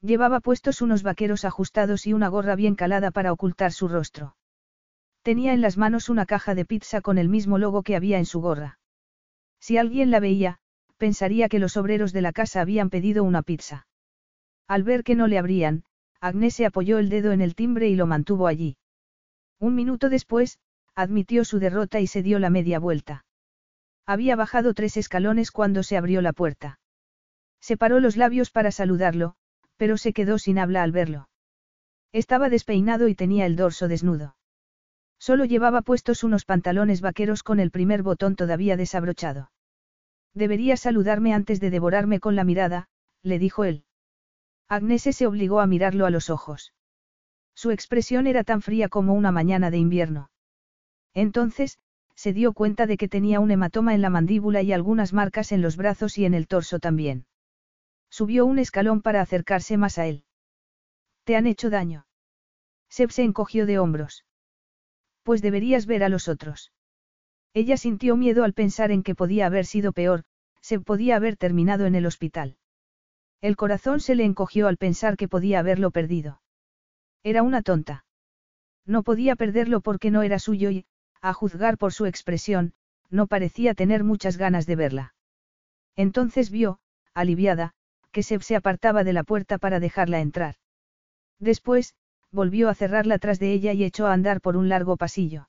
Speaker 1: Llevaba puestos unos vaqueros ajustados y una gorra bien calada para ocultar su rostro. Tenía en las manos una caja de pizza con el mismo logo que había en su gorra. Si alguien la veía, pensaría que los obreros de la casa habían pedido una pizza. Al ver que no le abrían, Agnese se apoyó el dedo en el timbre y lo mantuvo allí. Un minuto después, admitió su derrota y se dio la media vuelta. Había bajado tres escalones cuando se abrió la puerta. Separó los labios para saludarlo, pero se quedó sin habla al verlo. Estaba despeinado y tenía el dorso desnudo. Solo llevaba puestos unos pantalones vaqueros con el primer botón todavía desabrochado. Debería saludarme antes de devorarme con la mirada, le dijo él. Agnese se obligó a mirarlo a los ojos. Su expresión era tan fría como una mañana de invierno. Entonces, se dio cuenta de que tenía un hematoma en la mandíbula y algunas marcas en los brazos y en el torso también. Subió un escalón para acercarse más a él. ¿Te han hecho daño? Seb se encogió de hombros. Pues deberías ver a los otros. Ella sintió miedo al pensar en que podía haber sido peor, se podía haber terminado en el hospital. El corazón se le encogió al pensar que podía haberlo perdido. Era una tonta. No podía perderlo porque no era suyo y, a juzgar por su expresión, no parecía tener muchas ganas de verla. Entonces vio, aliviada, que Seb se apartaba de la puerta para dejarla entrar. Después, volvió a cerrarla tras de ella y echó a andar por un largo pasillo.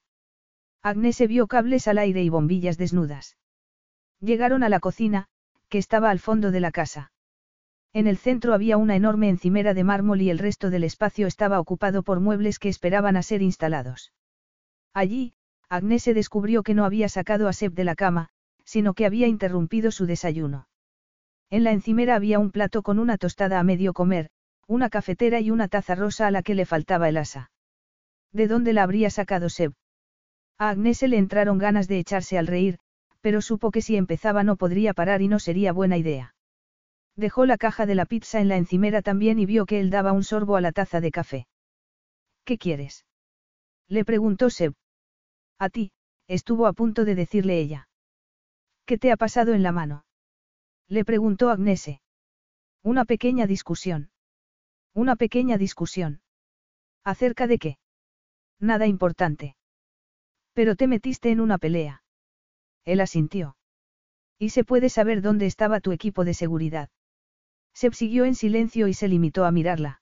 Speaker 1: Agnese vio cables al aire y bombillas desnudas. Llegaron a la cocina, que estaba al fondo de la casa. En el centro había una enorme encimera de mármol y el resto del espacio estaba ocupado por muebles que esperaban a ser instalados. Allí, Agnese descubrió que no había sacado a Seb de la cama, sino que había interrumpido su desayuno. En la encimera había un plato con una tostada a medio comer, una cafetera y una taza rosa a la que le faltaba el asa. ¿De dónde la habría sacado Seb? A Agnese le entraron ganas de echarse al reír, pero supo que si empezaba no podría parar y no sería buena idea. Dejó la caja de la pizza en la encimera también y vio que él daba un sorbo a la taza de café. ¿Qué quieres? Le preguntó Seb. A ti, estuvo a punto de decirle ella. ¿Qué te ha pasado en la mano? Le preguntó Agnese. Una pequeña discusión. Una pequeña discusión. ¿Acerca de qué? Nada importante. Pero te metiste en una pelea. Él asintió. ¿Y se puede saber dónde estaba tu equipo de seguridad? Se siguió en silencio y se limitó a mirarla.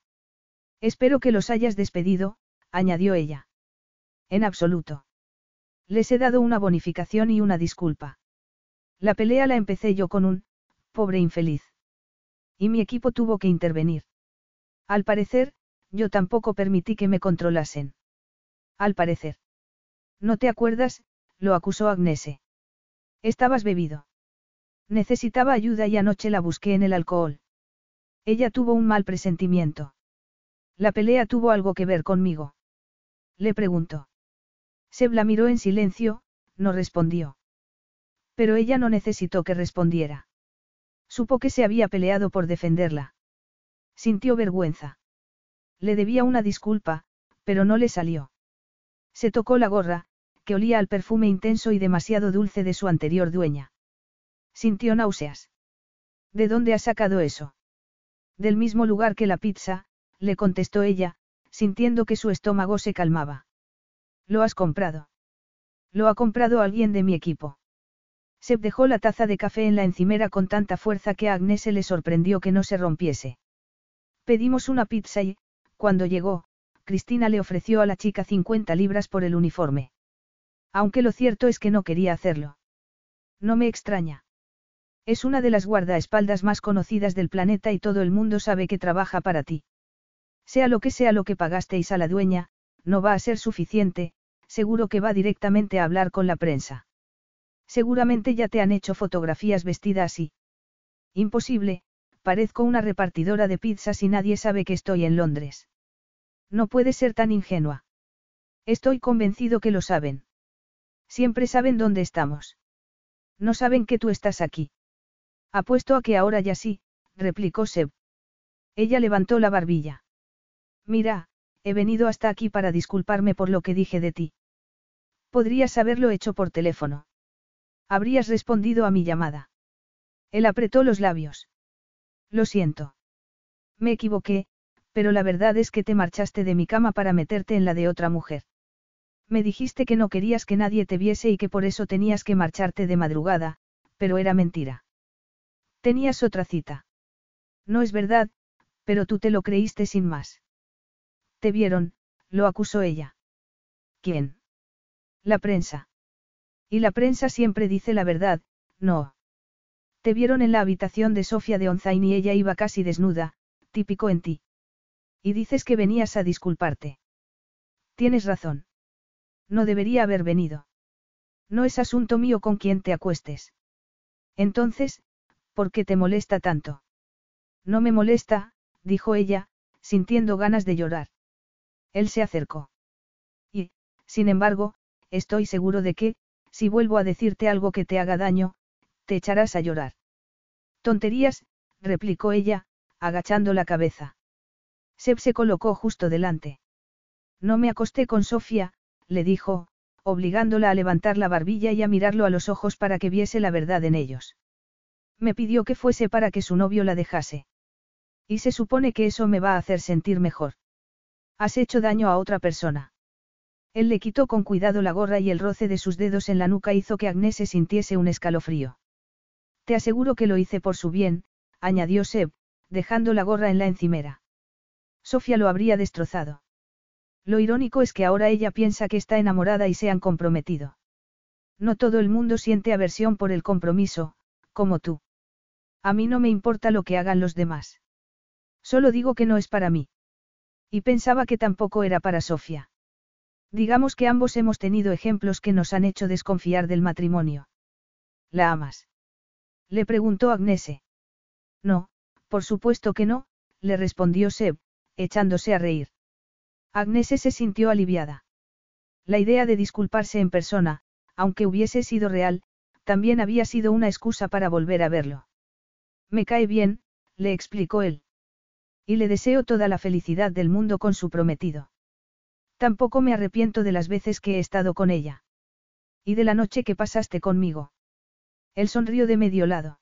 Speaker 1: Espero que los hayas despedido, añadió ella. En absoluto. Les he dado una bonificación y una disculpa. La pelea la empecé yo con un, pobre infeliz. Y mi equipo tuvo que intervenir. Al parecer, yo tampoco permití que me controlasen. Al parecer. ¿No te acuerdas? lo acusó Agnese. Estabas bebido. Necesitaba ayuda y anoche la busqué en el alcohol. Ella tuvo un mal presentimiento. La pelea tuvo algo que ver conmigo. Le preguntó. Seb la miró en silencio, no respondió. Pero ella no necesitó que respondiera. Supo que se había peleado por defenderla. Sintió vergüenza. Le debía una disculpa, pero no le salió. Se tocó la gorra, que olía al perfume intenso y demasiado dulce de su anterior dueña. Sintió náuseas. ¿De dónde ha sacado eso? Del mismo lugar que la pizza, le contestó ella, sintiendo que su estómago se calmaba. ¿Lo has comprado? Lo ha comprado alguien de mi equipo. Seb dejó la taza de café en la encimera con tanta fuerza que a Agnes se le sorprendió que no se rompiese. Pedimos una pizza y, cuando llegó, Cristina le ofreció a la chica 50 libras por el uniforme. Aunque lo cierto es que no quería hacerlo. No me extraña. Es una de las guardaespaldas más conocidas del planeta y todo el mundo sabe que trabaja para ti. Sea lo que sea lo que pagasteis a la dueña, no va a ser suficiente, seguro que va directamente a hablar con la prensa. Seguramente ya te han hecho fotografías vestida así. Imposible, parezco una repartidora de pizzas y nadie sabe que estoy en Londres. No puede ser tan ingenua. Estoy convencido que lo saben. Siempre saben dónde estamos. No saben que tú estás aquí. Apuesto a que ahora ya sí, replicó Seb. Ella levantó la barbilla. Mira, he venido hasta aquí para disculparme por lo que dije de ti. Podrías haberlo hecho por teléfono. Habrías respondido a mi llamada. Él apretó los labios. Lo siento. Me equivoqué, pero la verdad es que te marchaste de mi cama para meterte en la de otra mujer. Me dijiste que no querías que nadie te viese y que por eso tenías que marcharte de madrugada, pero era mentira. Tenías otra cita. No es verdad, pero tú te lo creíste sin más. Te vieron, lo acusó ella. ¿Quién? La prensa. Y la prensa siempre dice la verdad, no. Te vieron en la habitación de Sofía de Onzain y ella iba casi desnuda, típico en ti. Y dices que venías a disculparte. Tienes razón. No debería haber venido. No es asunto mío con quien te acuestes. Entonces, ¿por qué te molesta tanto? No me molesta, dijo ella, sintiendo ganas de llorar. Él se acercó. Y, sin embargo, estoy seguro de que, si vuelvo a decirte algo que te haga daño, te echarás a llorar. Tonterías, replicó ella, agachando la cabeza. Seb se colocó justo delante. No me acosté con Sofía, le dijo, obligándola a levantar la barbilla y a mirarlo a los ojos para que viese la verdad en ellos. Me pidió que fuese para que su novio la dejase. Y se supone que eso me va a hacer sentir mejor. Has hecho daño a otra persona. Él le quitó con cuidado la gorra y el roce de sus dedos en la nuca hizo que Agnese sintiese un escalofrío. Te aseguro que lo hice por su bien, añadió Seb, dejando la gorra en la encimera. Sofía lo habría destrozado. Lo irónico es que ahora ella piensa que está enamorada y se han comprometido. No todo el mundo siente aversión por el compromiso, como tú. A mí no me importa lo que hagan los demás. Solo digo que no es para mí. Y pensaba que tampoco era para Sofía. Digamos que ambos hemos tenido ejemplos que nos han hecho desconfiar del matrimonio. ¿La amas? Le preguntó Agnese. No, por supuesto que no, le respondió Seb, echándose a reír. Agnese se sintió aliviada. La idea de disculparse en persona, aunque hubiese sido real, también había sido una excusa para volver a verlo. Me cae bien, le explicó él. Y le deseo toda la felicidad del mundo con su prometido. Tampoco me arrepiento de las veces que he estado con ella. Y de la noche que pasaste conmigo. Él sonrió de medio lado.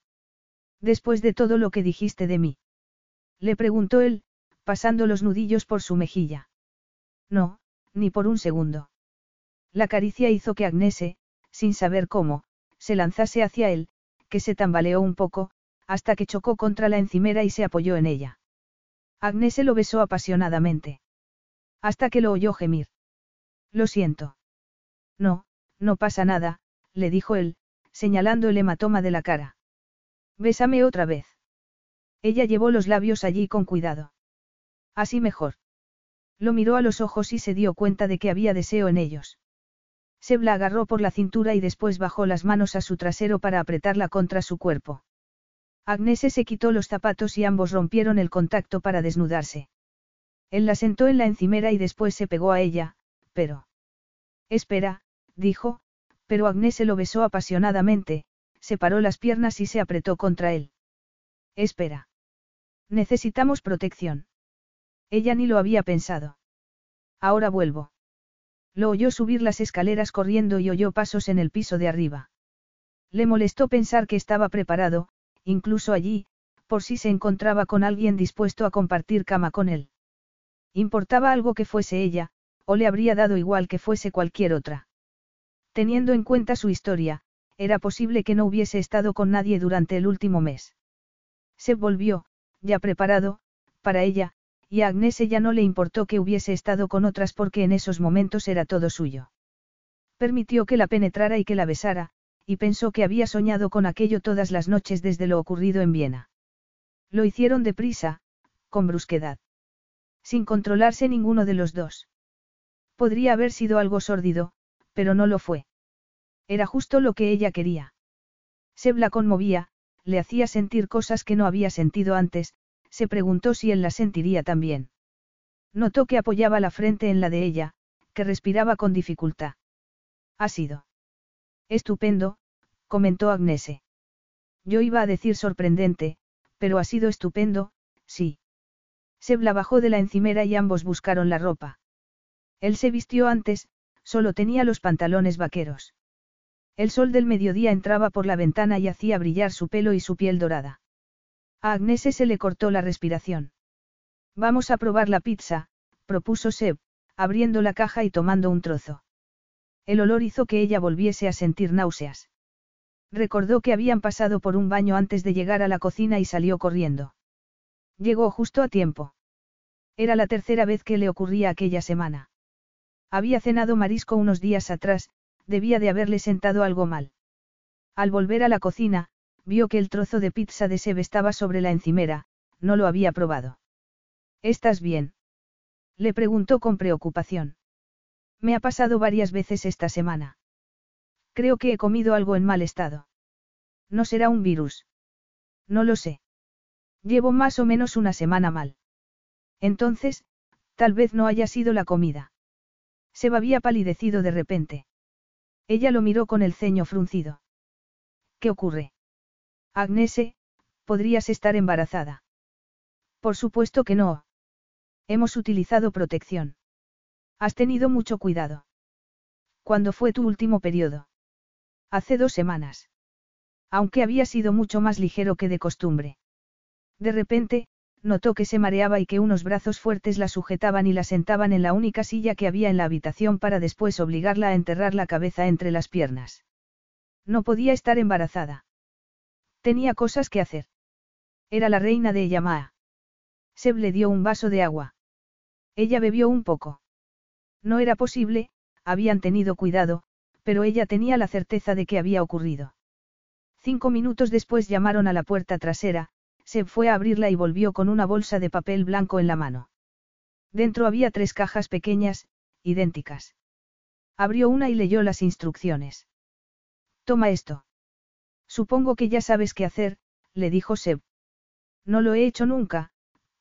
Speaker 1: Después de todo lo que dijiste de mí. Le preguntó él, pasando los nudillos por su mejilla. No, ni por un segundo. La caricia hizo que Agnese, sin saber cómo, se lanzase hacia él, que se tambaleó un poco, hasta que chocó contra la encimera y se apoyó en ella. Agnese lo besó apasionadamente. Hasta que lo oyó gemir. Lo siento. No, no pasa nada, le dijo él, señalando el hematoma de la cara. Bésame otra vez. Ella llevó los labios allí con cuidado. Así mejor. Lo miró a los ojos y se dio cuenta de que había deseo en ellos. Seb la agarró por la cintura y después bajó las manos a su trasero para apretarla contra su cuerpo. Agnese se quitó los zapatos y ambos rompieron el contacto para desnudarse. Él la sentó en la encimera y después se pegó a ella, pero... Espera, dijo, pero Agnese se lo besó apasionadamente, separó las piernas y se apretó contra él. Espera. Necesitamos protección. Ella ni lo había pensado. Ahora vuelvo. Lo oyó subir las escaleras corriendo y oyó pasos en el piso de arriba. Le molestó pensar que estaba preparado, incluso allí, por si se encontraba con alguien dispuesto a compartir cama con él. Importaba algo que fuese ella, o le habría dado igual que fuese cualquier otra. Teniendo en cuenta su historia, era posible que no hubiese estado con nadie durante el último mes. Se volvió, ya preparado, para ella, y a Agnese ya no le importó que hubiese estado con otras porque en esos momentos era todo suyo. Permitió que la penetrara y que la besara, y pensó que había soñado con aquello todas las noches desde lo ocurrido en Viena. Lo hicieron deprisa, con brusquedad. Sin controlarse ninguno de los dos. Podría haber sido algo sórdido, pero no lo fue. Era justo lo que ella quería. Seb la conmovía, le hacía sentir cosas que no había sentido antes, se preguntó si él las sentiría también. Notó que apoyaba la frente en la de ella, que respiraba con dificultad. Ha sido. Estupendo, comentó Agnese. Yo iba a decir sorprendente, pero ha sido estupendo, sí. Seb la bajó de la encimera y ambos buscaron la ropa. Él se vistió antes, solo tenía los pantalones vaqueros. El sol del mediodía entraba por la ventana y hacía brillar su pelo y su piel dorada. A Agnese se le cortó la respiración. Vamos a probar la pizza, propuso Seb, abriendo la caja y tomando un trozo. El olor hizo que ella volviese a sentir náuseas. Recordó que habían pasado por un baño antes de llegar a la cocina y salió corriendo. Llegó justo a tiempo. Era la tercera vez que le ocurría aquella semana. Había cenado marisco unos días atrás, debía de haberle sentado algo mal. Al volver a la cocina, vio que el trozo de pizza de Seb estaba sobre la encimera, no lo había probado. ¿Estás bien? Le preguntó con preocupación. Me ha pasado varias veces esta semana. Creo que he comido algo en mal estado. No será un virus. No lo sé. Llevo más o menos una semana mal. Entonces, tal vez no haya sido la comida. Se había palidecido de repente. Ella lo miró con el ceño fruncido. ¿Qué ocurre? Agnese, podrías estar embarazada. Por supuesto que no. Hemos utilizado protección. Has tenido mucho cuidado. ¿Cuándo fue tu último periodo? Hace dos semanas. Aunque había sido mucho más ligero que de costumbre. De repente, notó que se mareaba y que unos brazos fuertes la sujetaban y la sentaban en la única silla que había en la habitación para después obligarla a enterrar la cabeza entre las piernas. No podía estar embarazada. Tenía cosas que hacer. Era la reina de Yamaa. Seb le dio un vaso de agua. Ella bebió un poco. No era posible, habían tenido cuidado, pero ella tenía la certeza de que había ocurrido. Cinco minutos después llamaron a la puerta trasera, se fue a abrirla y volvió con una bolsa de papel blanco en la mano. Dentro había tres cajas pequeñas, idénticas. Abrió una y leyó las instrucciones. Toma esto. Supongo que ya sabes qué hacer, le dijo Seb. No lo he hecho nunca,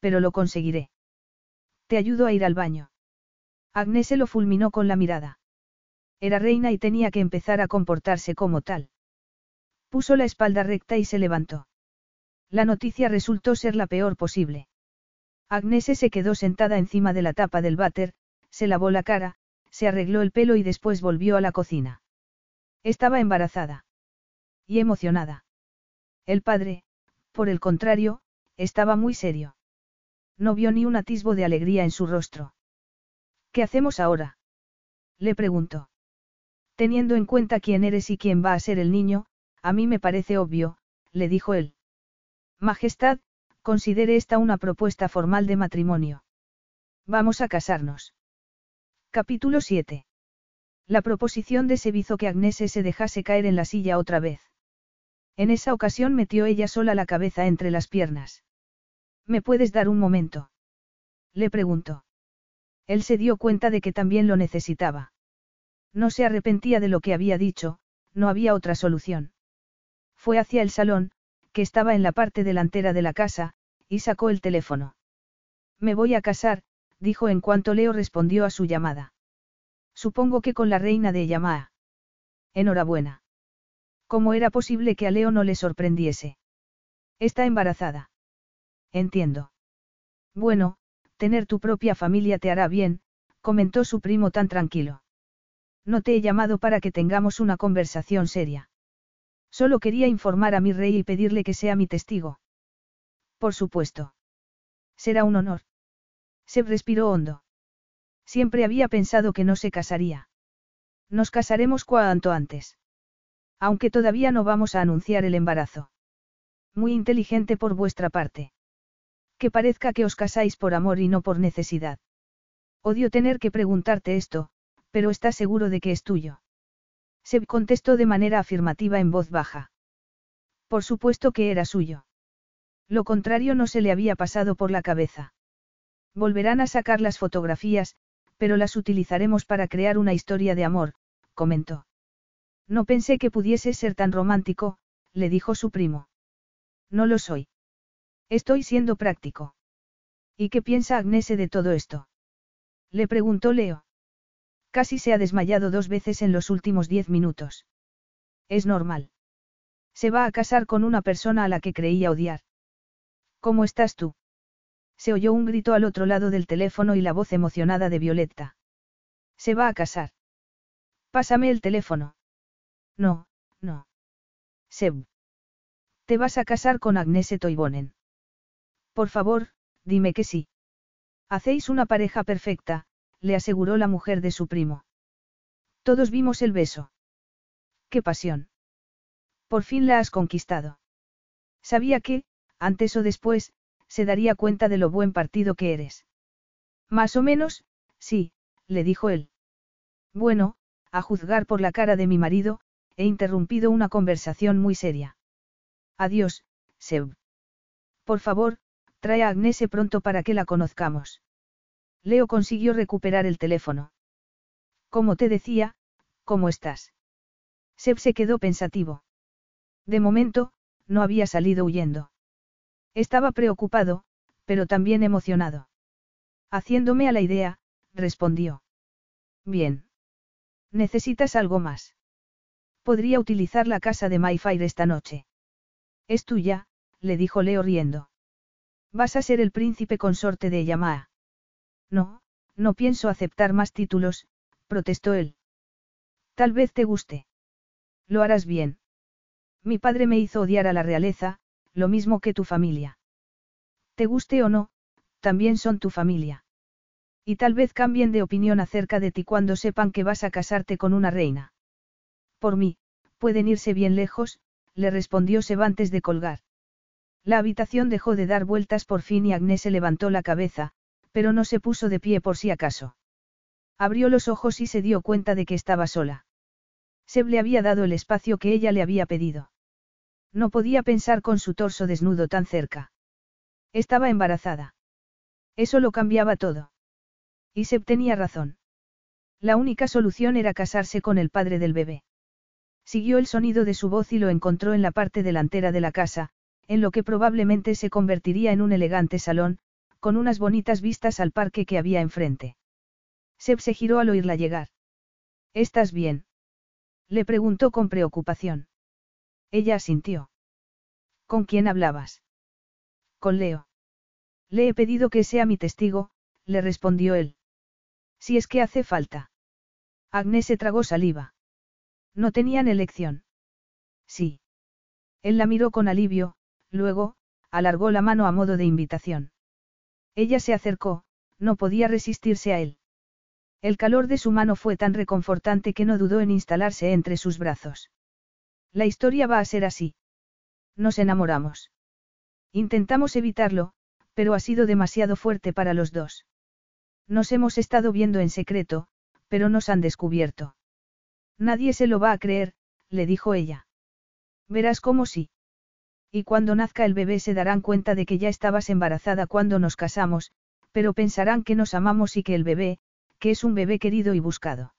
Speaker 1: pero lo conseguiré. Te ayudo a ir al baño. Agnes se lo fulminó con la mirada. Era reina y tenía que empezar a comportarse como tal. Puso la espalda recta y se levantó. La noticia resultó ser la peor posible. Agnese se quedó sentada encima de la tapa del váter, se lavó la cara, se arregló el pelo y después volvió a la cocina. Estaba embarazada. Y emocionada. El padre, por el contrario, estaba muy serio. No vio ni un atisbo de alegría en su rostro. ¿Qué hacemos ahora? Le preguntó. Teniendo en cuenta quién eres y quién va a ser el niño, a mí me parece obvio, le dijo él. Majestad, considere esta una propuesta formal de matrimonio. Vamos a casarnos. Capítulo 7. La proposición de Seb hizo que Agnese se dejase caer en la silla otra vez. En esa ocasión metió ella sola la cabeza entre las piernas. ¿Me puedes dar un momento? Le preguntó. Él se dio cuenta de que también lo necesitaba. No se arrepentía de lo que había dicho, no había otra solución. Fue hacia el salón, que estaba en la parte delantera de la casa, y sacó el teléfono. Me voy a casar, dijo en cuanto Leo respondió a su llamada. Supongo que con la reina de Yamaa. Enhorabuena. ¿Cómo era posible que a Leo no le sorprendiese? Está embarazada. Entiendo. Bueno, tener tu propia familia te hará bien, comentó su primo tan tranquilo. No te he llamado para que tengamos una conversación seria. Solo quería informar a mi rey y pedirle que sea mi testigo. Por supuesto. Será un honor. Se respiró hondo. Siempre había pensado que no se casaría. Nos casaremos cuanto antes. Aunque todavía no vamos a anunciar el embarazo. Muy inteligente por vuestra parte. Que parezca que os casáis por amor y no por necesidad. Odio tener que preguntarte esto, pero estás seguro de que es tuyo. Seb contestó de manera afirmativa en voz baja. Por supuesto que era suyo. Lo contrario no se le había pasado por la cabeza. Volverán a sacar las fotografías, pero las utilizaremos para crear una historia de amor, comentó. No pensé que pudiese ser tan romántico, le dijo su primo. No lo soy. Estoy siendo práctico. ¿Y qué piensa Agnese de todo esto? Le preguntó Leo. Casi se ha desmayado dos veces en los últimos diez minutos. Es normal. Se va a casar con una persona a la que creía odiar. ¿Cómo estás tú? Se oyó un grito al otro lado del teléfono y la voz emocionada de Violetta. Se va a casar. Pásame el teléfono. No, no. Seb. Te vas a casar con Agnese Toivonen. Por favor, dime que sí. Hacéis una pareja perfecta, le aseguró la mujer de su primo. Todos vimos el beso. ¡Qué pasión! Por fin la has conquistado. Sabía que, antes o después, se daría cuenta de lo buen partido que eres. Más o menos, sí, le dijo él. Bueno, a juzgar por la cara de mi marido, he interrumpido una conversación muy seria. Adiós, Seb. Por favor, trae a Agnese pronto para que la conozcamos. Leo consiguió recuperar el teléfono. Como te decía, ¿cómo estás? Seb se quedó pensativo. De momento, no había salido huyendo. Estaba preocupado, pero también emocionado. Haciéndome a la idea, respondió. Bien. ¿Necesitas algo más? Podría utilizar la casa de Mayfire esta noche. Es tuya, le dijo Leo riendo. Vas a ser el príncipe consorte de Yamaa. No, no pienso aceptar más títulos, protestó él. Tal vez te guste. Lo harás bien. Mi padre me hizo odiar a la realeza, lo mismo que tu familia. Te guste o no, también son tu familia. Y tal vez cambien de opinión acerca de ti cuando sepan que vas a casarte con una reina. Por mí, pueden irse bien lejos, le respondió Seba antes de colgar. La habitación dejó de dar vueltas por fin y Agnés se levantó la cabeza, pero no se puso de pie por si acaso. Abrió los ojos y se dio cuenta de que estaba sola. Seb le había dado el espacio que ella le había pedido. No podía pensar con su torso desnudo tan cerca. Estaba embarazada. Eso lo cambiaba todo. Y Seb tenía razón. La única solución era casarse con el padre del bebé. Siguió el sonido de su voz y lo encontró en la parte delantera de la casa, en lo que probablemente se convertiría en un elegante salón, con unas bonitas vistas al parque que había enfrente. Seb se giró al oírla llegar. ¿Estás bien? Le preguntó con preocupación. Ella asintió. ¿Con quién hablabas? Con Leo. Le he pedido que sea mi testigo, le respondió él. Si es que hace falta. Agnes se tragó saliva. No tenían elección. Sí. Él la miró con alivio, luego, alargó la mano a modo de invitación. Ella se acercó, no podía resistirse a él. El calor de su mano fue tan reconfortante que no dudó en instalarse entre sus brazos. La historia va a ser así. Nos enamoramos. Intentamos evitarlo, pero ha sido demasiado fuerte para los dos. Nos hemos estado viendo en secreto, pero nos han descubierto. Nadie se lo va a creer, le dijo ella. Verás cómo sí. Y cuando nazca el bebé se darán cuenta de que ya estabas embarazada cuando nos casamos, pero pensarán que nos amamos y que el bebé, que es un bebé querido y buscado.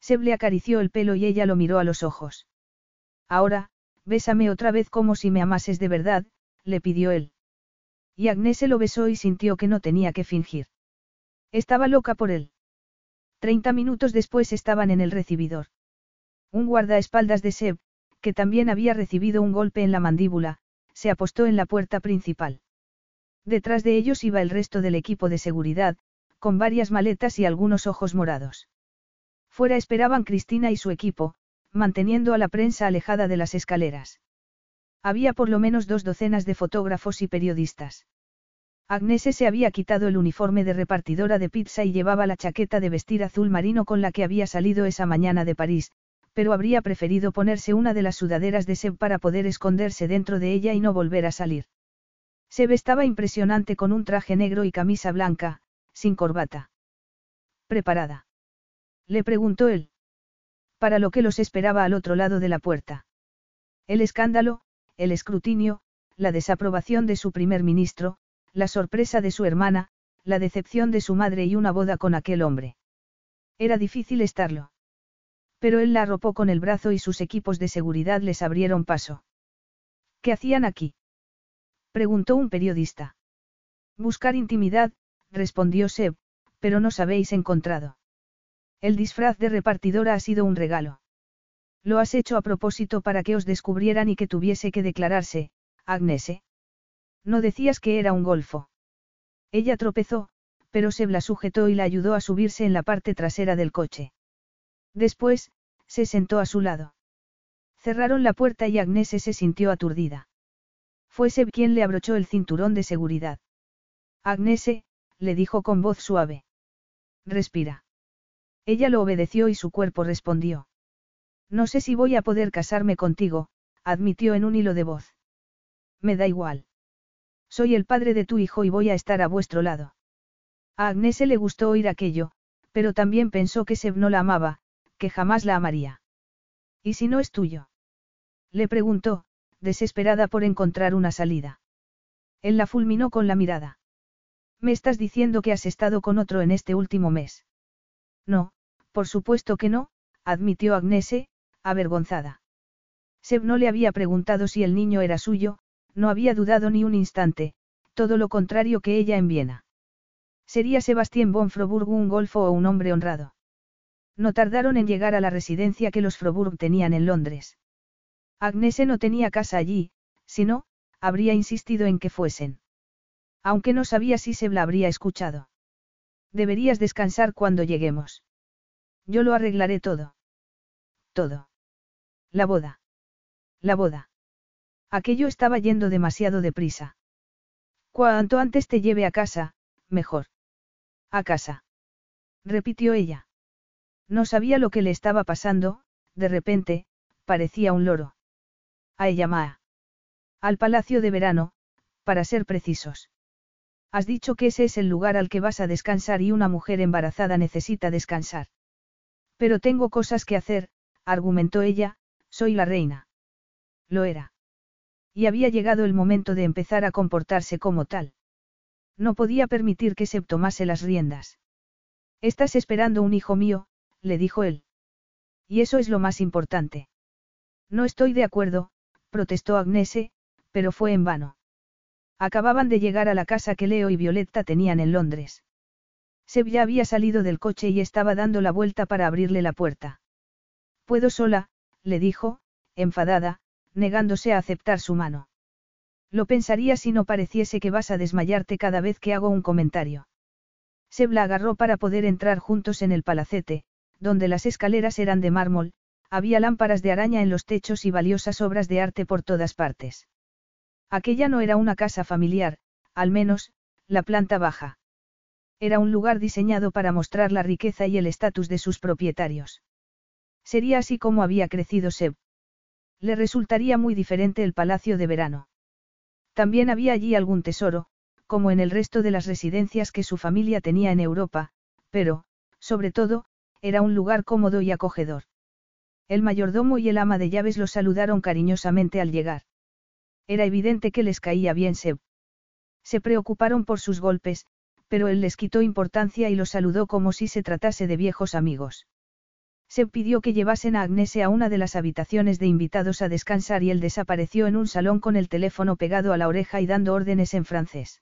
Speaker 1: Seb le acarició el pelo y ella lo miró a los ojos. Ahora, bésame otra vez como si me amases de verdad, le pidió él. Y Agnés se lo besó y sintió que no tenía que fingir. Estaba loca por él. Treinta minutos después estaban en el recibidor. Un guardaespaldas de Seb, que también había recibido un golpe en la mandíbula, se apostó en la puerta principal. Detrás de ellos iba el resto del equipo de seguridad, con varias maletas y algunos ojos morados. Fuera esperaban Cristina y su equipo, manteniendo a la prensa alejada de las escaleras. Había por lo menos dos docenas de fotógrafos y periodistas. Agnese se había quitado el uniforme de repartidora de pizza y llevaba la chaqueta de vestir azul marino con la que había salido esa mañana de París, pero habría preferido ponerse una de las sudaderas de Seb para poder esconderse dentro de ella y no volver a salir. Seb estaba impresionante con un traje negro y camisa blanca, sin corbata. ¿Preparada? Le preguntó él. Para lo que los esperaba al otro lado de la puerta. El escándalo, el escrutinio, la desaprobación de su primer ministro, la sorpresa de su hermana, la decepción de su madre y una boda con aquel hombre. Era difícil estarlo. Pero él la arropó con el brazo y sus equipos de seguridad les abrieron paso. ¿Qué hacían aquí? preguntó un periodista. Buscar intimidad, respondió Seb, pero no habéis encontrado. El disfraz de repartidora ha sido un regalo. Lo has hecho a propósito para que os descubrieran y que tuviese que declararse, Agnese. No decías que era un golfo. Ella tropezó, pero Seb la sujetó y la ayudó a subirse en la parte trasera del coche. Después, se sentó a su lado. Cerraron la puerta y Agnese se sintió aturdida. Fue Seb quien le abrochó el cinturón de seguridad. Agnese, le dijo con voz suave. Respira. Ella lo obedeció y su cuerpo respondió. No sé si voy a poder casarme contigo, admitió en un hilo de voz. Me da igual. Soy el padre de tu hijo y voy a estar a vuestro lado. A Agnese le gustó oír aquello, pero también pensó que Seb no la amaba, que jamás la amaría. ¿Y si no es tuyo? Le preguntó, desesperada por encontrar una salida. Él la fulminó con la mirada. Me estás diciendo que has estado con otro en este último mes. No, por supuesto que no, admitió Agnese, avergonzada. Seb no le había preguntado si el niño era suyo, no había dudado ni un instante, todo lo contrario que ella en Viena. Sería Sebastián von Froburg un golfo o un hombre honrado. No tardaron en llegar a la residencia que los Froburg tenían en Londres. Agnese no tenía casa allí, si no, habría insistido en que fuesen. Aunque no sabía si se la habría escuchado. Deberías descansar cuando lleguemos. Yo lo arreglaré todo. Todo. La boda. La boda. Aquello estaba yendo demasiado deprisa. Cuanto antes te lleve a casa, mejor. A casa. Repitió ella. No sabía lo que le estaba pasando, de repente, parecía un loro. A ella Maa. Al palacio de verano, para ser precisos. Has dicho que ese es el lugar al que vas a descansar y una mujer embarazada necesita descansar. Pero tengo cosas que hacer, argumentó ella, soy la reina. Lo era. Y había llegado el momento de empezar a comportarse como tal. No podía permitir que se tomase las riendas. Estás esperando un hijo mío, le dijo él. Y eso es lo más importante. No estoy de acuerdo, protestó Agnese, pero fue en vano. Acababan de llegar a la casa que Leo y Violetta tenían en Londres. Seb ya había salido del coche y estaba dando la vuelta para abrirle la puerta. Puedo sola, le dijo, enfadada, negándose a aceptar su mano. Lo pensaría si no pareciese que vas a desmayarte cada vez que hago un comentario. Seb la agarró para poder entrar juntos en el palacete, donde las escaleras eran de mármol, había lámparas de araña en los techos y valiosas obras de arte por todas partes. Aquella no era una casa familiar, al menos, la planta baja. Era un lugar diseñado para mostrar la riqueza y el estatus de sus propietarios. Sería así como había crecido Seb. Le resultaría muy diferente el palacio de verano. También había allí algún tesoro, como en el resto de las residencias que su familia tenía en Europa, pero, sobre todo, era un lugar cómodo y acogedor. El mayordomo y el ama de llaves los saludaron cariñosamente al llegar. Era evidente que les caía bien Seb. Se preocuparon por sus golpes, pero él les quitó importancia y los saludó como si se tratase de viejos amigos. Seb pidió que llevasen a Agnese a una de las habitaciones de invitados a descansar y él desapareció en un salón con el teléfono pegado a la oreja y dando órdenes en francés.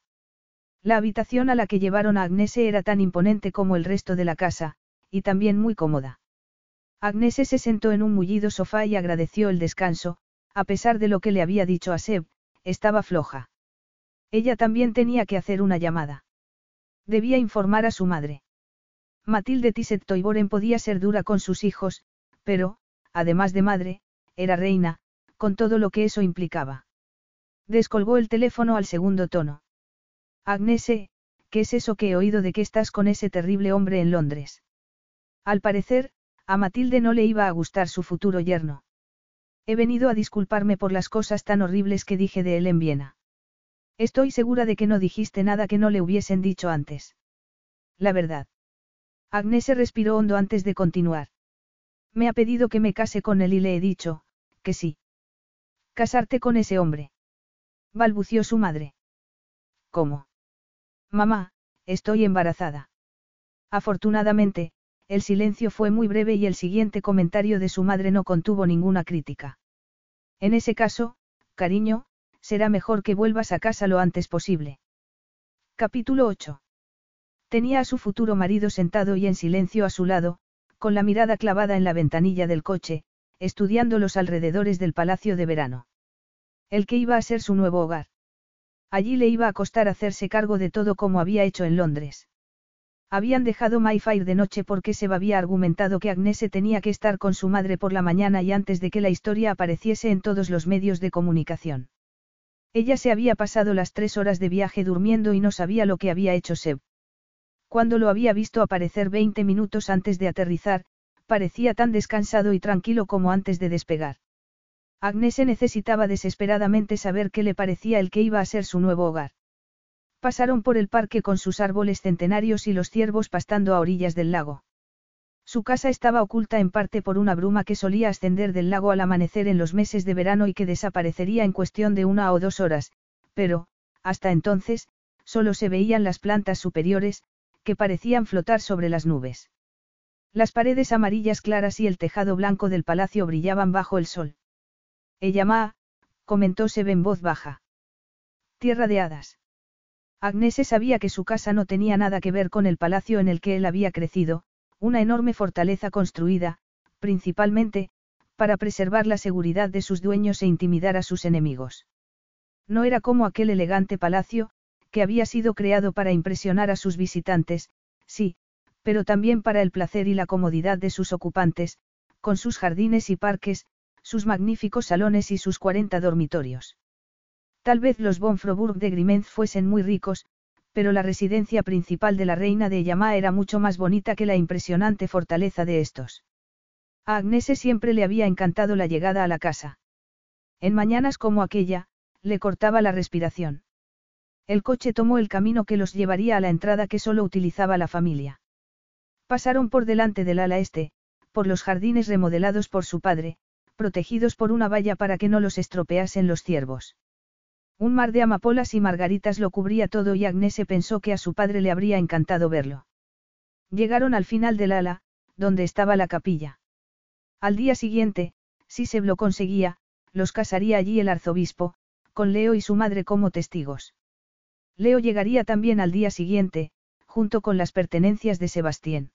Speaker 1: La habitación a la que llevaron a Agnese era tan imponente como el resto de la casa, y también muy cómoda. Agnese se sentó en un mullido sofá y agradeció el descanso, a pesar de lo que le había dicho a Seb, estaba floja. Ella también tenía que hacer una llamada. Debía informar a su madre. Matilde Tisset Toiboren podía ser dura con sus hijos, pero, además de madre, era reina, con todo lo que eso implicaba. Descolgó el teléfono al segundo tono. Agnese, ¿qué es eso que he oído de que estás con ese terrible hombre en Londres? Al parecer, a Matilde no le iba a gustar su futuro yerno. He venido a disculparme por las cosas tan horribles que dije de él en Viena. Estoy segura de que no dijiste nada que no le hubiesen dicho antes. La verdad. Agnese respiró hondo antes de continuar. Me ha pedido que me case con él y le he dicho, que sí. Casarte con ese hombre. Balbució su madre. ¿Cómo? Mamá, estoy embarazada. Afortunadamente, el silencio fue muy breve y el siguiente comentario de su madre no contuvo ninguna crítica. En ese caso, cariño, será mejor que vuelvas a casa lo antes posible. Capítulo 8. Tenía a su futuro marido sentado y en silencio a su lado, con la mirada clavada en la ventanilla del coche, estudiando los alrededores del palacio de verano. El que iba a ser su nuevo hogar. Allí le iba a costar hacerse cargo de todo como había hecho en Londres. Habían dejado Mayfair de noche porque se había argumentado que Agnese tenía que estar con su madre por la mañana y antes de que la historia apareciese en todos los medios de comunicación. Ella se había pasado las tres horas de viaje durmiendo y no sabía lo que había hecho Seb. Cuando lo había visto aparecer 20 minutos antes de aterrizar, parecía tan descansado y tranquilo como antes de despegar. Agnese necesitaba desesperadamente saber qué le parecía el que iba a ser su nuevo hogar. Pasaron por el parque con sus árboles centenarios y los ciervos pastando a orillas del lago. Su casa estaba oculta en parte por una bruma que solía ascender del lago al amanecer en los meses de verano y que desaparecería en cuestión de una o dos horas, pero, hasta entonces, solo se veían las plantas superiores, que parecían flotar sobre las nubes. Las paredes amarillas claras y el tejado blanco del palacio brillaban bajo el sol. Ella ma, comentó Seb en voz baja. Tierra de hadas. Agnese sabía que su casa no tenía nada que ver con el palacio en el que él había crecido, una enorme fortaleza construida, principalmente, para preservar la seguridad de sus dueños e intimidar a sus enemigos. No era como aquel elegante palacio, que había sido creado para impresionar a sus visitantes, sí, pero también para el placer y la comodidad de sus ocupantes, con sus jardines y parques, sus magníficos salones y sus 40 dormitorios. Tal vez los Bonfroburg de Grimenz fuesen muy ricos, pero la residencia principal de la reina de Yamá era mucho más bonita que la impresionante fortaleza de estos. A Agnese siempre le había encantado la llegada a la casa. En mañanas como aquella, le cortaba la respiración. El coche tomó el camino que los llevaría a la entrada que solo utilizaba la familia. Pasaron por delante del ala este, por los jardines remodelados por su padre, protegidos por una valla para que no los estropeasen los ciervos. Un mar de amapolas y margaritas lo cubría todo y Agnese pensó que a su padre le habría encantado verlo. Llegaron al final del ala, donde estaba la capilla. Al día siguiente, si se lo conseguía, los casaría allí el arzobispo, con Leo y su madre como testigos. Leo llegaría también al día siguiente, junto con las pertenencias de Sebastián.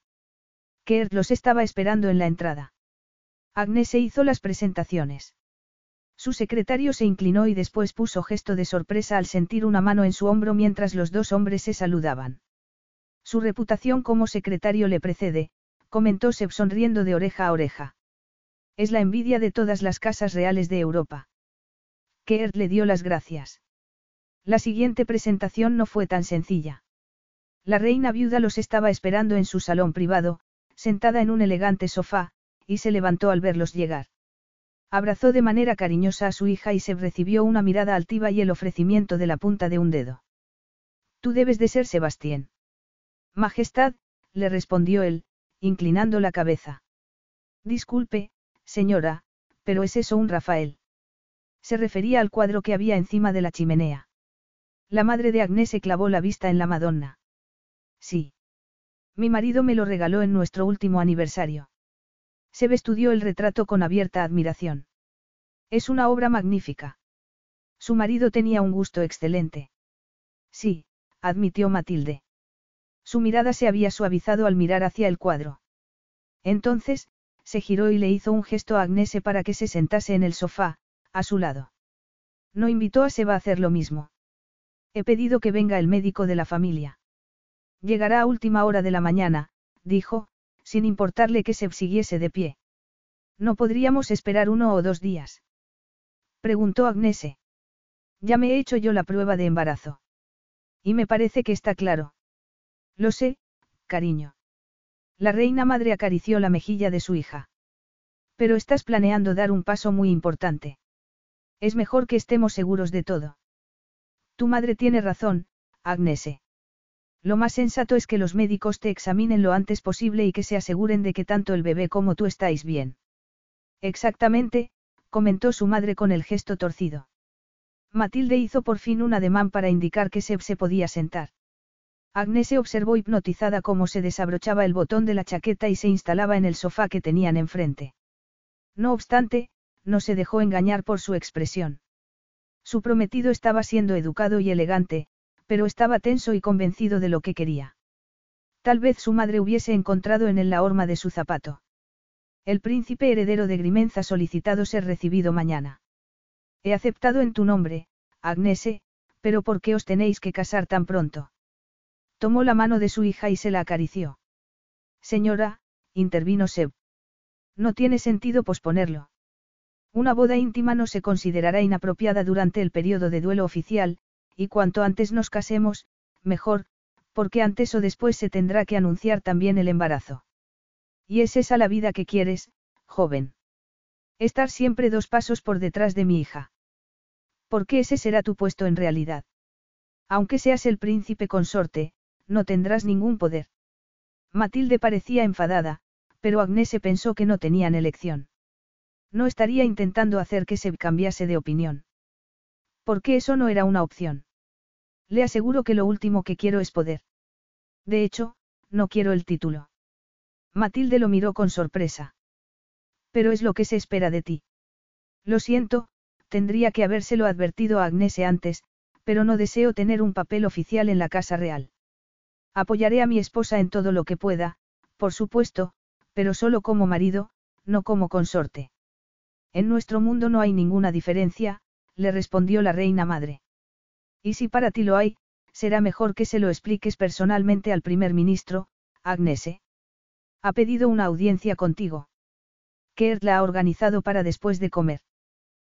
Speaker 1: Kurt los estaba esperando en la entrada. Agnes hizo las presentaciones. Su secretario se inclinó y después puso gesto de sorpresa al sentir una mano en su hombro mientras los dos hombres se saludaban. Su reputación como secretario le precede, comentó Seb sonriendo de oreja a oreja. Es la envidia de todas las casas reales de Europa. Kurt le dio las gracias. La siguiente presentación no fue tan sencilla. La reina viuda los estaba esperando en su salón privado, sentada en un elegante sofá, y se levantó al verlos llegar. Abrazó de manera cariñosa a su hija y se recibió una mirada altiva y el ofrecimiento de la punta de un dedo. Tú debes de ser Sebastián. Majestad, le respondió él, inclinando la cabeza. Disculpe, señora, pero es eso un Rafael. Se refería al cuadro que había encima de la chimenea. La madre de Agnés se clavó la vista en la Madonna. Sí. Mi marido me lo regaló en nuestro último aniversario. Se estudió el retrato con abierta admiración. Es una obra magnífica. Su marido tenía un gusto excelente. Sí, admitió Matilde. Su mirada se había suavizado al mirar hacia el cuadro. Entonces, se giró y le hizo un gesto a Agnese para que se sentase en el sofá, a su lado. No invitó a Seba a hacer lo mismo. He pedido que venga el médico de la familia. Llegará a última hora de la mañana, dijo, sin importarle que se siguiese de pie. ¿No podríamos esperar uno o dos días? Preguntó Agnese. Ya me he hecho yo la prueba de embarazo. Y me parece que está claro. Lo sé, cariño. La reina madre acarició la mejilla de su hija. Pero estás planeando dar un paso muy importante. Es mejor que estemos seguros de todo. Tu madre tiene razón, Agnese. Lo más sensato es que los médicos te examinen lo antes posible y que se aseguren de que tanto el bebé como tú estáis bien. Exactamente, comentó su madre con el gesto torcido. Matilde hizo por fin un ademán para indicar que Seb se podía sentar. Agnes se observó hipnotizada cómo se desabrochaba el botón de la chaqueta y se instalaba en el sofá que tenían enfrente. No obstante, no se dejó engañar por su expresión. Su prometido estaba siendo educado y elegante, pero estaba tenso y convencido de lo que quería. Tal vez su madre hubiese encontrado en él la horma de su zapato. El príncipe heredero de Grimenza ha solicitado ser recibido mañana. He aceptado en tu nombre, Agnese, pero ¿por qué os tenéis que casar tan pronto? Tomó la mano de su hija y se la acarició. Señora, intervino Seb. No tiene sentido posponerlo. Una boda íntima no se considerará inapropiada durante el periodo de duelo oficial, y cuanto antes nos casemos, mejor, porque antes o después se tendrá que anunciar también el embarazo. Y es esa la vida que quieres, joven. Estar siempre dos pasos por detrás de mi hija. Porque ese será tu puesto en realidad. Aunque seas el príncipe consorte, no tendrás ningún poder. Matilde parecía enfadada, pero Agnese pensó que no tenían elección. No estaría intentando hacer que se cambiase de opinión. Porque eso no era una opción. Le aseguro que lo último que quiero es poder. De hecho, no quiero el título. Matilde lo miró con sorpresa. Pero es lo que se espera de ti. Lo siento, tendría que habérselo advertido a Agnese antes, pero no deseo tener un papel oficial en la Casa Real. Apoyaré a mi esposa en todo lo que pueda, por supuesto, pero solo como marido, no como consorte. En nuestro mundo no hay ninguna diferencia, le respondió la reina madre. Y si para ti lo hay, será mejor que se lo expliques personalmente al primer ministro, Agnese. Ha pedido una audiencia contigo. Kert la ha organizado para después de comer.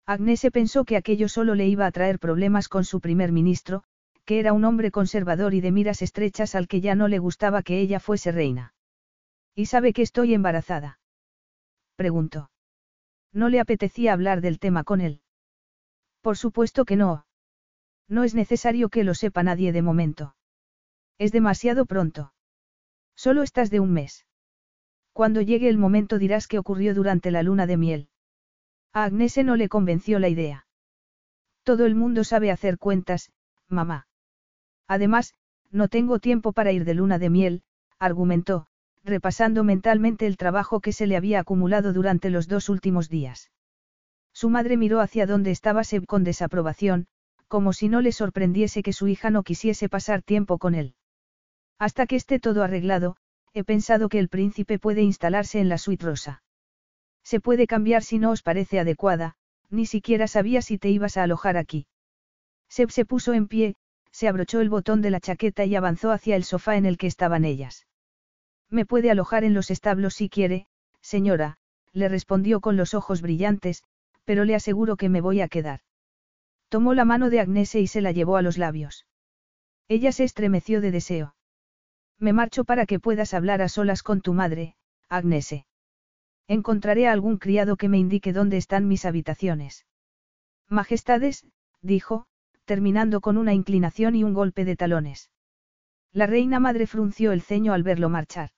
Speaker 1: Agnese pensó que aquello solo le iba a traer problemas con su primer ministro, que era un hombre conservador y de miras estrechas al que ya no le gustaba que ella fuese reina. ¿Y sabe que estoy embarazada? Preguntó. No le apetecía hablar del tema con él. Por supuesto que no. No es necesario que lo sepa nadie de momento. Es demasiado pronto. Solo estás de un mes. Cuando llegue el momento dirás qué ocurrió durante la luna de miel. A Agnese no le convenció la idea. Todo el mundo sabe hacer cuentas, mamá. Además, no tengo tiempo para ir de luna de miel, argumentó, repasando mentalmente el trabajo que se le había acumulado durante los dos últimos días. Su madre miró hacia donde estaba Seb con desaprobación, como si no le sorprendiese que su hija no quisiese pasar tiempo con él. Hasta que esté todo arreglado, he pensado que el príncipe puede instalarse en la suite rosa. Se puede cambiar si no os parece adecuada, ni siquiera sabía si te ibas a alojar aquí. Seb se puso en pie, se abrochó el botón de la chaqueta y avanzó hacia el sofá en el que estaban ellas. Me puede alojar en los establos si quiere, señora, le respondió con los ojos brillantes, pero le aseguro que me voy a quedar. Tomó la mano de Agnese y se la llevó a los labios. Ella se estremeció de deseo. Me marcho para que puedas hablar a solas con tu madre, Agnese. Encontraré a algún criado que me indique dónde están mis habitaciones. Majestades, dijo, terminando con una inclinación y un golpe de talones. La reina madre frunció el ceño al verlo marchar.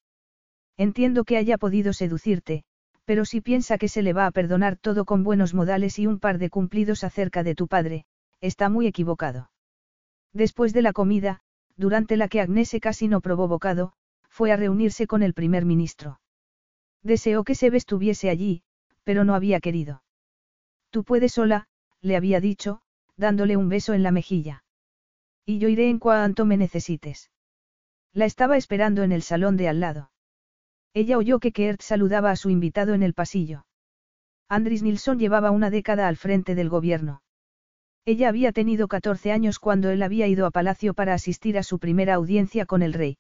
Speaker 1: Entiendo que haya podido seducirte, pero si piensa que se le va a perdonar todo con buenos modales y un par de cumplidos acerca de tu padre, está muy equivocado. Después de la comida, durante la que Agnese casi no probó bocado, fue a reunirse con el primer ministro. Deseó que Sebe estuviese allí, pero no había querido. Tú puedes sola, le había dicho, dándole un beso en la mejilla. Y yo iré en cuanto me necesites. La estaba esperando en el salón de al lado. Ella oyó que Kert saludaba a su invitado en el pasillo. Andris Nilsson llevaba una década al frente del gobierno. Ella había tenido 14 años cuando él había ido a palacio para asistir a su primera audiencia con el rey.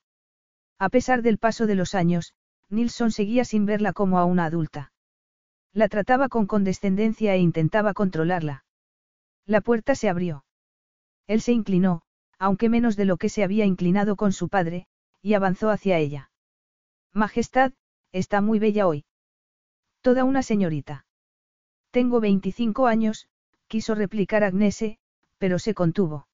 Speaker 1: A pesar del paso de los años, Nilsson seguía sin verla como a una adulta. La trataba con condescendencia e intentaba controlarla. La puerta se abrió. Él se inclinó, aunque menos de lo que se había inclinado con su padre, y avanzó hacia ella. Majestad, está muy bella hoy. Toda una señorita. Tengo 25 años, quiso replicar Agnese, pero se contuvo.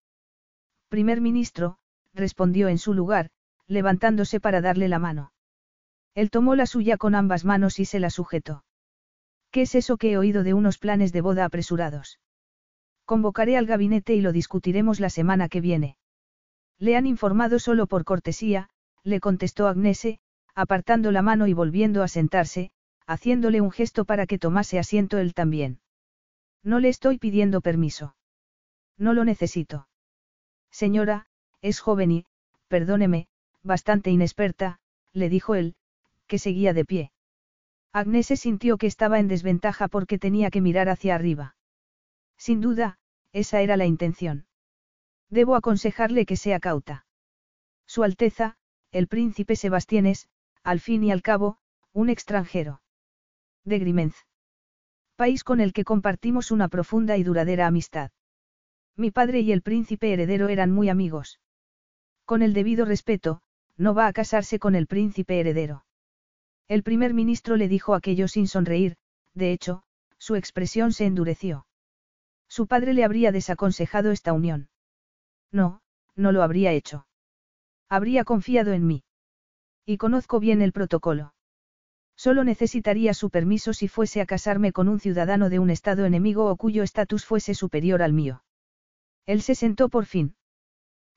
Speaker 1: Primer ministro, respondió en su lugar, levantándose para darle la mano. Él tomó la suya con ambas manos y se la sujetó. ¿Qué es eso que he oído de unos planes de boda apresurados? Convocaré al gabinete y lo discutiremos la semana que viene. Le han informado solo por cortesía, le contestó Agnese, apartando la mano y volviendo a sentarse, haciéndole un gesto para que tomase asiento él también. No le estoy pidiendo permiso. No lo necesito. Señora, es joven y, perdóneme, bastante inexperta, le dijo él, que seguía de pie. Agnese sintió que estaba en desventaja porque tenía que mirar hacia arriba. Sin duda, esa era la intención. Debo aconsejarle que sea cauta. Su Alteza, el príncipe Sebastián es, al fin y al cabo, un extranjero. De Grimenz. País con el que compartimos una profunda y duradera amistad. Mi padre y el príncipe heredero eran muy amigos. Con el debido respeto, no va a casarse con el príncipe heredero. El primer ministro le dijo aquello sin sonreír, de hecho, su expresión se endureció. Su padre le habría desaconsejado esta unión. No, no lo habría hecho. Habría confiado en mí. Y conozco bien el protocolo. Solo necesitaría su permiso si fuese a casarme con un ciudadano de un estado enemigo o cuyo estatus fuese superior al mío. Él se sentó por fin.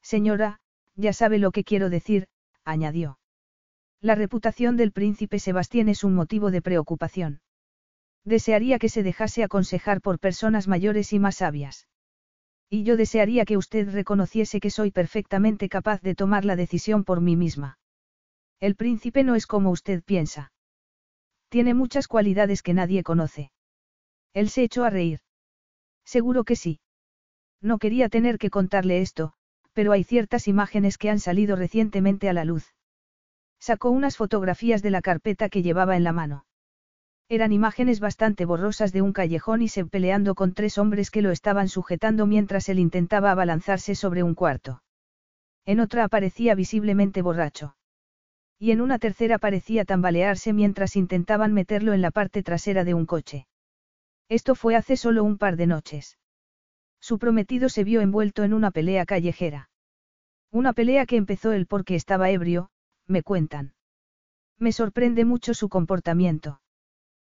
Speaker 1: Señora, ya sabe lo que quiero decir, añadió. La reputación del príncipe Sebastián es un motivo de preocupación. Desearía que se dejase aconsejar por personas mayores y más sabias. Y yo desearía que usted reconociese que soy perfectamente capaz de tomar la decisión por mí misma. El príncipe no es como usted piensa. Tiene muchas cualidades que nadie conoce. Él se echó a reír. Seguro que sí. No quería tener que contarle esto, pero hay ciertas imágenes que han salido recientemente a la luz. Sacó unas fotografías de la carpeta que llevaba en la mano. Eran imágenes bastante borrosas de un callejón y se peleando con tres hombres que lo estaban sujetando mientras él intentaba abalanzarse sobre un cuarto. En otra aparecía visiblemente borracho. Y en una tercera parecía tambalearse mientras intentaban meterlo en la parte trasera de un coche. Esto fue hace solo un par de noches. Su prometido se vio envuelto en una pelea callejera. Una pelea que empezó él porque estaba ebrio, me cuentan. Me sorprende mucho su comportamiento.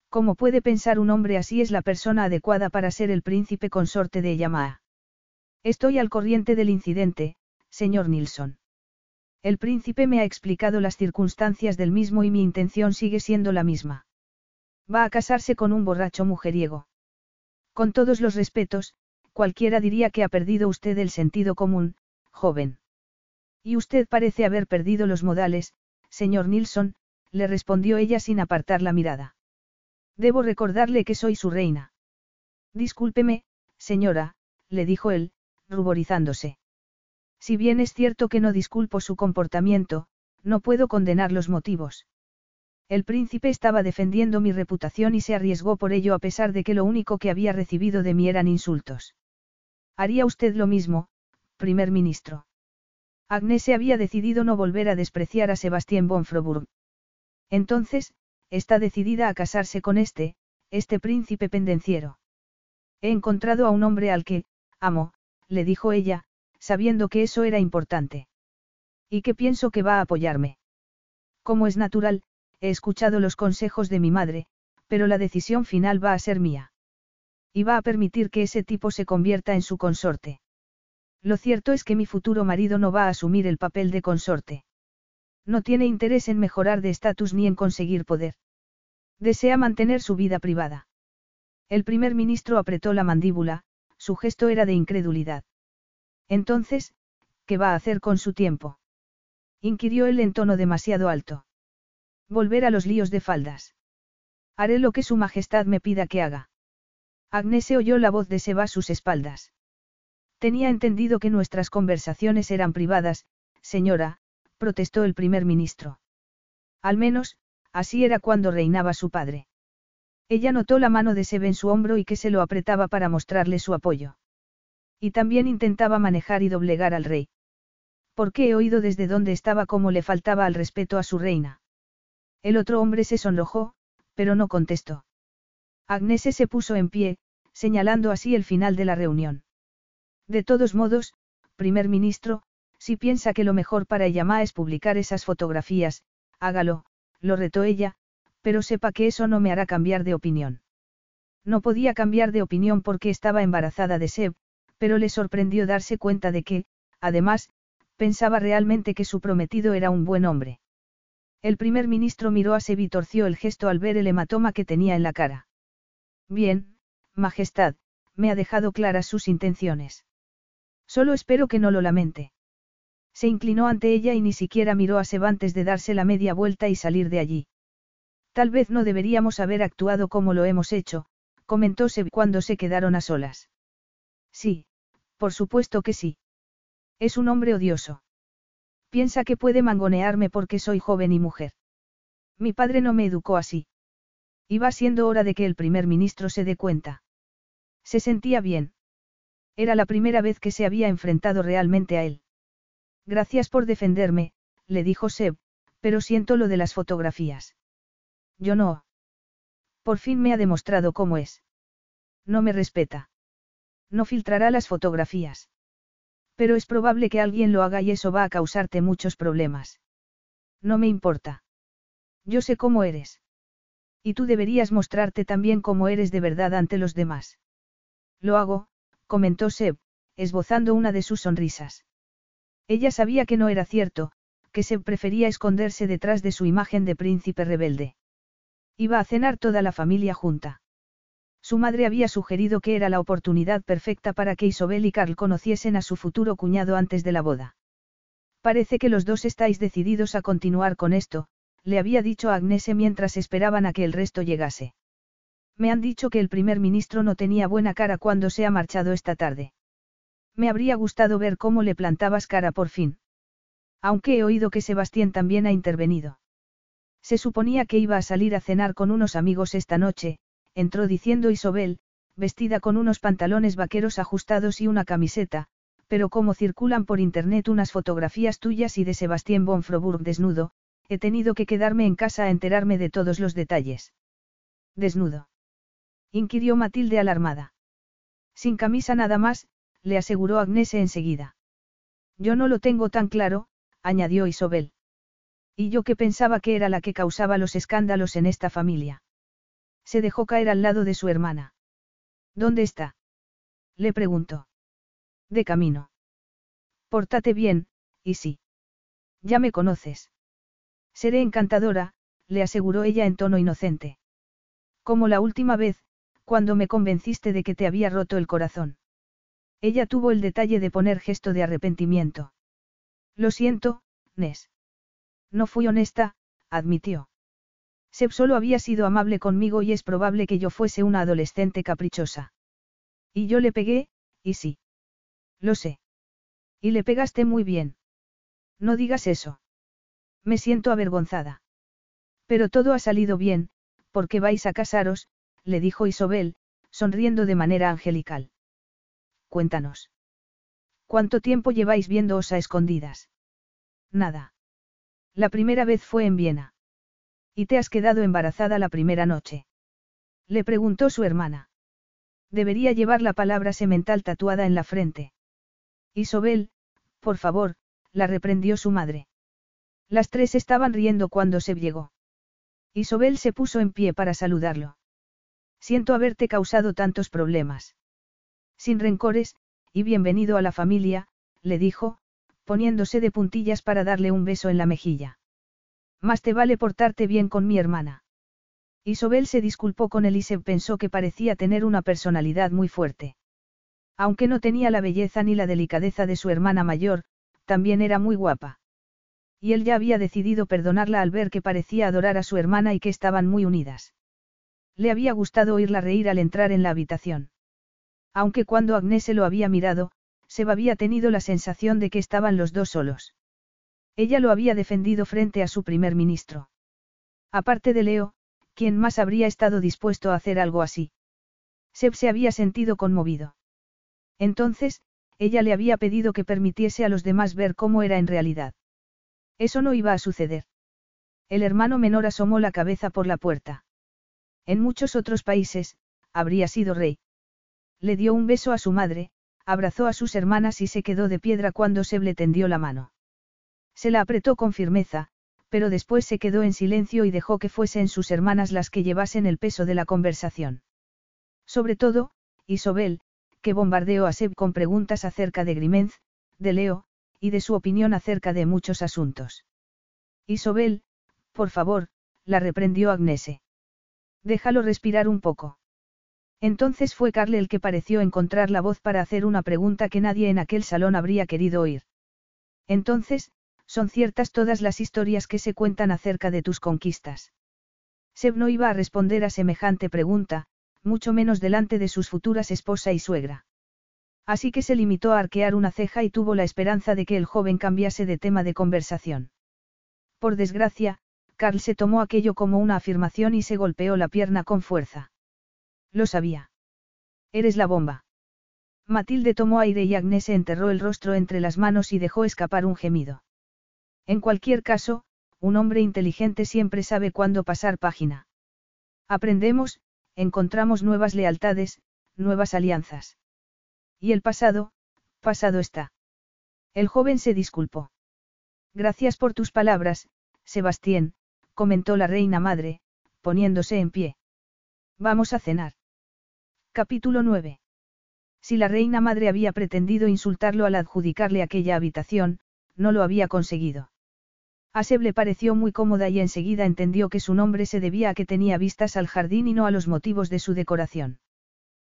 Speaker 1: ¿Cómo puede pensar un hombre así es la persona adecuada para ser el príncipe consorte de Yamaha? Estoy al corriente del incidente, señor Nilsson. El príncipe me ha explicado las circunstancias del mismo y mi intención sigue siendo la misma. Va a casarse con un borracho mujeriego. Con todos los respetos, cualquiera diría que ha perdido usted el sentido común, joven. Y usted parece haber perdido los modales, señor Nilsson, le respondió ella sin apartar la mirada. Debo recordarle que soy su reina. Discúlpeme, señora, le dijo él, ruborizándose. Si bien es cierto que no disculpo su comportamiento, no puedo condenar los motivos. El príncipe estaba defendiendo mi reputación y se arriesgó por ello a pesar de que lo único que había recibido de mí eran insultos. ¿Haría usted lo mismo, primer ministro? Agnese había decidido no volver a despreciar a Sebastián von Froburg. Entonces, está decidida a casarse con este, este príncipe pendenciero. He encontrado a un hombre al que, amo, le dijo ella, sabiendo que eso era importante. Y que pienso que va a apoyarme. Como es natural, he escuchado los consejos de mi madre, pero la decisión final va a ser mía. Y va a permitir que ese tipo se convierta en su consorte. Lo cierto es que mi futuro marido no va a asumir el papel de consorte. No tiene interés en mejorar de estatus ni en conseguir poder. Desea mantener su vida privada. El primer ministro apretó la mandíbula, su gesto era de incredulidad. Entonces, ¿qué va a hacer con su tiempo? inquirió él en tono demasiado alto. Volver a los líos de faldas. Haré lo que su majestad me pida que haga. Agnese oyó la voz de Seba a sus espaldas. Tenía entendido que nuestras conversaciones eran privadas, señora, protestó el primer ministro. Al menos, así era cuando reinaba su padre. Ella notó la mano de Sebe en su hombro y que se lo apretaba para mostrarle su apoyo. Y también intentaba manejar y doblegar al rey. Porque he oído desde donde estaba cómo le faltaba al respeto a su reina. El otro hombre se sonrojó, pero no contestó. Agnese se puso en pie, señalando así el final de la reunión. De todos modos, primer ministro, Si piensa que lo mejor para ella es publicar esas fotografías, hágalo, lo retó ella, pero sepa que eso no me hará cambiar de opinión. No podía cambiar de opinión porque estaba embarazada de Seb, pero le sorprendió darse cuenta de que, además, pensaba realmente que su prometido era un buen hombre. El primer ministro miró a Seb y torció el gesto al ver el hematoma que tenía en la cara. Bien, Majestad, me ha dejado claras sus intenciones. Solo espero que no lo lamente. Se inclinó ante ella y ni siquiera miró a Seb antes de darse la media vuelta y salir de allí. Tal vez no deberíamos haber actuado como lo hemos hecho, comentó Seb cuando se quedaron a solas. Sí, por supuesto que sí. Es un hombre odioso. Piensa que puede mangonearme porque soy joven y mujer. Mi padre no me educó así. Y va siendo hora de que el primer ministro se dé cuenta. Se sentía bien. Era la primera vez que se había enfrentado realmente a él. Gracias por defenderme, le dijo Seb, pero siento lo de las fotografías. Yo no. Por fin me ha demostrado cómo es. No me respeta. No filtrará las fotografías. Pero es probable que alguien lo haga y eso va a causarte muchos problemas. No me importa. Yo sé cómo eres. Y tú deberías mostrarte también cómo eres de verdad ante los demás. Lo hago, comentó Seb, esbozando una de sus sonrisas. Ella sabía que no era cierto, que Seb prefería esconderse detrás de su imagen de príncipe rebelde. Iba a cenar toda la familia junta. Su madre había sugerido que era la oportunidad perfecta para que Isobel y Carl conociesen a su futuro cuñado antes de la boda. Parece que los dos estáis decididos a continuar con esto, le había dicho a Agnese mientras esperaban a que el resto llegase. Me han dicho que el primer ministro no tenía buena cara cuando se ha marchado esta tarde. Me habría gustado ver cómo le plantabas cara por fin. Aunque he oído que Sebastián también ha intervenido. Se suponía que iba a salir a cenar con unos amigos esta noche, entró diciendo Isobel, vestida con unos pantalones vaqueros ajustados y una camiseta, pero como circulan por internet unas fotografías tuyas y de Sebastián von Froburg desnudo, he tenido que quedarme en casa a enterarme de todos los detalles. Desnudo inquirió Matilde alarmada. Sin camisa nada más, le aseguró Agnese enseguida. Yo no lo tengo tan claro, añadió Isobel. Y yo que pensaba que era la que causaba los escándalos en esta familia. Se dejó caer al lado de su hermana. ¿Dónde está? Le preguntó. De camino. Pórtate bien, y sí. Ya me conoces. Seré encantadora, le aseguró ella en tono inocente. Como la última vez, cuando me convenciste de que te había roto el corazón. Ella tuvo el detalle de poner gesto de arrepentimiento. Lo siento, Nes. No fui honesta, admitió. Seb solo había sido amable conmigo y es probable que yo fuese una adolescente caprichosa. Y yo le pegué, y sí. Lo sé. Y le pegaste muy bien. No digas eso. Me siento avergonzada. Pero todo ha salido bien, porque vais a casaros, le dijo Isobel, sonriendo de manera angelical. Cuéntanos. ¿Cuánto tiempo lleváis viéndoos a escondidas? Nada. La primera vez fue en Viena. ¿Y te has quedado embarazada la primera noche? Le preguntó su hermana. Debería llevar la palabra semental tatuada en la frente. Isobel, por favor, la reprendió su madre. Las tres estaban riendo cuando se llegó. Isobel se puso en pie para saludarlo. Siento haberte causado tantos problemas. Sin rencores, y bienvenido a la familia, le dijo, poniéndose de puntillas para darle un beso en la mejilla. Más te vale portarte bien con mi hermana. Isobel se disculpó con él y se pensó que parecía tener una personalidad muy fuerte. Aunque no tenía la belleza ni la delicadeza de su hermana mayor, también era muy guapa. Y él ya había decidido perdonarla al ver que parecía adorar a su hermana y que estaban muy unidas. Le había gustado oírla reír al entrar en la habitación. Aunque cuando Agnese lo había mirado, Seba había tenido la sensación de que estaban los dos solos. Ella lo había defendido frente a su primer ministro. Aparte de Leo, ¿quién más habría estado dispuesto a hacer algo así? Seb se había sentido conmovido. Entonces, ella le había pedido que permitiese a los demás ver cómo era en realidad. Eso no iba a suceder. El hermano menor asomó la cabeza por la puerta. En muchos otros países, habría sido rey. Le dio un beso a su madre, abrazó a sus hermanas y se quedó de piedra cuando Seb le tendió la mano. Se la apretó con firmeza, pero después se quedó en silencio y dejó que fuesen sus hermanas las que llevasen el peso de la conversación. Sobre todo, Isobel, que bombardeó a Seb con preguntas acerca de Grimenz, de Leo, y de su opinión acerca de muchos asuntos. Isobel, por favor, la reprendió Agnese. Déjalo respirar un poco. Entonces fue Carle el que pareció encontrar la voz para hacer una pregunta que nadie en aquel salón habría querido oír. Entonces, son ciertas todas las historias que se cuentan acerca de tus conquistas. Seb no iba a responder a semejante pregunta, mucho menos delante de sus futuras esposa y suegra. Así que se limitó a arquear una ceja y tuvo la esperanza de que el joven cambiase de tema de conversación. Por desgracia, Carl se tomó aquello como una afirmación y se golpeó la pierna con fuerza. Lo sabía. Eres la bomba. Matilde tomó aire y Agnes se enterró el rostro entre las manos y dejó escapar un gemido. En cualquier caso, un hombre inteligente siempre sabe cuándo pasar página. Aprendemos, encontramos nuevas lealtades, nuevas alianzas. Y el pasado, pasado está. El joven se disculpó. Gracias por tus palabras, Sebastián, comentó la reina madre, poniéndose en pie. Vamos a cenar. Capítulo 9. Si la reina madre había pretendido insultarlo al adjudicarle aquella habitación, no lo había conseguido. A le pareció muy cómoda y enseguida entendió que su nombre se debía a que tenía vistas al jardín y no a los motivos de su decoración.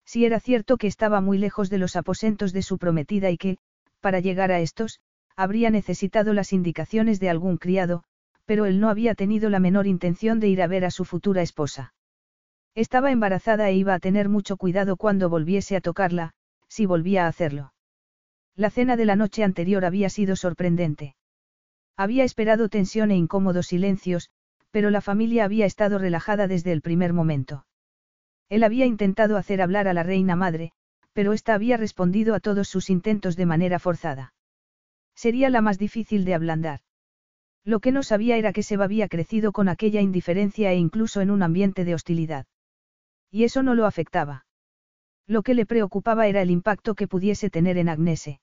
Speaker 1: Si era cierto que estaba muy lejos de los aposentos de su prometida y que, para llegar a estos, habría necesitado las indicaciones de algún criado, pero él no había tenido la menor intención de ir a ver a su futura esposa. Estaba embarazada e iba a tener mucho cuidado cuando volviese a tocarla, si volvía a hacerlo. La cena de la noche anterior había sido sorprendente. Había esperado tensión e incómodos silencios, pero la familia había estado relajada desde el primer momento. Él había intentado hacer hablar a la reina madre, pero ésta había respondido a todos sus intentos de manera forzada. Sería la más difícil de ablandar. Lo que no sabía era que Seba había crecido con aquella indiferencia e incluso en un ambiente de hostilidad. Y eso no lo afectaba. Lo que le preocupaba era el impacto que pudiese tener en Agnese.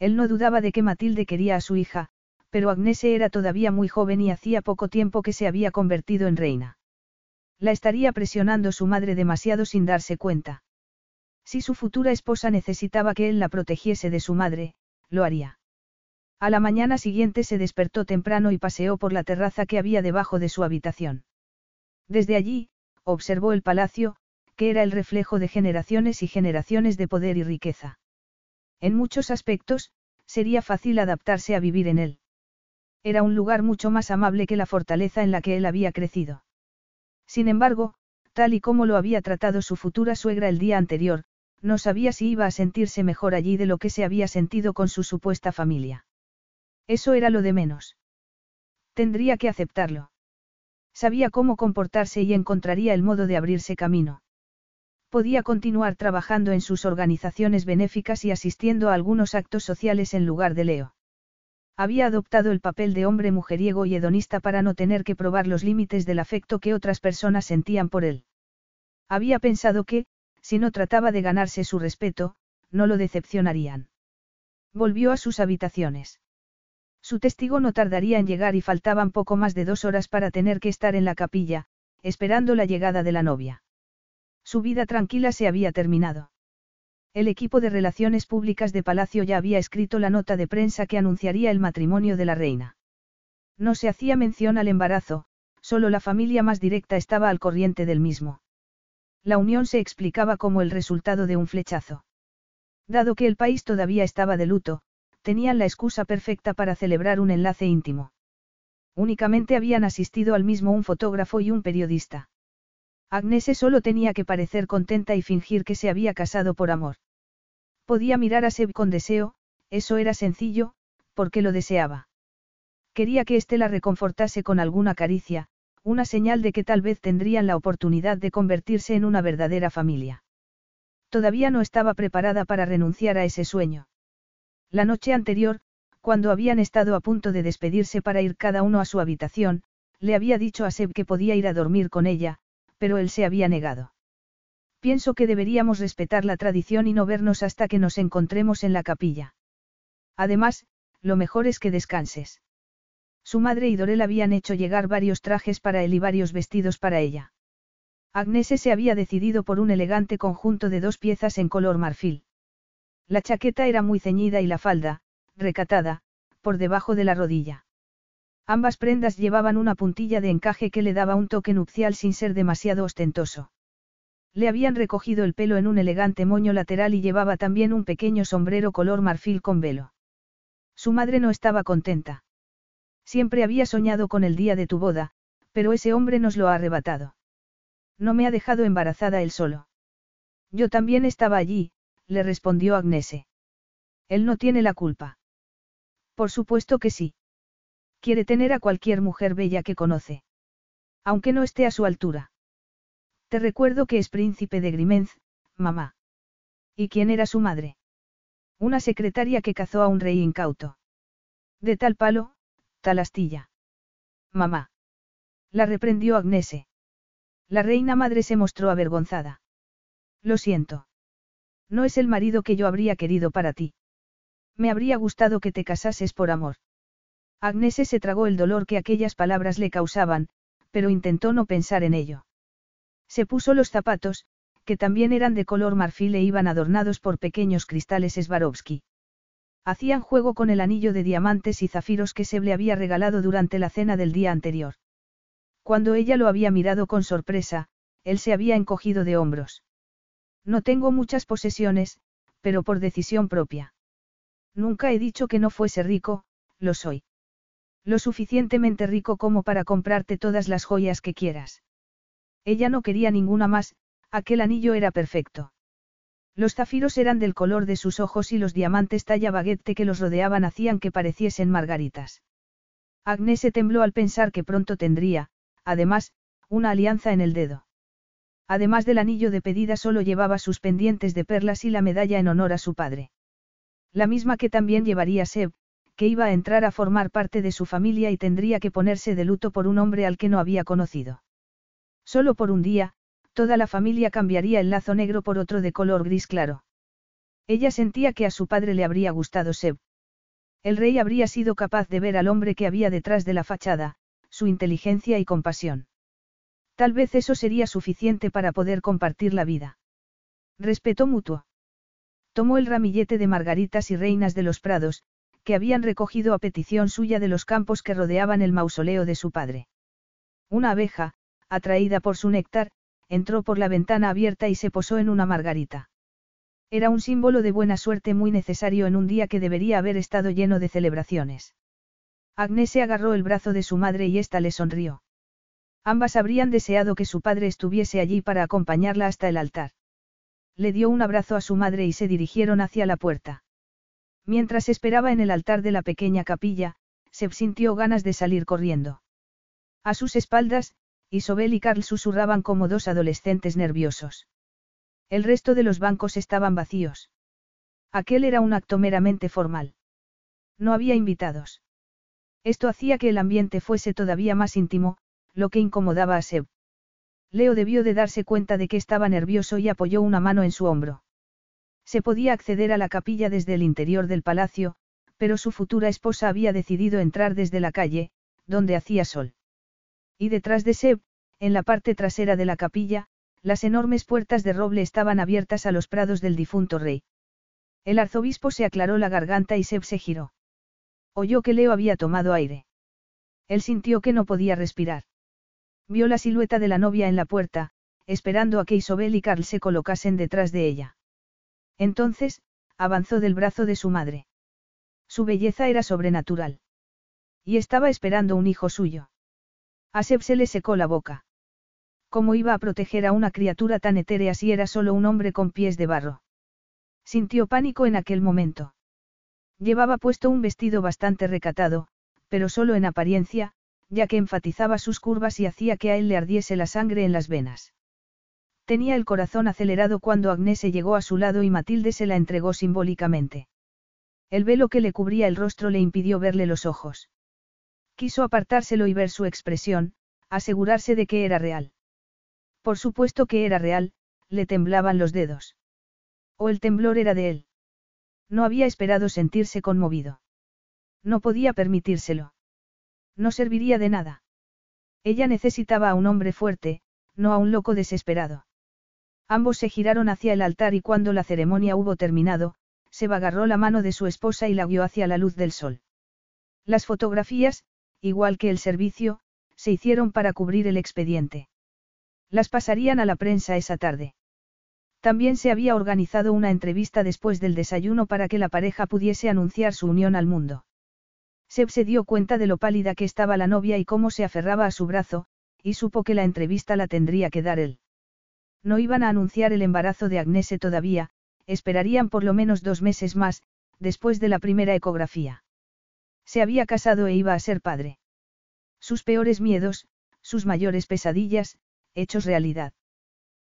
Speaker 1: Él no dudaba de que Matilde quería a su hija, pero Agnese era todavía muy joven y hacía poco tiempo que se había convertido en reina. La estaría presionando su madre demasiado sin darse cuenta. Si su futura esposa necesitaba que él la protegiese de su madre, lo haría. A la mañana siguiente se despertó temprano y paseó por la terraza que había debajo de su habitación. Desde allí, observó el palacio, que era el reflejo de generaciones y generaciones de poder y riqueza. En muchos aspectos, sería fácil adaptarse a vivir en él. Era un lugar mucho más amable que la fortaleza en la que él había crecido. Sin embargo, tal y como lo había tratado su futura suegra el día anterior, no sabía si iba a sentirse mejor allí de lo que se había sentido con su supuesta familia. Eso era lo de menos. Tendría que aceptarlo. Sabía cómo comportarse y encontraría el modo de abrirse camino. Podía continuar trabajando en sus organizaciones benéficas y asistiendo a algunos actos sociales en lugar de Leo. Había adoptado el papel de hombre mujeriego y hedonista para no tener que probar los límites del afecto que otras personas sentían por él. Había pensado que, si no trataba de ganarse su respeto, no lo decepcionarían. Volvió a sus habitaciones. Su testigo no tardaría en llegar y faltaban poco más de dos horas para tener que estar en la capilla, esperando la llegada de la novia. Su vida tranquila se había terminado. El equipo de relaciones públicas de Palacio ya había escrito la nota de prensa que anunciaría el matrimonio de la reina. No se hacía mención al embarazo, solo la familia más directa estaba al corriente del mismo. La unión se explicaba como el resultado de un flechazo. Dado que el país todavía estaba de luto, tenían la excusa perfecta para celebrar un enlace íntimo. Únicamente habían asistido al mismo un fotógrafo y un periodista. Agnese solo tenía que parecer contenta y fingir que se había casado por amor. Podía mirar a Seb con deseo, eso era sencillo, porque lo deseaba. Quería que éste la reconfortase con alguna caricia, una señal de que tal vez tendrían la oportunidad de convertirse en una verdadera familia. Todavía no estaba preparada para renunciar a ese sueño. La noche anterior, cuando habían estado a punto de despedirse para ir cada uno a su habitación, le había dicho a Seb que podía ir a dormir con ella, pero él se había negado. Pienso que deberíamos respetar la tradición y no vernos hasta que nos encontremos en la capilla. Además, lo mejor es que descanses. Su madre y Dorel habían hecho llegar varios trajes para él y varios vestidos para ella. Agnese se había decidido por un elegante conjunto de dos piezas en color marfil. La chaqueta era muy ceñida y la falda, recatada, por debajo de la rodilla. Ambas prendas llevaban una puntilla de encaje que le daba un toque nupcial sin ser demasiado ostentoso. Le habían recogido el pelo en un elegante moño lateral y llevaba también un pequeño sombrero color marfil con velo. Su madre no estaba contenta. Siempre había soñado con el día de tu boda, pero ese hombre nos lo ha arrebatado. No me ha dejado embarazada él solo. Yo también estaba allí, le respondió Agnese. Él no tiene la culpa. Por supuesto que sí. Quiere tener a cualquier mujer bella que conoce. Aunque no esté a su altura. Te recuerdo que es príncipe de Grimenz, mamá. ¿Y quién era su madre? Una secretaria que cazó a un rey incauto. De tal palo, tal astilla. Mamá. La reprendió Agnese. La reina madre se mostró avergonzada. Lo siento. No es el marido que yo habría querido para ti. Me habría gustado que te casases por amor. Agnese se tragó el dolor que aquellas palabras le causaban, pero intentó no pensar en ello. Se puso los zapatos, que también eran de color marfil e iban adornados por pequeños cristales Swarovski. Hacían juego con el anillo de diamantes y zafiros que se le había regalado durante la cena del día anterior. Cuando ella lo había mirado con sorpresa, él se había encogido de hombros. No tengo muchas posesiones, pero por decisión propia. Nunca he dicho que no fuese rico, lo soy. Lo suficientemente rico como para comprarte todas las joyas que quieras. Ella no quería ninguna más, aquel anillo era perfecto. Los zafiros eran del color de sus ojos y los diamantes talla baguette que los rodeaban hacían que pareciesen margaritas. Agnes se tembló al pensar que pronto tendría, además, una alianza en el dedo. Además del anillo de pedida solo llevaba sus pendientes de perlas y la medalla en honor a su padre. La misma que también llevaría Seb, que iba a entrar a formar parte de su familia y tendría que ponerse de luto por un hombre al que no había conocido. Solo por un día, toda la familia cambiaría el lazo negro por otro de color gris claro. Ella sentía que a su padre le habría gustado Seb. El rey habría sido capaz de ver al hombre que había detrás de la fachada, su inteligencia y compasión. Tal vez eso sería suficiente para poder compartir la vida. Respeto mutuo. Tomó el ramillete de margaritas y reinas de los prados, que habían recogido a petición suya de los campos que rodeaban el mausoleo de su padre. Una abeja, atraída por su néctar, entró por la ventana abierta y se posó en una margarita. Era un símbolo de buena suerte muy necesario en un día que debería haber estado lleno de celebraciones. Agnes se agarró el brazo de su madre y ésta le sonrió. Ambas habrían deseado que su padre estuviese allí para acompañarla hasta el altar. Le dio un abrazo a su madre y se dirigieron hacia la puerta. Mientras esperaba en el altar de la pequeña capilla, se sintió ganas de salir corriendo. A sus espaldas, Isobel y Carl susurraban como dos adolescentes nerviosos. El resto de los bancos estaban vacíos. Aquel era un acto meramente formal. No había invitados. Esto hacía que el ambiente fuese todavía más íntimo, lo que incomodaba a Seb. Leo debió de darse cuenta de que estaba nervioso y apoyó una mano en su hombro. Se podía acceder a la capilla desde el interior del palacio, pero su futura esposa había decidido entrar desde la calle, donde hacía sol. Y detrás de Seb, en la parte trasera de la capilla, las enormes puertas de roble estaban abiertas a los prados del difunto rey. El arzobispo se aclaró la garganta y Seb se giró. Oyó que Leo había tomado aire. Él sintió que no podía respirar. Vio la silueta de la novia en la puerta, esperando a que Isobel y Carl se colocasen detrás de ella. Entonces, avanzó del brazo de su madre. Su belleza era sobrenatural. Y estaba esperando un hijo suyo. A se le secó la boca. ¿Cómo iba a proteger a una criatura tan etérea si era solo un hombre con pies de barro? Sintió pánico en aquel momento. Llevaba puesto un vestido bastante recatado, pero solo en apariencia, ya que enfatizaba sus curvas y hacía que a él le ardiese la sangre en las venas. Tenía el corazón acelerado cuando Agnese llegó a su lado y Matilde se la entregó simbólicamente. El velo que le cubría el rostro le impidió verle los ojos. Quiso apartárselo y ver su expresión, asegurarse de que era real. Por supuesto que era real, le temblaban los dedos. O el temblor era de él. No había esperado sentirse conmovido. No podía permitírselo. No serviría de nada. Ella necesitaba a un hombre fuerte, no a un loco desesperado. Ambos se giraron hacia el altar y cuando la ceremonia hubo terminado, se agarró la mano de su esposa y la guió hacia la luz del sol. Las fotografías, igual que el servicio, se hicieron para cubrir el expediente. Las pasarían a la prensa esa tarde. También se había organizado una entrevista después del desayuno para que la pareja pudiese anunciar su unión al mundo. Seb se dio cuenta de lo pálida que estaba la novia y cómo se aferraba a su brazo, y supo que la entrevista la tendría que dar él. No iban a anunciar el embarazo de Agnese todavía, esperarían por lo menos dos meses más, después de la primera ecografía. Se había casado e iba a ser padre. Sus peores miedos, sus mayores pesadillas, hechos realidad.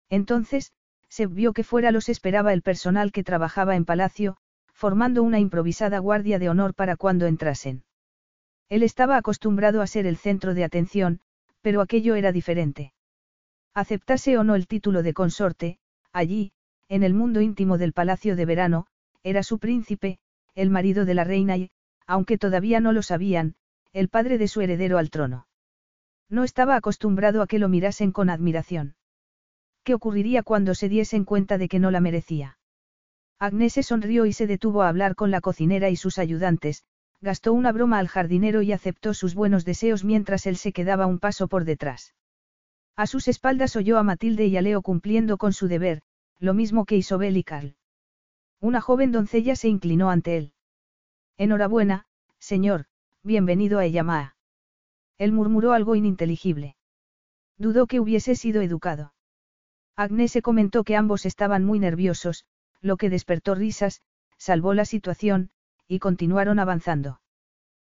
Speaker 1: Entonces, se vio que fuera los esperaba el personal que trabajaba en palacio, formando una improvisada guardia de honor para cuando entrasen. Él estaba acostumbrado a ser el centro de atención, pero aquello era diferente. Aceptase o no el título de consorte, allí, en el mundo íntimo del palacio de verano, era su príncipe, el marido de la reina y, aunque todavía no lo sabían, el padre de su heredero al trono. No estaba acostumbrado a que lo mirasen con admiración. ¿Qué ocurriría cuando se diesen cuenta de que no la merecía? Agnese sonrió y se detuvo a hablar con la cocinera y sus ayudantes, gastó una broma al jardinero y aceptó sus buenos deseos mientras él se quedaba un paso por detrás. A sus espaldas oyó a Matilde y a Leo cumpliendo con su deber, lo mismo que Isobel y Carl. Una joven doncella se inclinó ante él. Enhorabuena, señor, bienvenido a Eyamaa. Él murmuró algo ininteligible. Dudó que hubiese sido educado. Agnese comentó que ambos estaban muy nerviosos, lo que despertó risas, salvó la situación, y continuaron avanzando.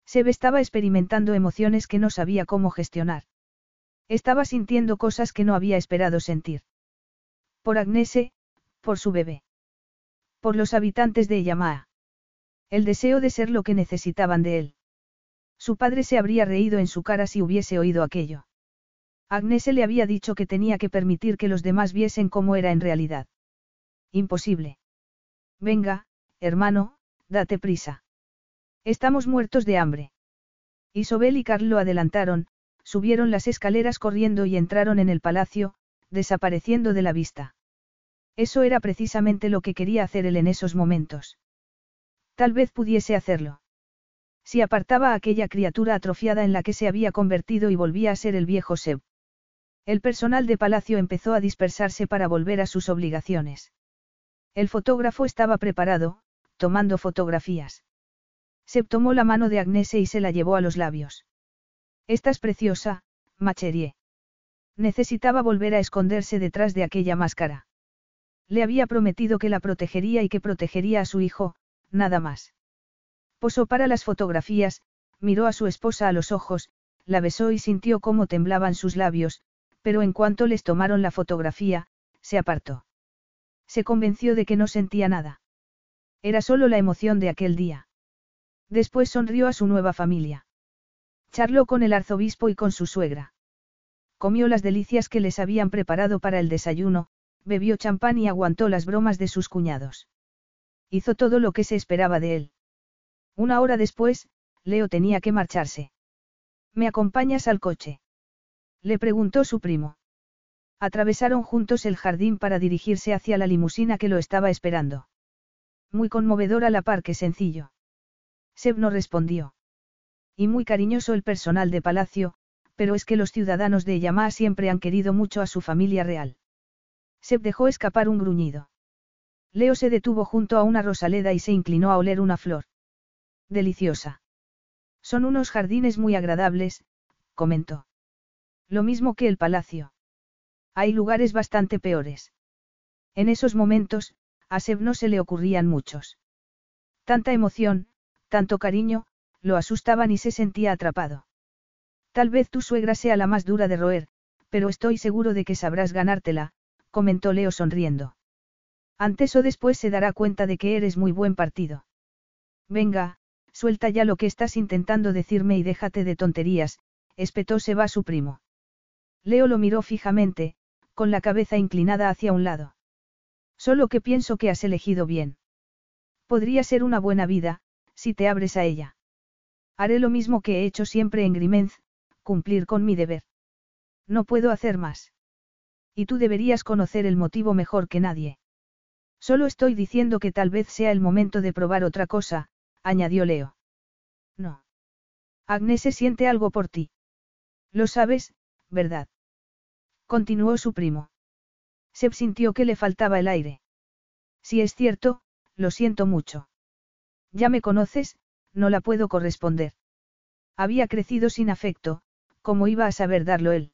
Speaker 1: Seb estaba experimentando emociones que no sabía cómo gestionar. Estaba sintiendo cosas que no había esperado sentir. Por Agnese, por su bebé. Por los habitantes de Yamaa. El deseo de ser lo que necesitaban de él. Su padre se habría reído en su cara si hubiese oído aquello. Agnese le había dicho que tenía que permitir que los demás viesen cómo era en realidad. Imposible. Venga, hermano, date prisa. Estamos muertos de hambre. Isobel y Carl lo adelantaron, subieron las escaleras corriendo y entraron en el palacio, desapareciendo de la vista. Eso era precisamente lo que quería hacer él en esos momentos. Tal vez pudiese hacerlo. Si apartaba a aquella criatura atrofiada en la que se había convertido y volvía a ser el viejo Seb. El personal de palacio empezó a dispersarse para volver a sus obligaciones. El fotógrafo estaba preparado, tomando fotografías. Seb tomó la mano de Agnese y se la llevó a los labios. Estás preciosa, Macherie. Necesitaba volver a esconderse detrás de aquella máscara. Le había prometido que la protegería y que protegería a su hijo, nada más. Posó para las fotografías, miró a su esposa a los ojos, la besó y sintió cómo temblaban sus labios, pero en cuanto les tomaron la fotografía, se apartó. Se convenció de que no sentía nada. Era solo la emoción de aquel día. Después sonrió a su nueva familia. Charló con el arzobispo y con su suegra. Comió las delicias que les habían preparado para el desayuno, bebió champán y aguantó las bromas de sus cuñados. Hizo todo lo que se esperaba de él. Una hora después, Leo tenía que marcharse. ¿Me acompañas al coche? Le preguntó su primo. Atravesaron juntos el jardín para dirigirse hacia la limusina que lo estaba esperando. Muy conmovedora la par que sencillo. Seb no respondió. Y muy cariñoso el personal de palacio, pero es que los ciudadanos de Yamá siempre han querido mucho a su familia real. Seb dejó escapar un gruñido. Leo se detuvo junto a una rosaleda y se inclinó a oler una flor. Deliciosa. Son unos jardines muy agradables, comentó. Lo mismo que el palacio. Hay lugares bastante peores. En esos momentos, a Seb no se le ocurrían muchos. Tanta emoción, tanto cariño, lo asustaban y se sentía atrapado. Tal vez tu suegra sea la más dura de roer, pero estoy seguro de que sabrás ganártela, comentó Leo sonriendo. Antes o después se dará cuenta de que eres muy buen partido. Venga, suelta ya lo que estás intentando decirme y déjate de tonterías, espetó se va su primo. Leo lo miró fijamente, con la cabeza inclinada hacia un lado. Solo que pienso que has elegido bien. Podría ser una buena vida, si te abres a ella. Haré lo mismo que he hecho siempre en Grimenz, cumplir con mi deber. No puedo hacer más. Y tú deberías conocer el motivo mejor que nadie. Solo estoy diciendo que tal vez sea el momento de probar otra cosa, añadió Leo. No. Agnes se siente algo por ti. Lo sabes, ¿verdad? Continuó su primo. Seb sintió que le faltaba el aire. Si es cierto, lo siento mucho. Ya me conoces, no la puedo corresponder. Había crecido sin afecto, ¿cómo iba a saber darlo él?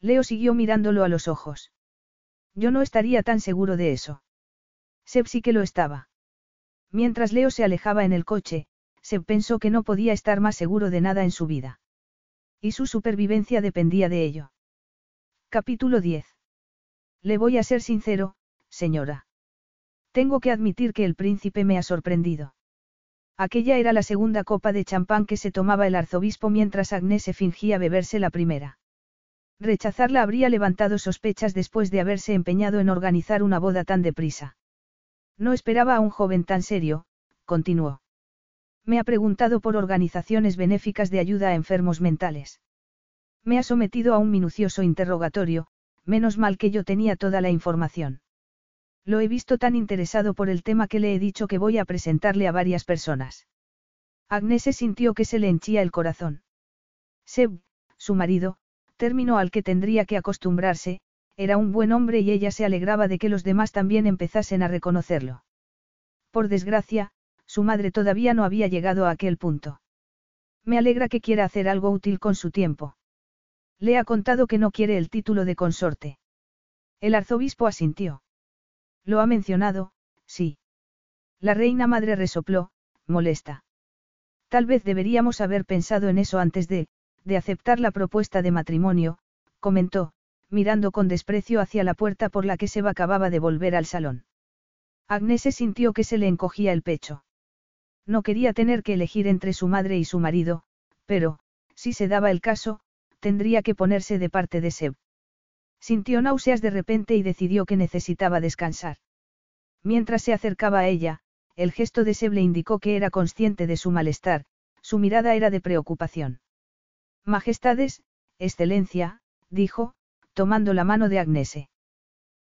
Speaker 1: Leo siguió mirándolo a los ojos. Yo no estaría tan seguro de eso. Seb sí que lo estaba. Mientras Leo se alejaba en el coche, Seb pensó que no podía estar más seguro de nada en su vida. Y su supervivencia dependía de ello. Capítulo 10. Le voy a ser sincero, señora. Tengo que admitir que el príncipe me ha sorprendido. Aquella era la segunda copa de champán que se tomaba el arzobispo mientras Agnés se fingía beberse la primera. Rechazarla habría levantado sospechas después de haberse empeñado en organizar una boda tan deprisa. No esperaba a un joven tan serio, continuó. Me ha preguntado por organizaciones benéficas de ayuda a enfermos mentales. Me ha sometido a un minucioso interrogatorio, menos mal que yo tenía toda la información. Lo he visto tan interesado por el tema que le he dicho que voy a presentarle a varias personas. Agnes sintió que se le henchía el corazón. Seb, su marido, término al que tendría que acostumbrarse, era un buen hombre y ella se alegraba de que los demás también empezasen a reconocerlo. Por desgracia, su madre todavía no había llegado a aquel punto. Me alegra que quiera hacer algo útil con su tiempo. Le ha contado que no quiere el título de consorte. El arzobispo asintió. Lo ha mencionado, sí. La reina madre resopló, molesta. Tal vez deberíamos haber pensado en eso antes de, de aceptar la propuesta de matrimonio, comentó, mirando con desprecio hacia la puerta por la que se acababa de volver al salón. Agnes sintió que se le encogía el pecho. No quería tener que elegir entre su madre y su marido, pero, si se daba el caso, tendría que ponerse de parte de Seb. Sintió náuseas de repente y decidió que necesitaba descansar. Mientras se acercaba a ella, el gesto de Seb le indicó que era consciente de su malestar, su mirada era de preocupación. Majestades, Excelencia, dijo, tomando la mano de Agnese.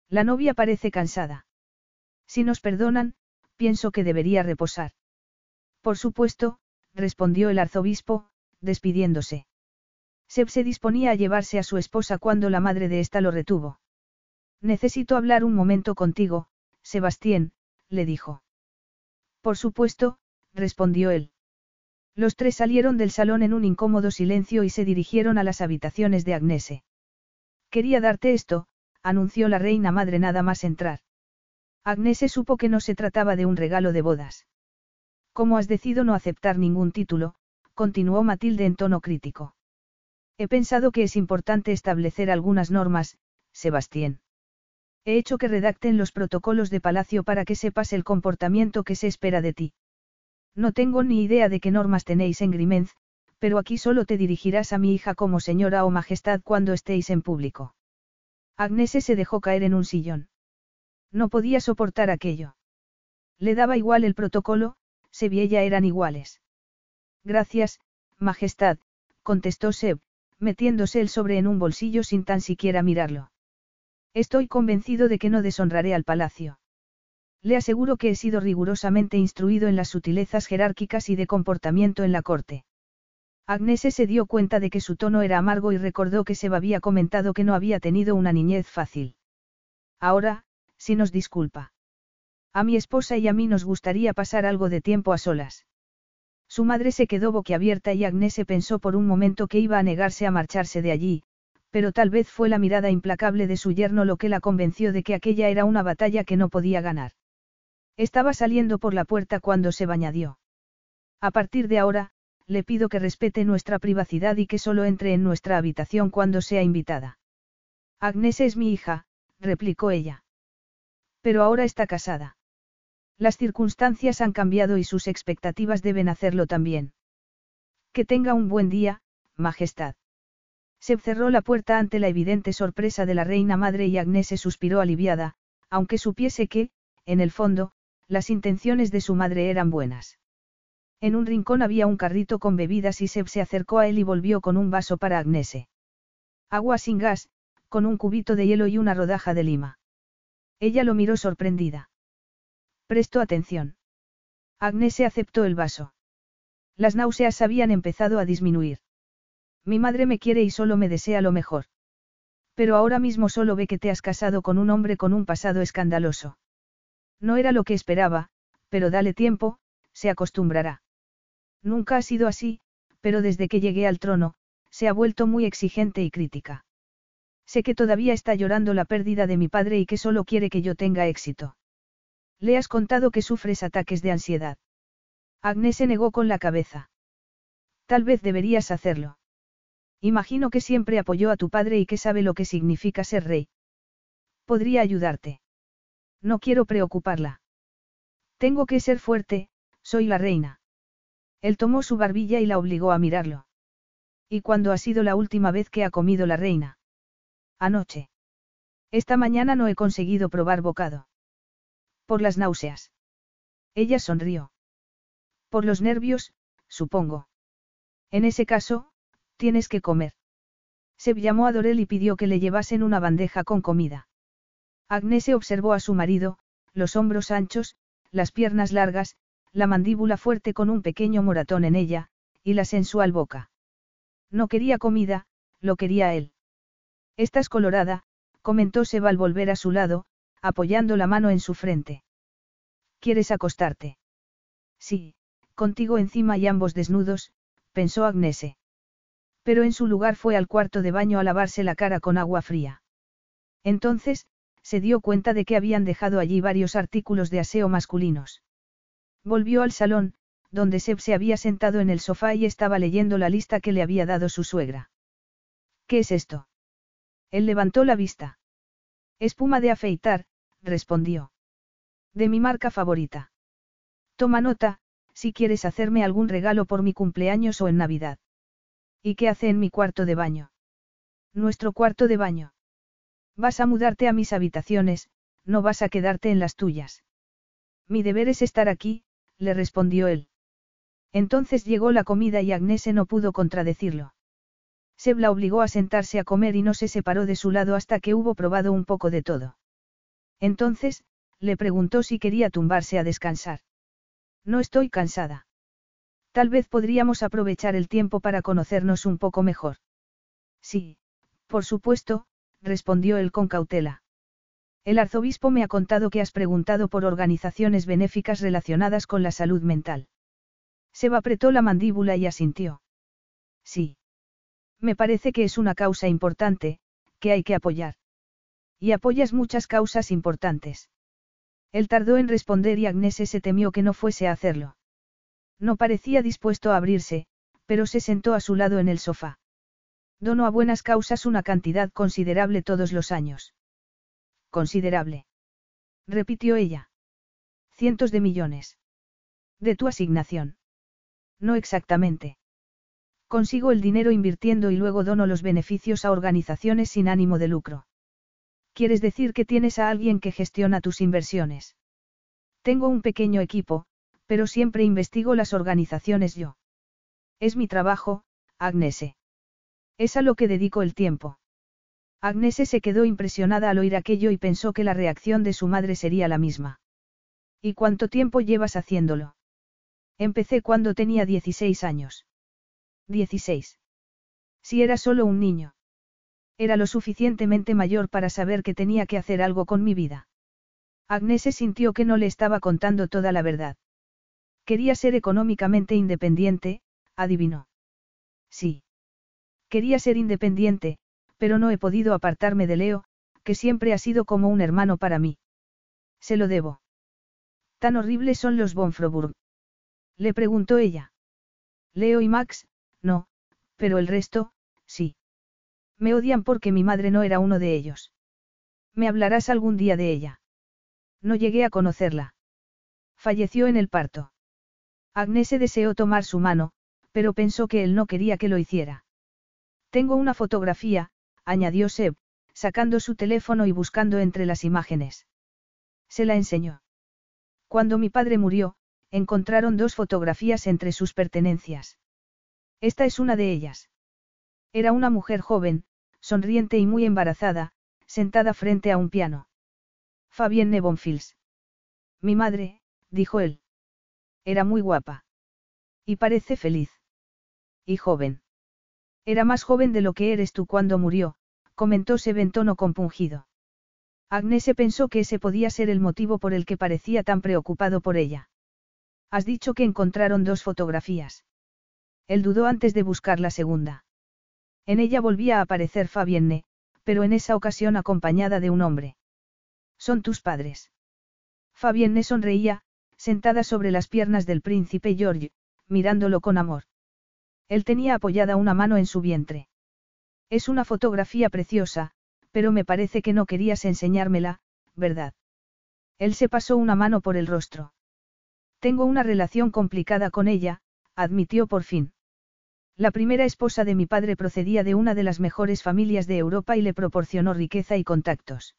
Speaker 1: La novia parece cansada. Si nos perdonan, pienso que debería reposar. Por supuesto, respondió el arzobispo, despidiéndose. Seb se disponía a llevarse a su esposa cuando la madre de ésta lo retuvo. Necesito hablar un momento contigo, Sebastián, le dijo. Por supuesto, respondió él. Los tres salieron del salón en un incómodo silencio y se dirigieron a las habitaciones de Agnese. Quería darte esto, anunció la reina madre nada más entrar. Agnese supo que no se trataba de un regalo de bodas. Como has decidido no aceptar ningún título, continuó Matilde en tono crítico. He pensado que es importante establecer algunas normas, Sebastián. He hecho que redacten los protocolos de palacio para que sepas el comportamiento que se espera de ti. No tengo ni idea de qué normas tenéis en Grimenz, pero aquí solo te dirigirás a mi hija como señora o majestad cuando estéis en público. Agnese se dejó caer en un sillón. No podía soportar aquello. Le daba igual el protocolo, Seb y eran iguales. Gracias, majestad, contestó Seb, metiéndose el sobre en un bolsillo sin tan siquiera mirarlo. Estoy convencido de que no deshonraré al palacio. Le aseguro que he sido rigurosamente instruido en las sutilezas jerárquicas y de comportamiento en la corte. Agnese se dio cuenta de que su tono era amargo y recordó que se había comentado que no había tenido una niñez fácil. Ahora, si nos disculpa. A mi esposa y a mí nos gustaría pasar algo de tiempo a solas. Su madre se quedó boquiabierta y Agnese pensó por un momento que iba a negarse a marcharse de allí, pero tal vez fue la mirada implacable de su yerno lo que la convenció de que aquella era una batalla que no podía ganar. Estaba saliendo por la puerta cuando se bañadió. A partir de ahora, le pido que respete nuestra privacidad y que solo entre en nuestra habitación cuando sea invitada. Agnese es mi hija, replicó ella. Pero ahora está casada. Las circunstancias han cambiado y sus expectativas deben hacerlo también. Que tenga un buen día, Majestad. Se cerró la puerta ante la evidente sorpresa de la reina madre y Agnese suspiró aliviada, aunque supiese que, en el fondo, las intenciones de su madre eran buenas. En un rincón había un carrito con bebidas y Seb se acercó a él y volvió con un vaso para Agnese. Agua sin gas, con un cubito de hielo y una rodaja de lima. Ella lo miró sorprendida. Prestó atención. Agnese aceptó el vaso. Las náuseas habían empezado a disminuir. Mi madre me quiere y solo me desea lo mejor. Pero ahora mismo solo ve que te has casado con un hombre con un pasado escandaloso. No era lo que esperaba, pero dale tiempo, se acostumbrará. Nunca ha sido así, pero desde que llegué al trono, se ha vuelto muy exigente y crítica. Sé que todavía está llorando la pérdida de mi padre y que solo quiere que yo tenga éxito. Le has contado que sufres ataques de ansiedad. Agnes se negó con la cabeza. Tal vez deberías hacerlo. Imagino que siempre apoyó a tu padre y que sabe lo que significa ser rey. Podría ayudarte. No quiero preocuparla. Tengo que ser fuerte, soy la reina. Él tomó su barbilla y la obligó a mirarlo. ¿Y cuándo ha sido la última vez que ha comido la reina? Anoche. Esta mañana no he conseguido probar bocado. Por las náuseas. Ella sonrió. Por los nervios, supongo. En ese caso, tienes que comer. Se llamó a Dorel y pidió que le llevasen una bandeja con comida. Agnese observó a su marido, los hombros anchos, las piernas largas, la mandíbula fuerte con un pequeño moratón en ella, y la sensual boca. No quería comida, lo quería él. Estás colorada, comentó Seba al volver a su lado, apoyando la mano en su frente. ¿Quieres acostarte? Sí, contigo encima y ambos desnudos, pensó Agnese. Pero en su lugar fue al cuarto de baño a lavarse la cara con agua fría. Entonces, se dio cuenta de que habían dejado allí varios artículos de aseo masculinos. Volvió al salón, donde Seb se había sentado en el sofá y estaba leyendo la lista que le había dado su suegra. ¿Qué es esto? Él levantó la vista. Espuma de afeitar, respondió. De mi marca favorita. Toma nota, si quieres hacerme algún regalo por mi cumpleaños o en Navidad. ¿Y qué hace en mi cuarto de baño? Nuestro cuarto de baño. Vas a mudarte a mis habitaciones, no vas a quedarte en las tuyas. Mi deber es estar aquí, le respondió él. Entonces llegó la comida y Agnese no pudo contradecirlo. Seb la obligó a sentarse a comer y no se separó de su lado hasta que hubo probado un poco de todo. Entonces, le preguntó si quería tumbarse a descansar. No estoy cansada. Tal vez podríamos aprovechar el tiempo para conocernos un poco mejor. Sí, por supuesto, respondió él con cautela. El arzobispo me ha contado que has preguntado por organizaciones benéficas relacionadas con la salud mental. Seba apretó la mandíbula y asintió. Sí. Me parece que es una causa importante, que hay que apoyar. Y apoyas muchas causas importantes. Él tardó en responder y Agnese se temió que no fuese a hacerlo. No parecía dispuesto a abrirse, pero se sentó a su lado en el sofá. Dono a buenas causas una cantidad considerable todos los años. Considerable. Repitió ella. Cientos de millones. De tu asignación. No exactamente. Consigo el dinero invirtiendo y luego dono los beneficios a organizaciones sin ánimo de lucro. ¿Quieres decir que tienes a alguien que gestiona tus inversiones? Tengo un pequeño equipo, pero siempre investigo las organizaciones yo. Es mi trabajo, Agnese. Es a lo que dedico el tiempo. Agnese se quedó impresionada al oír aquello y pensó que la reacción de su madre sería la misma. ¿Y cuánto tiempo llevas haciéndolo? Empecé cuando tenía 16 años. 16. Si era solo un niño. Era lo suficientemente mayor para saber que tenía que hacer algo con mi vida. Agnese sintió que no le estaba contando toda la verdad. Quería ser económicamente independiente, adivinó. Sí. Quería ser independiente, pero no he podido apartarme de Leo, que siempre ha sido como un hermano para mí. Se lo debo. ¿Tan horribles son los Bonfroburg? Le preguntó ella. Leo y Max, no, pero el resto, sí. Me odian porque mi madre no era uno de ellos. Me hablarás algún día de ella. No llegué a conocerla. Falleció en el parto. Agnese deseó tomar su mano, pero pensó que él no quería que lo hiciera. Tengo una fotografía, añadió Seb, sacando su teléfono y buscando entre las imágenes. Se la enseñó. Cuando mi padre murió, encontraron dos fotografías entre sus pertenencias. Esta es una de ellas. Era una mujer joven, sonriente y muy embarazada, sentada frente a un piano. Fabienne Bonfils. Mi madre, dijo él. Era muy guapa. Y parece feliz. Y joven. Era más joven de lo que eres tú cuando murió, comentó en tono compungido. Agnese pensó que ese podía ser el motivo por el que parecía tan preocupado por ella. Has dicho que encontraron dos fotografías. Él dudó antes de buscar la segunda. En ella volvía a aparecer Fabienne, pero en esa ocasión acompañada de un hombre. Son tus padres. Fabienne sonreía, sentada sobre las piernas del príncipe George, mirándolo con amor. Él tenía apoyada una mano en su vientre. Es una fotografía preciosa, pero me parece que no querías enseñármela, ¿verdad? Él se pasó una mano por el rostro. Tengo una relación complicada con ella, admitió por fin. La primera esposa de mi padre procedía de una de las mejores familias de Europa y le proporcionó riqueza y contactos.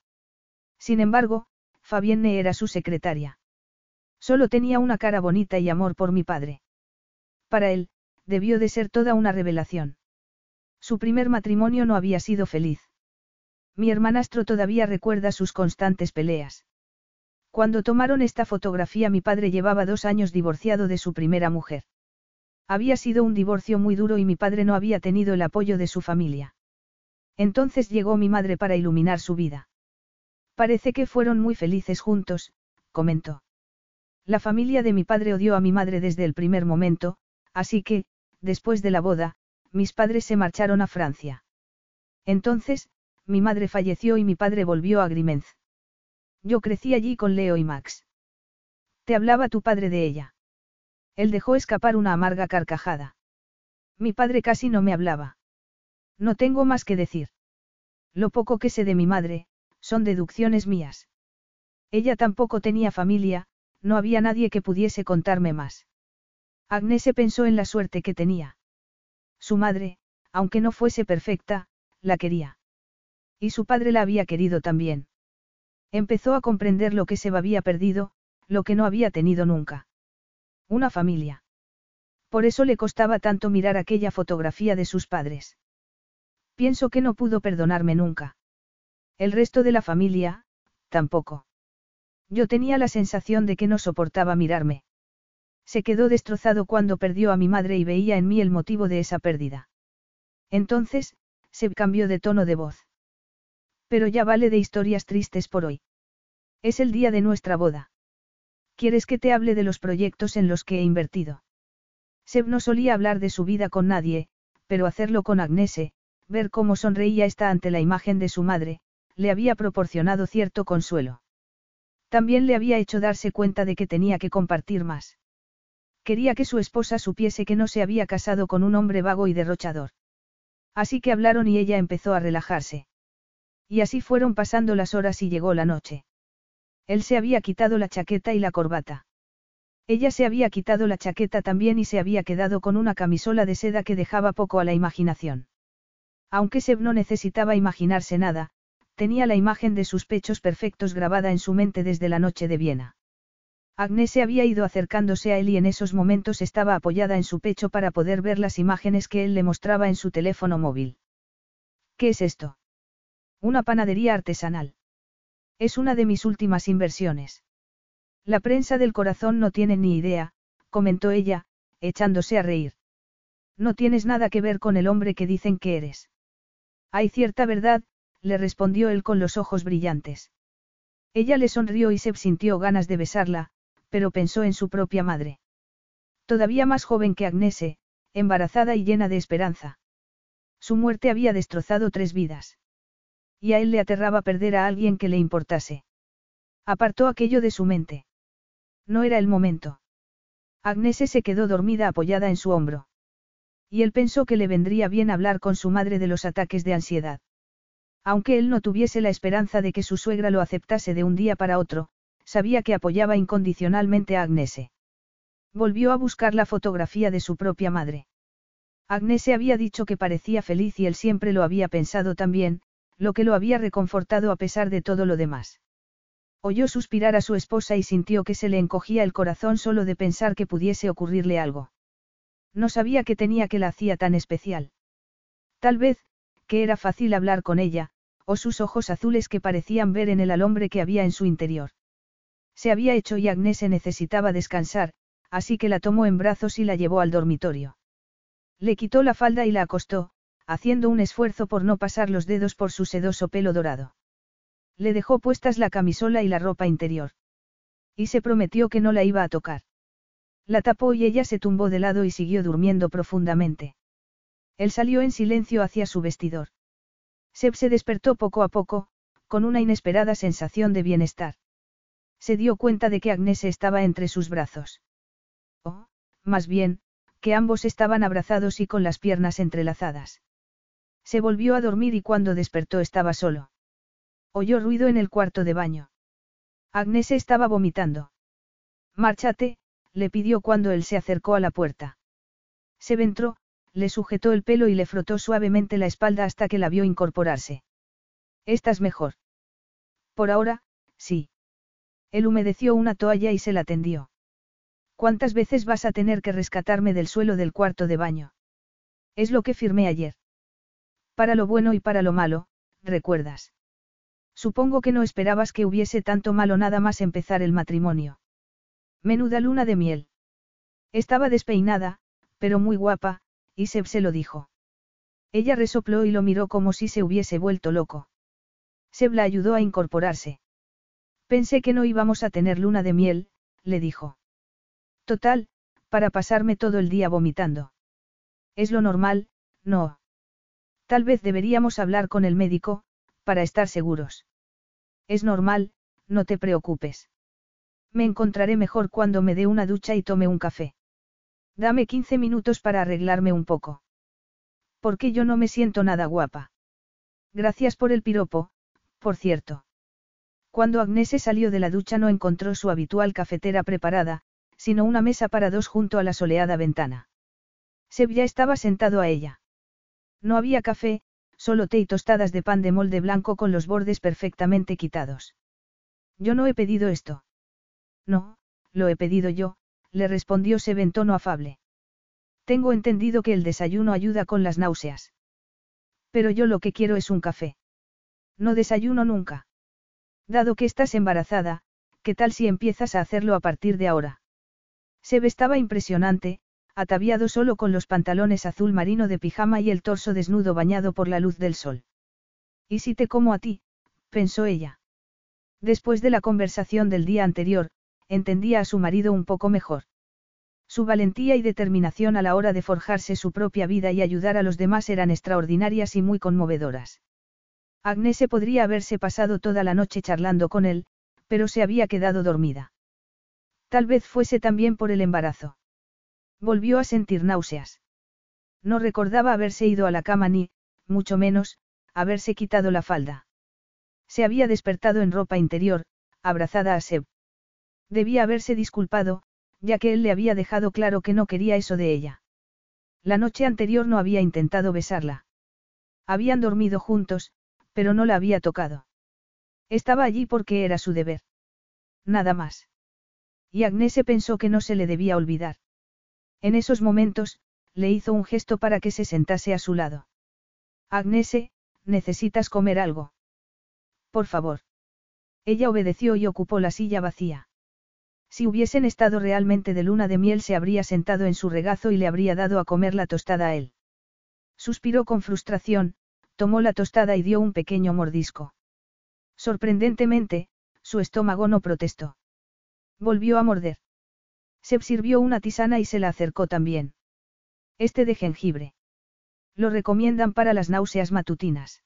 Speaker 1: Sin embargo, Fabienne era su secretaria. Solo tenía una cara bonita y amor por mi padre. Para él, debió de ser toda una revelación. Su primer matrimonio no había sido feliz. Mi hermanastro todavía recuerda sus constantes peleas. Cuando tomaron esta fotografía mi padre llevaba dos años divorciado de su primera mujer. Había sido un divorcio muy duro y mi padre no había tenido el apoyo de su familia. Entonces llegó mi madre para iluminar su vida. Parece que fueron muy felices juntos, comentó. La familia de mi padre odió a mi madre desde el primer momento, así que, después de la boda, mis padres se marcharon a Francia. Entonces, mi madre falleció y mi padre volvió a Grimenz. Yo crecí allí con Leo y Max. ¿Te hablaba tu padre de ella? Él dejó escapar una amarga carcajada. Mi padre casi no me hablaba. No tengo más que decir. Lo poco que sé de mi madre, son deducciones mías. Ella tampoco tenía familia, no había nadie que pudiese contarme más. Agnese pensó en la suerte que tenía. Su madre, aunque no fuese perfecta, la quería. Y su padre la había querido también. Empezó a comprender lo que se había perdido, lo que no había tenido nunca. Una familia. Por eso le costaba tanto mirar aquella fotografía de sus padres. Pienso que no pudo perdonarme nunca. El resto de la familia, tampoco. Yo tenía la sensación de que no soportaba mirarme. Se quedó destrozado cuando perdió a mi madre y veía en mí el motivo de esa pérdida. Entonces, se cambió de tono de voz. Pero ya vale de historias tristes por hoy. Es el día de nuestra boda. ¿Quieres que te hable de los proyectos en los que he invertido? Seb no solía hablar de su vida con nadie, pero hacerlo con Agnese, ver cómo sonreía esta ante la imagen de su madre, le había proporcionado cierto consuelo. También le había hecho darse cuenta de que tenía que compartir más. Quería que su esposa supiese que no se había casado con un hombre vago y derrochador. Así que hablaron y ella empezó a relajarse. Y así fueron pasando las horas y llegó la noche. Él se había quitado la chaqueta y la corbata. Ella se había quitado la chaqueta también y se había quedado con una camisola de seda que dejaba poco a la imaginación. Aunque Seb no necesitaba imaginarse nada, tenía la imagen de sus pechos perfectos grabada en su mente desde la noche de Viena. Agnes se había ido acercándose a él y en esos momentos estaba apoyada en su pecho para poder ver las imágenes que él le mostraba en su teléfono móvil. ¿Qué es esto? Una panadería artesanal. Es una de mis últimas inversiones. La prensa del corazón no tiene ni idea, comentó ella, echándose a reír. No tienes nada que ver con el hombre que dicen que eres. Hay cierta verdad, le respondió él con los ojos brillantes. Ella le sonrió y se sintió ganas de besarla, pero pensó en su propia madre. Todavía más joven que Agnese, embarazada y llena de esperanza. Su muerte había destrozado tres vidas. Y a él le aterraba perder a alguien que le importase. Apartó aquello de su mente. No era el momento. Agnese se quedó dormida apoyada en su hombro. Y él pensó que le vendría bien hablar con su madre de los ataques de ansiedad. Aunque él no tuviese la esperanza de que su suegra lo aceptase de un día para otro, sabía que apoyaba incondicionalmente a Agnese. Volvió a buscar la fotografía de su propia madre. Agnese había dicho que parecía feliz y él siempre lo había pensado también, lo que lo había reconfortado a pesar de todo lo demás. Oyó suspirar a su esposa y sintió que se le encogía el corazón solo de pensar que pudiese ocurrirle algo. No sabía que tenía que la hacía tan especial. Tal vez, que era fácil hablar con ella, o sus ojos azules que parecían ver en él al hombre que había en su interior. Se había hecho y Agnese necesitaba descansar, así que la tomó en brazos y la llevó al dormitorio. Le quitó la falda y la acostó, haciendo un esfuerzo por no pasar los dedos por su sedoso pelo dorado. Le dejó puestas la camisola y la ropa interior. Y se prometió que no la iba a tocar. La tapó y ella se tumbó de lado y siguió durmiendo profundamente. Él salió en silencio hacia su vestidor. Seb se despertó poco a poco, con una inesperada sensación de bienestar. Se dio cuenta de que Agnese estaba entre sus brazos. O, más bien, que ambos estaban abrazados y con las piernas entrelazadas. Se volvió a dormir y cuando despertó estaba solo. Oyó ruido en el cuarto de baño. Agnese estaba vomitando. Márchate, le pidió cuando él se acercó a la puerta. Se entró, le sujetó el pelo y le frotó suavemente la espalda hasta que la vio incorporarse. ¿Estás mejor? Por ahora, sí. Él humedeció una toalla y se la tendió. ¿Cuántas veces vas a tener que rescatarme del suelo del cuarto de baño? Es lo que firmé ayer. Para lo bueno y para lo malo, recuerdas. Supongo que no esperabas que hubiese tanto malo nada más empezar el matrimonio. Menuda luna de miel. Estaba despeinada, pero muy guapa, y Seb se lo dijo. Ella resopló y lo miró como si se hubiese vuelto loco. Seb la ayudó a incorporarse. Pensé que no íbamos a tener luna de miel, le dijo. Total, para pasarme todo el día vomitando. Es lo normal, no. Tal vez deberíamos hablar con el médico, para estar seguros. Es normal, no te preocupes. Me encontraré mejor cuando me dé una ducha y tome un café. Dame 15 minutos para arreglarme un poco. Porque yo no me siento nada guapa. Gracias por el piropo, por cierto. Cuando Agnese salió de la ducha no encontró su habitual cafetera preparada, sino una mesa para dos junto a la soleada ventana. Seb ya estaba sentado a ella. No había café, solo té y tostadas de pan de molde blanco con los bordes perfectamente quitados. Yo no he pedido esto. No, lo he pedido yo, le respondió Seb en tono afable. Tengo entendido que el desayuno ayuda con las náuseas. Pero yo lo que quiero es un café. No desayuno nunca. Dado que estás embarazada, ¿qué tal si empiezas a hacerlo a partir de ahora? Seb estaba impresionante, ataviado solo con los pantalones azul marino de pijama y el torso desnudo bañado por la luz del sol. ¿Y si te como a ti? pensó ella. Después de la conversación del día anterior, entendía a su marido un poco mejor. Su valentía y determinación a la hora de forjarse su propia vida y ayudar a los demás eran extraordinarias y muy conmovedoras. Agnese podría haberse pasado toda la noche charlando con él, pero se había quedado dormida. Tal vez fuese también por el embarazo. Volvió a sentir náuseas. No recordaba haberse ido a la cama ni, mucho menos, haberse quitado la falda. Se había despertado en ropa interior, abrazada a Seb. Debía haberse disculpado, ya que él le había dejado claro que no quería eso de ella. La noche anterior no había intentado besarla. Habían dormido juntos, pero no la había tocado. Estaba allí porque era su deber. Nada más. Y Agnese pensó que no se le debía olvidar. En esos momentos, le hizo un gesto para que se sentase a su lado. Agnese, necesitas comer algo. Por favor. Ella obedeció y ocupó la silla vacía. Si hubiesen estado realmente de luna de miel se habría sentado en su regazo y le habría dado a comer la tostada a él. Suspiró con frustración, tomó la tostada y dio un pequeño mordisco. Sorprendentemente, su estómago no protestó. Volvió a morder. Se sirvió una tisana y se la acercó también. Este de jengibre. Lo recomiendan para las náuseas matutinas.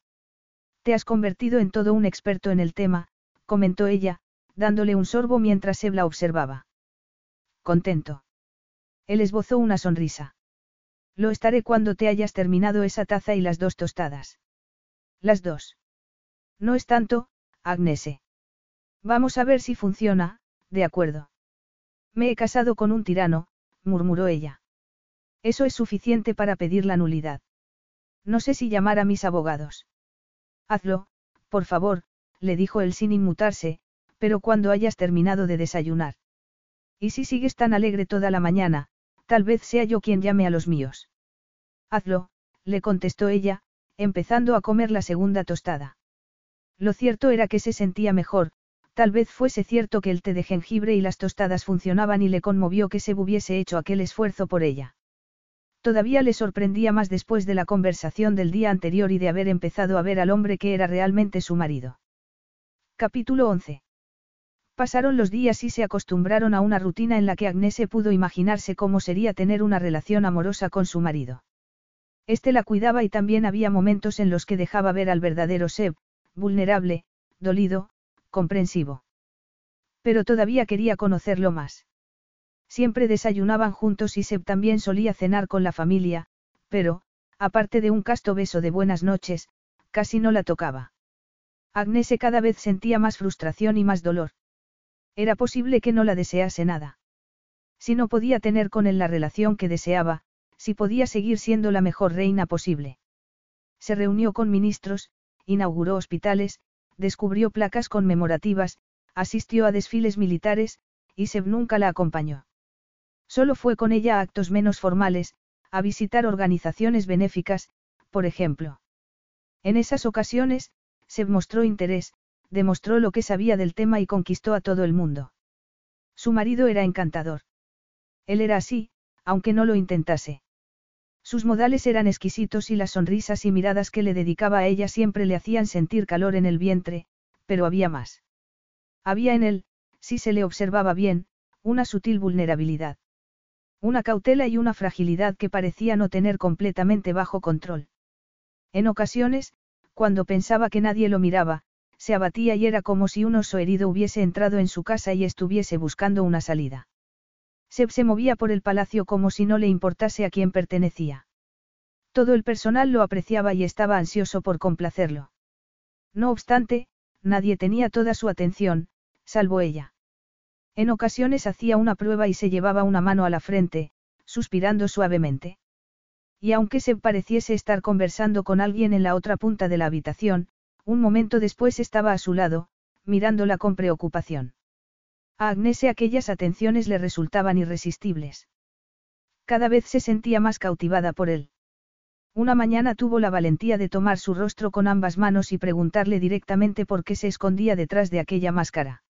Speaker 1: Te has convertido en todo un experto en el tema, comentó ella, dándole un sorbo mientras Seb la observaba. Contento. Él esbozó una sonrisa. Lo estaré cuando te hayas terminado esa taza y las dos tostadas. Las dos. No es tanto, Agnese. Vamos a ver si funciona, de acuerdo. Me he casado con un tirano, murmuró ella. Eso es suficiente para pedir la nulidad. No sé si llamar a mis abogados. Hazlo, por favor, le dijo él sin inmutarse, pero cuando hayas terminado de desayunar. Y si sigues tan alegre toda la mañana, tal vez sea yo quien llame a los míos. Hazlo, le contestó ella, empezando a comer la segunda tostada. Lo cierto era que se sentía mejor, tal vez fuese cierto que el té de jengibre y las tostadas funcionaban y le conmovió que se hubiese hecho aquel esfuerzo por ella. Todavía le sorprendía más después de la conversación del día anterior y de haber empezado a ver al hombre que era realmente su marido. Capítulo 11. Pasaron los días y se acostumbraron a una rutina en la que Agnese pudo imaginarse cómo sería tener una relación amorosa con su marido. Este la cuidaba y también había momentos en los que dejaba ver al verdadero Seb, vulnerable, dolido, comprensivo. Pero todavía quería conocerlo más. Siempre desayunaban juntos y Seb también solía cenar con la familia, pero, aparte de un casto beso de buenas noches, casi no la tocaba. Agnese cada vez sentía más frustración y más dolor. Era posible que no la desease nada. Si no podía tener con él la relación que deseaba, si podía seguir siendo la mejor reina posible. Se reunió con ministros, inauguró hospitales, descubrió placas conmemorativas, asistió a desfiles militares, y Seb nunca la acompañó. Solo fue con ella a actos menos formales, a visitar organizaciones benéficas, por ejemplo. En esas ocasiones, Seb mostró interés, demostró lo que sabía del tema y conquistó a todo el mundo. Su marido era encantador. Él era así, aunque no lo intentase. Sus modales eran exquisitos y las sonrisas y miradas que le dedicaba a ella siempre le hacían sentir calor en el vientre, pero había más. Había en él, si se le observaba bien, una sutil vulnerabilidad. Una cautela y una fragilidad que parecía no tener completamente bajo control. En ocasiones, cuando pensaba que nadie lo miraba, se abatía y era como si un oso herido hubiese entrado en su casa y estuviese buscando una salida. Seb se movía por el palacio como si no le importase a quién pertenecía. Todo el personal lo apreciaba y estaba ansioso por complacerlo. No obstante, nadie tenía toda su atención, salvo ella. En ocasiones hacía una prueba y se llevaba una mano a la frente, suspirando suavemente. Y aunque se pareciese estar conversando con alguien en la otra punta de la habitación, un momento después estaba a su lado, mirándola con preocupación. A Agnese aquellas atenciones le resultaban irresistibles. Cada vez se sentía más cautivada por él. Una mañana tuvo la valentía de tomar su rostro con ambas manos y preguntarle directamente por qué se escondía detrás de aquella máscara.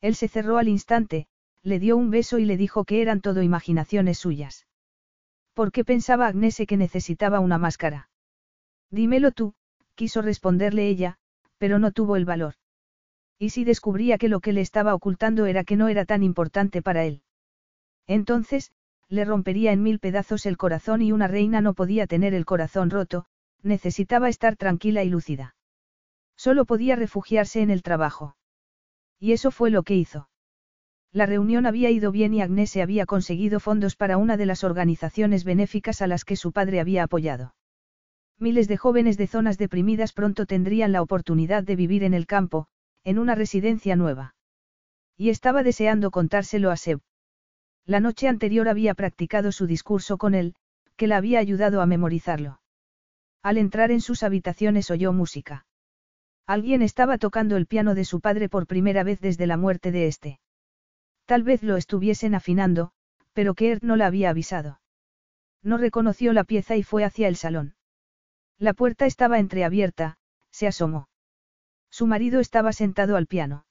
Speaker 1: Él se cerró al instante, le dio un beso y le dijo que eran todo imaginaciones suyas. ¿Por qué pensaba Agnese que necesitaba una máscara? Dímelo tú, quiso responderle ella, pero no tuvo el valor. ¿Y si descubría que lo que le estaba ocultando era que no era tan importante para él? Entonces, le rompería en mil pedazos el corazón y una reina no podía tener el corazón roto, necesitaba estar tranquila y lúcida. Solo podía refugiarse en el trabajo. Y eso fue lo que hizo. La reunión había ido bien y Agnese había conseguido fondos para una de las organizaciones benéficas a las que su padre había apoyado. Miles de jóvenes de zonas deprimidas pronto tendrían la oportunidad de vivir en el campo, en una residencia nueva. Y estaba deseando contárselo a Seb. La noche anterior había practicado su discurso con él, que la había ayudado a memorizarlo. Al entrar en sus habitaciones oyó música. Alguien estaba tocando el piano de su padre por primera vez desde la muerte de este. Tal vez lo estuviesen afinando, pero Kurt no la había avisado. No reconoció la pieza y fue hacia el salón. La puerta estaba entreabierta, se asomó. Su marido estaba sentado al piano.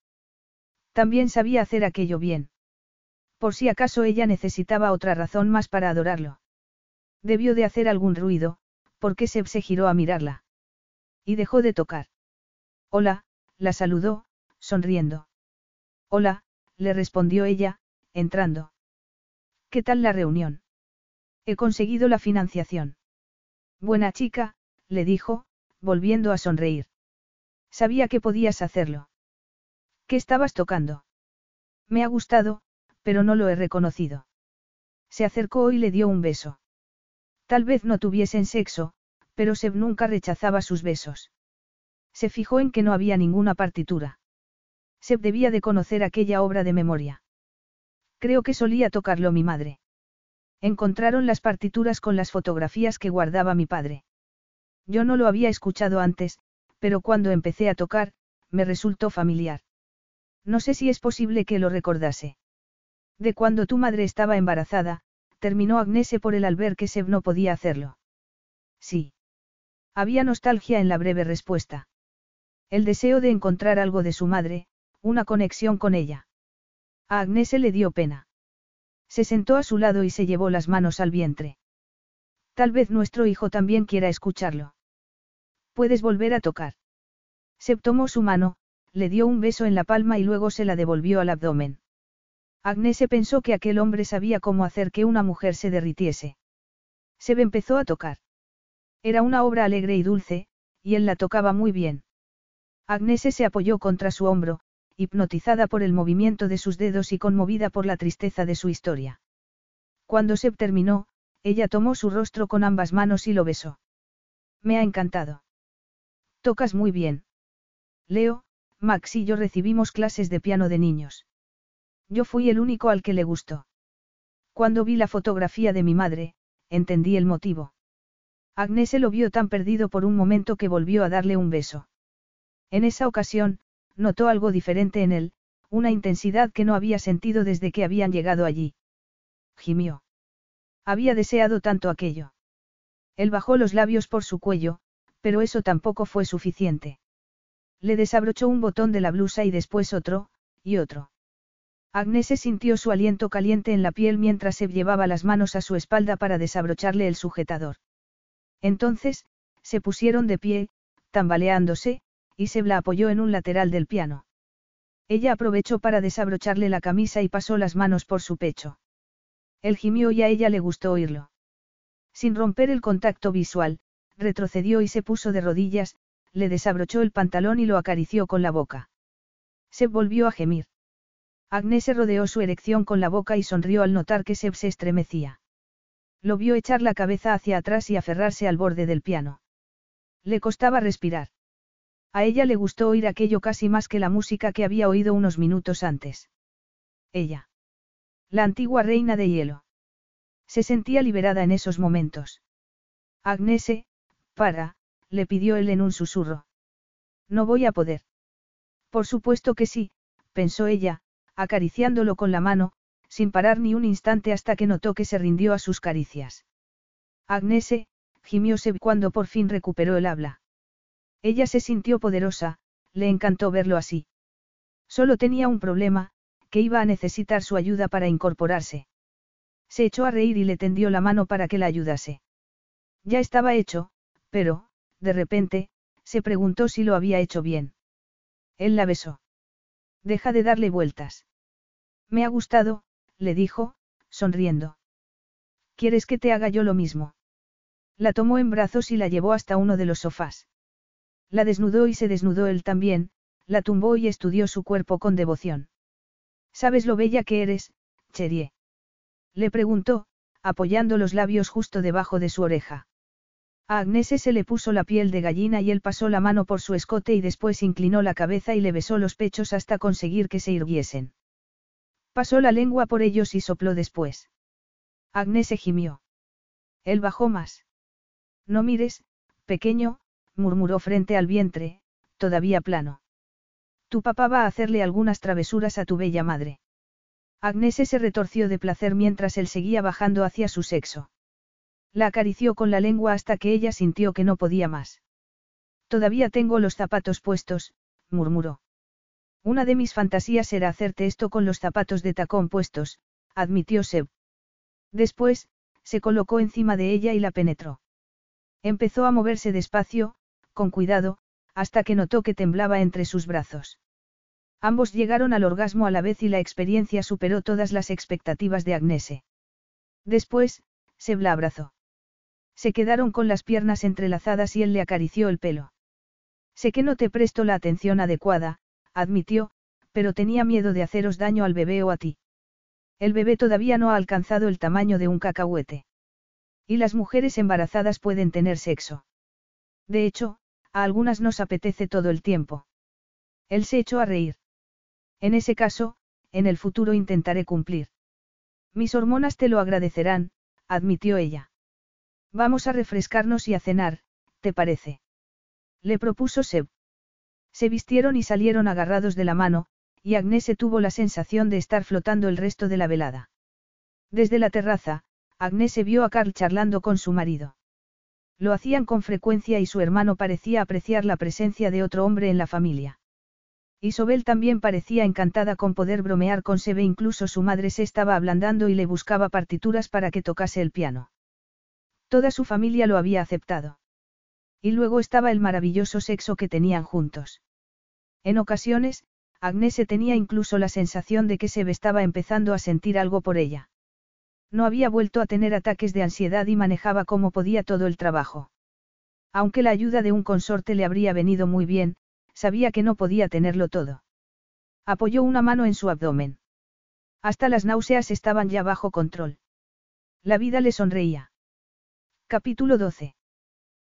Speaker 1: También sabía hacer aquello bien. Por si acaso ella necesitaba otra razón más para adorarlo. Debió de hacer algún ruido, porque Seb se giró a mirarla. Y dejó de tocar. Hola, la saludó, sonriendo. Hola, le respondió ella, entrando. ¿Qué tal la reunión? He conseguido la financiación. Buena chica, le dijo, volviendo a sonreír. Sabía que podías hacerlo. ¿Qué estabas tocando? Me ha gustado, pero no lo he reconocido. Se acercó y le dio un beso. Tal vez no tuviesen sexo, pero Seb nunca rechazaba sus besos. Se fijó en que no había ninguna partitura. Seb debía de conocer aquella obra de memoria. Creo que solía tocarlo mi madre. Encontraron las partituras con las fotografías que guardaba mi padre. Yo no lo había escuchado antes, pero cuando empecé a tocar, me resultó familiar. No sé si es posible que lo recordase. De cuando tu madre estaba embarazada, terminó Agnese por el al ver que Seb no podía hacerlo. Sí. Había nostalgia en la breve respuesta. El deseo de encontrar algo de su madre, una conexión con ella. A Agnese le dio pena. Se sentó a su lado y se llevó las manos al vientre. Tal vez nuestro hijo también quiera escucharlo. Puedes volver a tocar. Seb tomó su mano, le dio un beso en la palma y luego se la devolvió al abdomen. Agnese pensó que aquel hombre sabía cómo hacer que una mujer se derritiese. Seb empezó a tocar. Era una obra alegre y dulce, y él la tocaba muy bien. Agnese se apoyó contra su hombro, hipnotizada por el movimiento de sus dedos y conmovida por la tristeza de su historia. Cuando Seb terminó, ella tomó su rostro con ambas manos y lo besó. Me ha encantado. Tocas muy bien. Leo, Max y yo recibimos clases de piano de niños. Yo fui el único al que le gustó. Cuando vi la fotografía de mi madre, entendí el motivo. Agnese lo vio tan perdido por un momento que volvió a darle un beso. En esa ocasión, notó algo diferente en él, una intensidad que no había sentido desde que habían llegado allí. Gimió. Había deseado tanto aquello. Él bajó los labios por su cuello, pero eso tampoco fue suficiente. Le desabrochó un botón de la blusa y después otro, y otro. Agnese sintió su aliento caliente en la piel mientras se llevaba las manos a su espalda para desabrocharle el sujetador. Entonces, se pusieron de pie, tambaleándose, y se la apoyó en un lateral del piano. Ella aprovechó para desabrocharle la camisa y pasó las manos por su pecho. Él gimió y a ella le gustó oírlo. Sin romper el contacto visual, retrocedió y se puso de rodillas, le desabrochó el pantalón y lo acarició con la boca. Seb volvió a gemir. Agnes rodeó su erección con la boca y sonrió al notar que Seb se estremecía. Lo vio echar la cabeza hacia atrás y aferrarse al borde del piano. Le costaba respirar. A ella le gustó oír aquello casi más que la música que había oído unos minutos antes. Ella. La antigua reina de hielo. Se sentía liberada en esos momentos. Agnese, para, le pidió él en un susurro. No voy a poder. Por supuesto que sí, pensó ella, acariciándolo con la mano, sin parar ni un instante hasta que notó que se rindió a sus caricias. Agnese, gimió Seb cuando por fin recuperó el habla. Ella se sintió poderosa, le encantó verlo así. Solo tenía un problema, que iba a necesitar su ayuda para incorporarse. Se echó a reír y le tendió la mano para que la ayudase. Ya estaba hecho, pero, de repente, se preguntó si lo había hecho bien. Él la besó. Deja de darle vueltas. Me ha gustado, le dijo, sonriendo. ¿Quieres que te haga yo lo mismo? La tomó en brazos y la llevó hasta uno de los sofás. La desnudó y se desnudó él también, la tumbó y estudió su cuerpo con devoción. ¿Sabes lo bella que eres, Cherie? Le preguntó, apoyando los labios justo debajo de su oreja. A Agnese se le puso la piel de gallina y él pasó la mano por su escote y después inclinó la cabeza y le besó los pechos hasta conseguir que se irguiesen. Pasó la lengua por ellos y sopló después. Agnese gimió. Él bajó más. No mires, pequeño, murmuró frente al vientre, todavía plano. Tu papá va a hacerle algunas travesuras a tu bella madre. Agnese se retorció de placer mientras él seguía bajando hacia su sexo. La acarició con la lengua hasta que ella sintió que no podía más. Todavía tengo los zapatos puestos, murmuró. Una de mis fantasías era hacerte esto con los zapatos de tacón puestos, admitió Seb. Después, se colocó encima de ella y la penetró. Empezó a moverse despacio, con cuidado, hasta que notó que temblaba entre sus brazos. Ambos llegaron al orgasmo a la vez y la experiencia superó todas las expectativas de Agnese. Después, Seb la abrazó. Se quedaron con las piernas entrelazadas y él le acarició el pelo. Sé que no te presto la atención adecuada, admitió, pero tenía miedo de haceros daño al bebé o a ti. El bebé todavía no ha alcanzado el tamaño de un cacahuete. Y las mujeres embarazadas pueden tener sexo. De hecho, a algunas nos apetece todo el tiempo. Él se echó a reír. En ese caso, en el futuro intentaré cumplir. Mis hormonas te lo agradecerán, admitió ella. Vamos a refrescarnos y a cenar, ¿te parece? Le propuso Seb. Se vistieron y salieron agarrados de la mano, y Agnese tuvo la sensación de estar flotando el resto de la velada. Desde la terraza, Agnese vio a Carl charlando con su marido. Lo hacían con frecuencia y su hermano parecía apreciar la presencia de otro hombre en la familia. Isobel también parecía encantada con poder bromear con Sebe, incluso su madre se estaba ablandando y le buscaba partituras para que tocase el piano. Toda su familia lo había aceptado. Y luego estaba el maravilloso sexo que tenían juntos. En ocasiones, Agnese tenía incluso la sensación de que se estaba empezando a sentir algo por ella. No había vuelto a tener ataques de ansiedad y manejaba como podía todo el trabajo. Aunque la ayuda de un consorte le habría venido muy bien, sabía que no podía tenerlo todo. Apoyó una mano en su abdomen. Hasta las náuseas estaban ya bajo control. La vida le sonreía. Capítulo 12.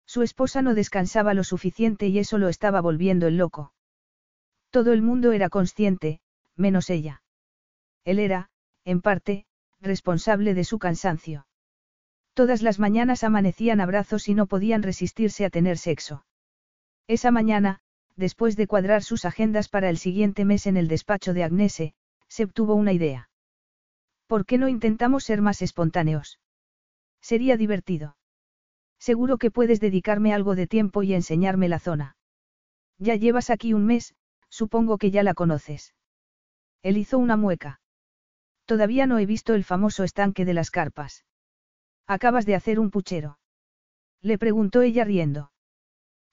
Speaker 1: Su esposa no descansaba lo suficiente y eso lo estaba volviendo el loco. Todo el mundo era consciente, menos ella. Él era, en parte, responsable de su cansancio. Todas las mañanas amanecían abrazos y no podían resistirse a tener sexo. Esa mañana, después de cuadrar sus agendas para el siguiente mes en el despacho de Agnese, se obtuvo una idea. ¿Por qué no intentamos ser más espontáneos? Sería divertido. Seguro que puedes dedicarme algo de tiempo y enseñarme la zona. Ya llevas aquí un mes, supongo que ya la conoces. Él hizo una mueca. Todavía no he visto el famoso estanque de las carpas. Acabas de hacer un puchero. Le preguntó ella riendo.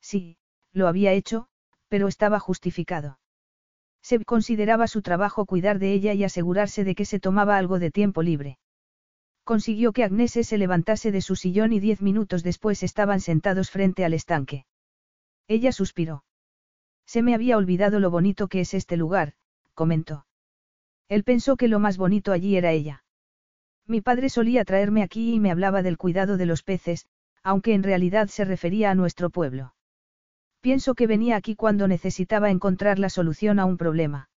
Speaker 1: Sí, lo había hecho, pero estaba justificado. Seb consideraba su trabajo cuidar de ella y asegurarse de que se tomaba algo de tiempo libre. Consiguió que Agnese se levantase de su sillón y diez minutos después estaban sentados frente al estanque. Ella suspiró. Se me había olvidado lo bonito que es este lugar, comentó. Él pensó que lo más bonito allí era ella. Mi padre solía traerme aquí y me hablaba del cuidado de los peces, aunque en realidad se refería a nuestro pueblo. Pienso que venía aquí cuando necesitaba encontrar la solución a un problema.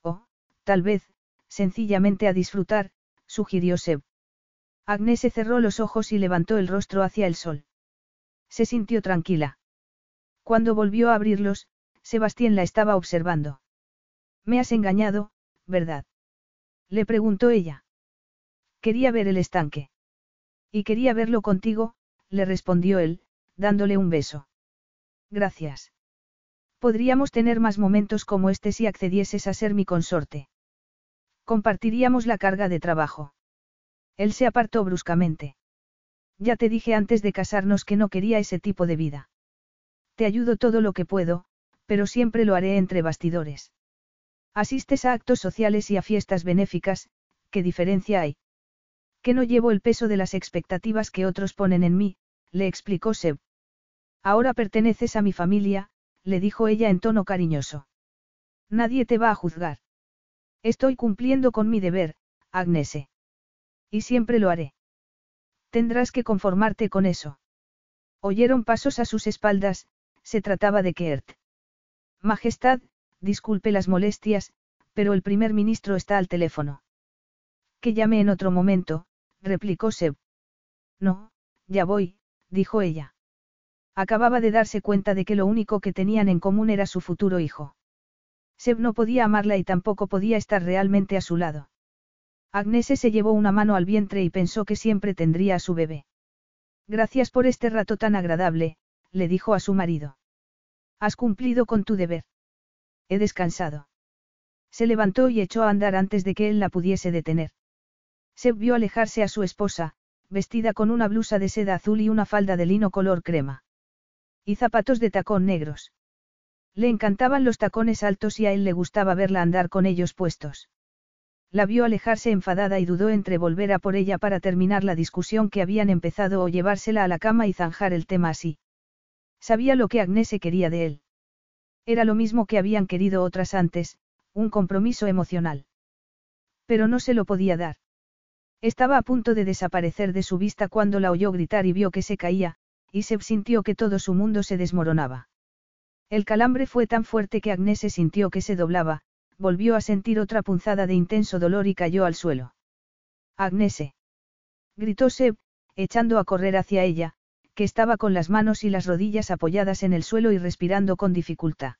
Speaker 1: O, tal vez, sencillamente a disfrutar, sugirió Seb. Agnes se cerró los ojos y levantó el rostro hacia el sol. Se sintió tranquila. Cuando volvió a abrirlos, Sebastián la estaba observando. Me has engañado, ¿verdad? Le preguntó ella. Quería ver el estanque. Y quería verlo contigo, le respondió él, dándole un beso. Gracias. Podríamos tener más momentos como este si accedieses a ser mi consorte. Compartiríamos la carga de trabajo. Él se apartó bruscamente. Ya te dije antes de casarnos que no quería ese tipo de vida. Te ayudo todo lo que puedo, pero siempre lo haré entre bastidores. Asistes a actos sociales y a fiestas benéficas, ¿qué diferencia hay? Que no llevo el peso de las expectativas que otros ponen en mí, le explicó Seb. Ahora perteneces a mi familia, le dijo ella en tono cariñoso. Nadie te va a juzgar. Estoy cumpliendo con mi deber, Agnese. Y siempre lo haré. Tendrás que conformarte con eso. Oyeron pasos a sus espaldas, se trataba de Kert. Majestad, disculpe las molestias, pero el primer ministro está al teléfono. Que llame en otro momento, replicó Seb. No, ya voy, dijo ella. Acababa de darse cuenta de que lo único que tenían en común era su futuro hijo. Seb no podía amarla y tampoco podía estar realmente a su lado. Agnese se llevó una mano al vientre y pensó que siempre tendría a su bebé. Gracias por este rato tan agradable, le dijo a su marido. Has cumplido con tu deber. He descansado. Se levantó y echó a andar antes de que él la pudiese detener. Se vio alejarse a su esposa, vestida con una blusa de seda azul y una falda de lino color crema. Y zapatos de tacón negros. Le encantaban los tacones altos y a él le gustaba verla andar con ellos puestos. La vio alejarse enfadada y dudó entre volver a por ella para terminar la discusión que habían empezado o llevársela a la cama y zanjar el tema así. Sabía lo que Agnese quería de él. Era lo mismo que habían querido otras antes, un compromiso emocional. Pero no se lo podía dar. Estaba a punto de desaparecer de su vista cuando la oyó gritar y vio que se caía, y se sintió que todo su mundo se desmoronaba. El calambre fue tan fuerte que Agnese sintió que se doblaba, volvió a sentir otra punzada de intenso dolor y cayó al suelo. Agnese. Gritó Seb, echando a correr hacia ella, que estaba con las manos y las rodillas apoyadas en el suelo y respirando con dificultad.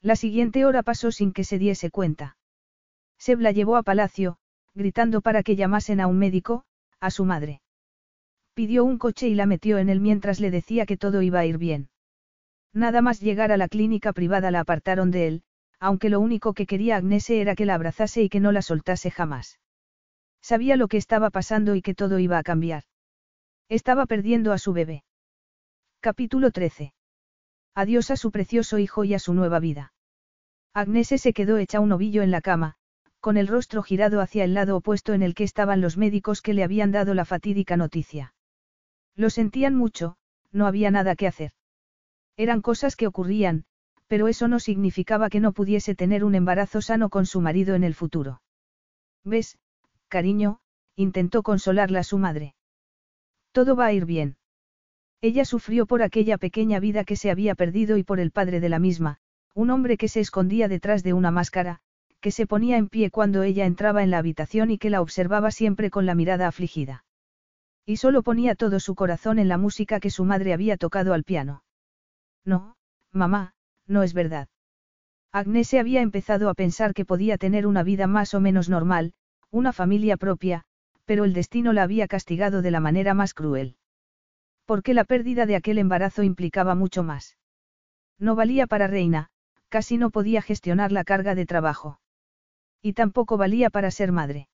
Speaker 1: La siguiente hora pasó sin que se diese cuenta. Seb la llevó a palacio, gritando para que llamasen a un médico, a su madre. Pidió un coche y la metió en él mientras le decía que todo iba a ir bien. Nada más llegar a la clínica privada la apartaron de él, aunque lo único que quería Agnese era que la abrazase y que no la soltase jamás. Sabía lo que estaba pasando y que todo iba a cambiar. Estaba perdiendo a su bebé. Capítulo 13. Adiós a su precioso hijo y a su nueva vida. Agnese se quedó hecha un ovillo en la cama, con el rostro girado hacia el lado opuesto en el que estaban los médicos que le habían dado la fatídica noticia. Lo sentían mucho, no había nada que hacer. Eran cosas que ocurrían, pero eso no significaba que no pudiese tener un embarazo sano con su marido en el futuro. ¿Ves, cariño? intentó consolarla su madre. Todo va a ir bien. Ella sufrió por aquella pequeña vida que se había perdido y por el padre de la misma, un hombre que se escondía detrás de una máscara, que se ponía en pie cuando ella entraba en la habitación y que la observaba siempre con la mirada afligida. Y solo ponía todo su corazón en la música que su madre había tocado al piano. No, mamá, no es verdad. Agnes se había empezado a pensar que podía tener una vida más o menos normal, una familia propia, pero el destino la había castigado de la manera más cruel. Porque la pérdida de aquel embarazo implicaba mucho más. No valía para reina, casi no podía gestionar la carga de trabajo. Y tampoco valía para ser madre.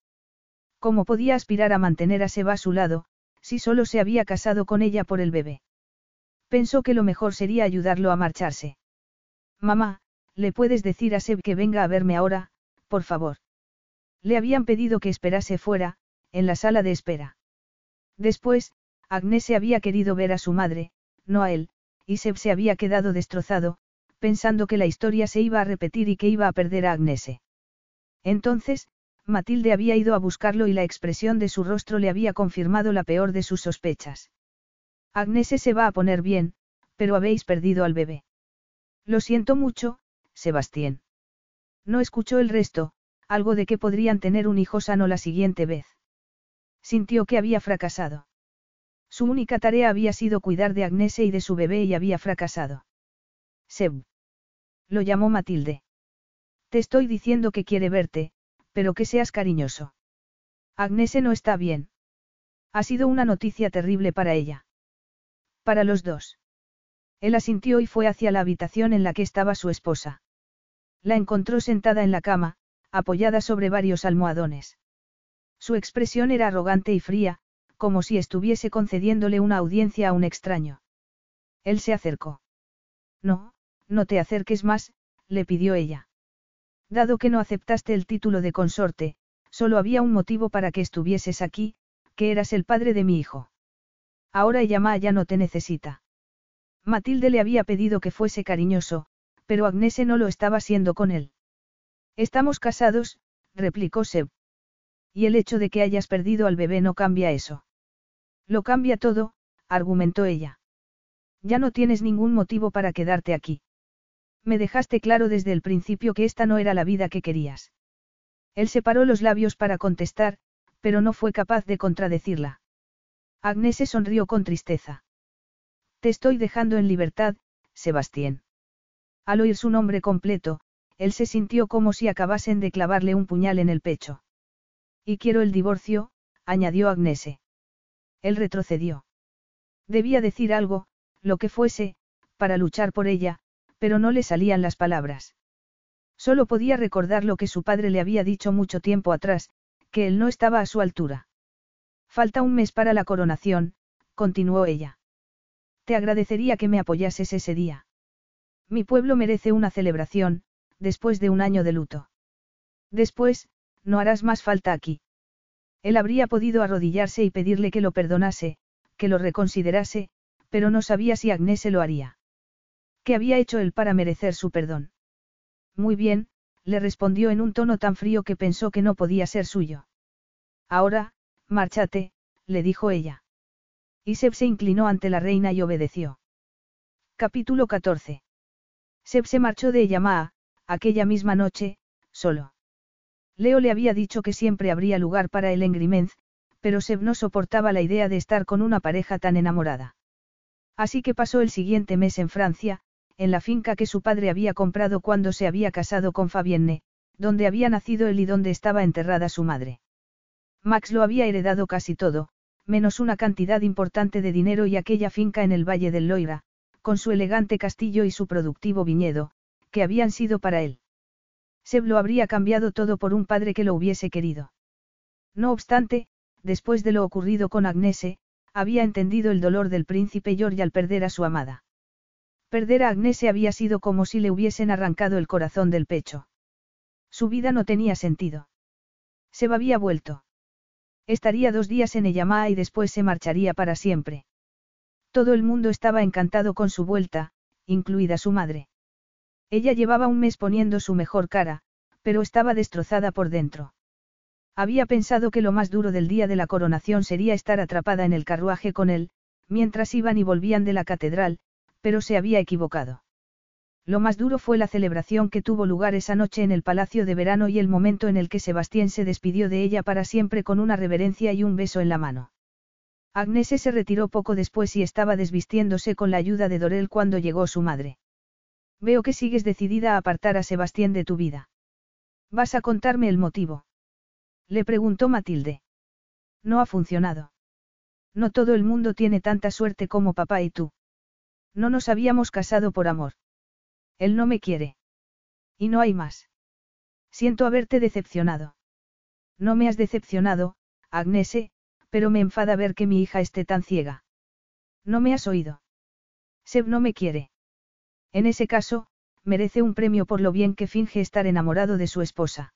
Speaker 1: ¿Cómo podía aspirar a mantener a Seba a su lado, si solo se había casado con ella por el bebé? Pensó que lo mejor sería ayudarlo a marcharse. Mamá, ¿le puedes decir a Seb que venga a verme ahora, por favor? Le habían pedido que esperase fuera, en la sala de espera. Después, Agnes se había querido ver a su madre, no a él, y Seb se había quedado destrozado, pensando que la historia se iba a repetir y que iba a perder a Agnese. Entonces, Matilde había ido a buscarlo y la expresión de su rostro le había confirmado la peor de sus sospechas. Agnese se va a poner bien, pero habéis perdido al bebé. Lo siento mucho, Sebastián. No escuchó el resto, algo de que podrían tener un hijo sano la siguiente vez. Sintió que había fracasado. Su única tarea había sido cuidar de Agnese y de su bebé y había fracasado. Seb. Lo llamó Matilde. Te estoy diciendo que quiere verte, pero que seas cariñoso. Agnese no está bien. Ha sido una noticia terrible para ella. Para los dos. Él asintió y fue hacia la habitación en la que estaba su esposa. La encontró sentada en la cama, apoyada sobre varios almohadones. Su expresión era arrogante y fría, como si estuviese concediéndole una audiencia a un extraño. Él se acercó. No, no te acerques más, le pidió ella. Dado que no aceptaste el título de consorte, solo había un motivo para que estuvieses aquí, que eras el padre de mi hijo. Ahora ella ya no te necesita. Matilde le había pedido que fuese cariñoso, pero Agnese no lo estaba siendo con él. Estamos casados, replicó Seb. Y el hecho de que hayas perdido al bebé no cambia eso. Lo cambia todo, argumentó ella. Ya no tienes ningún motivo para quedarte aquí. Me dejaste claro desde el principio que esta no era la vida que querías. Él separó los labios para contestar, pero no fue capaz de contradecirla. Agnese sonrió con tristeza. Te estoy dejando en libertad, Sebastián. Al oír su nombre completo, él se sintió como si acabasen de clavarle un puñal en el pecho. Y quiero el divorcio, añadió Agnese. Él retrocedió. Debía decir algo, lo que fuese, para luchar por ella, pero no le salían las palabras. Solo podía recordar lo que su padre le había dicho mucho tiempo atrás, que él no estaba a su altura. Falta un mes para la coronación, continuó ella. Te agradecería que me apoyases ese día. Mi pueblo merece una celebración, después de un año de luto. Después, no harás más falta aquí. Él habría podido arrodillarse y pedirle que lo perdonase, que lo reconsiderase, pero no sabía si Agnese se lo haría. ¿Qué había hecho él para merecer su perdón? Muy bien, le respondió en un tono tan frío que pensó que no podía ser suyo. Ahora, márchate, le dijo ella. Seb se inclinó ante la reina y obedeció. Capítulo 14. Seb se marchó de Yamaa, aquella misma noche, solo. Leo le había dicho que siempre habría lugar para él en Grimenz, pero Seb no soportaba la idea de estar con una pareja tan enamorada. Así que pasó el siguiente mes en Francia, en la finca que su padre había comprado cuando se había casado con Fabienne, donde había nacido él y donde estaba enterrada su madre. Max lo había heredado casi todo, menos una cantidad importante de dinero y aquella finca en el Valle del Loira, con su elegante castillo y su productivo viñedo, que habían sido para él. Seb lo habría cambiado todo por un padre que lo hubiese querido. No obstante, después de lo ocurrido con Agnese, había entendido el dolor del príncipe George al perder a su amada. Perder a Agnese había sido como si le hubiesen arrancado el corazón del pecho. Su vida no tenía sentido. Seb había vuelto. Estaría dos días en Eyamaa y después se marcharía para siempre. Todo el mundo estaba encantado con su vuelta, incluida su madre. Ella llevaba un mes poniendo su mejor cara, pero estaba destrozada por dentro. Había pensado que lo más duro del día de la coronación sería estar atrapada en el carruaje con él, mientras iban y volvían de la catedral, pero se había equivocado. Lo más duro fue la celebración que tuvo lugar esa noche en el Palacio de Verano y el momento en el que Sebastián se despidió de ella para siempre con una reverencia y un beso en la mano. Agnese se retiró poco después y estaba desvistiéndose con la ayuda de Dorel cuando llegó su madre. Veo que sigues decidida a apartar a Sebastián de tu vida. ¿Vas a contarme el motivo? Le preguntó Matilde. No ha funcionado. No todo el mundo tiene tanta suerte como papá y tú. No nos habíamos casado por amor. Él no me quiere. Y no hay más. Siento haberte decepcionado. No me has decepcionado, Agnese, pero me enfada ver que mi hija esté tan ciega. No me has oído. Seb no me quiere. En ese caso, merece un premio por lo bien que finge estar enamorado de su esposa.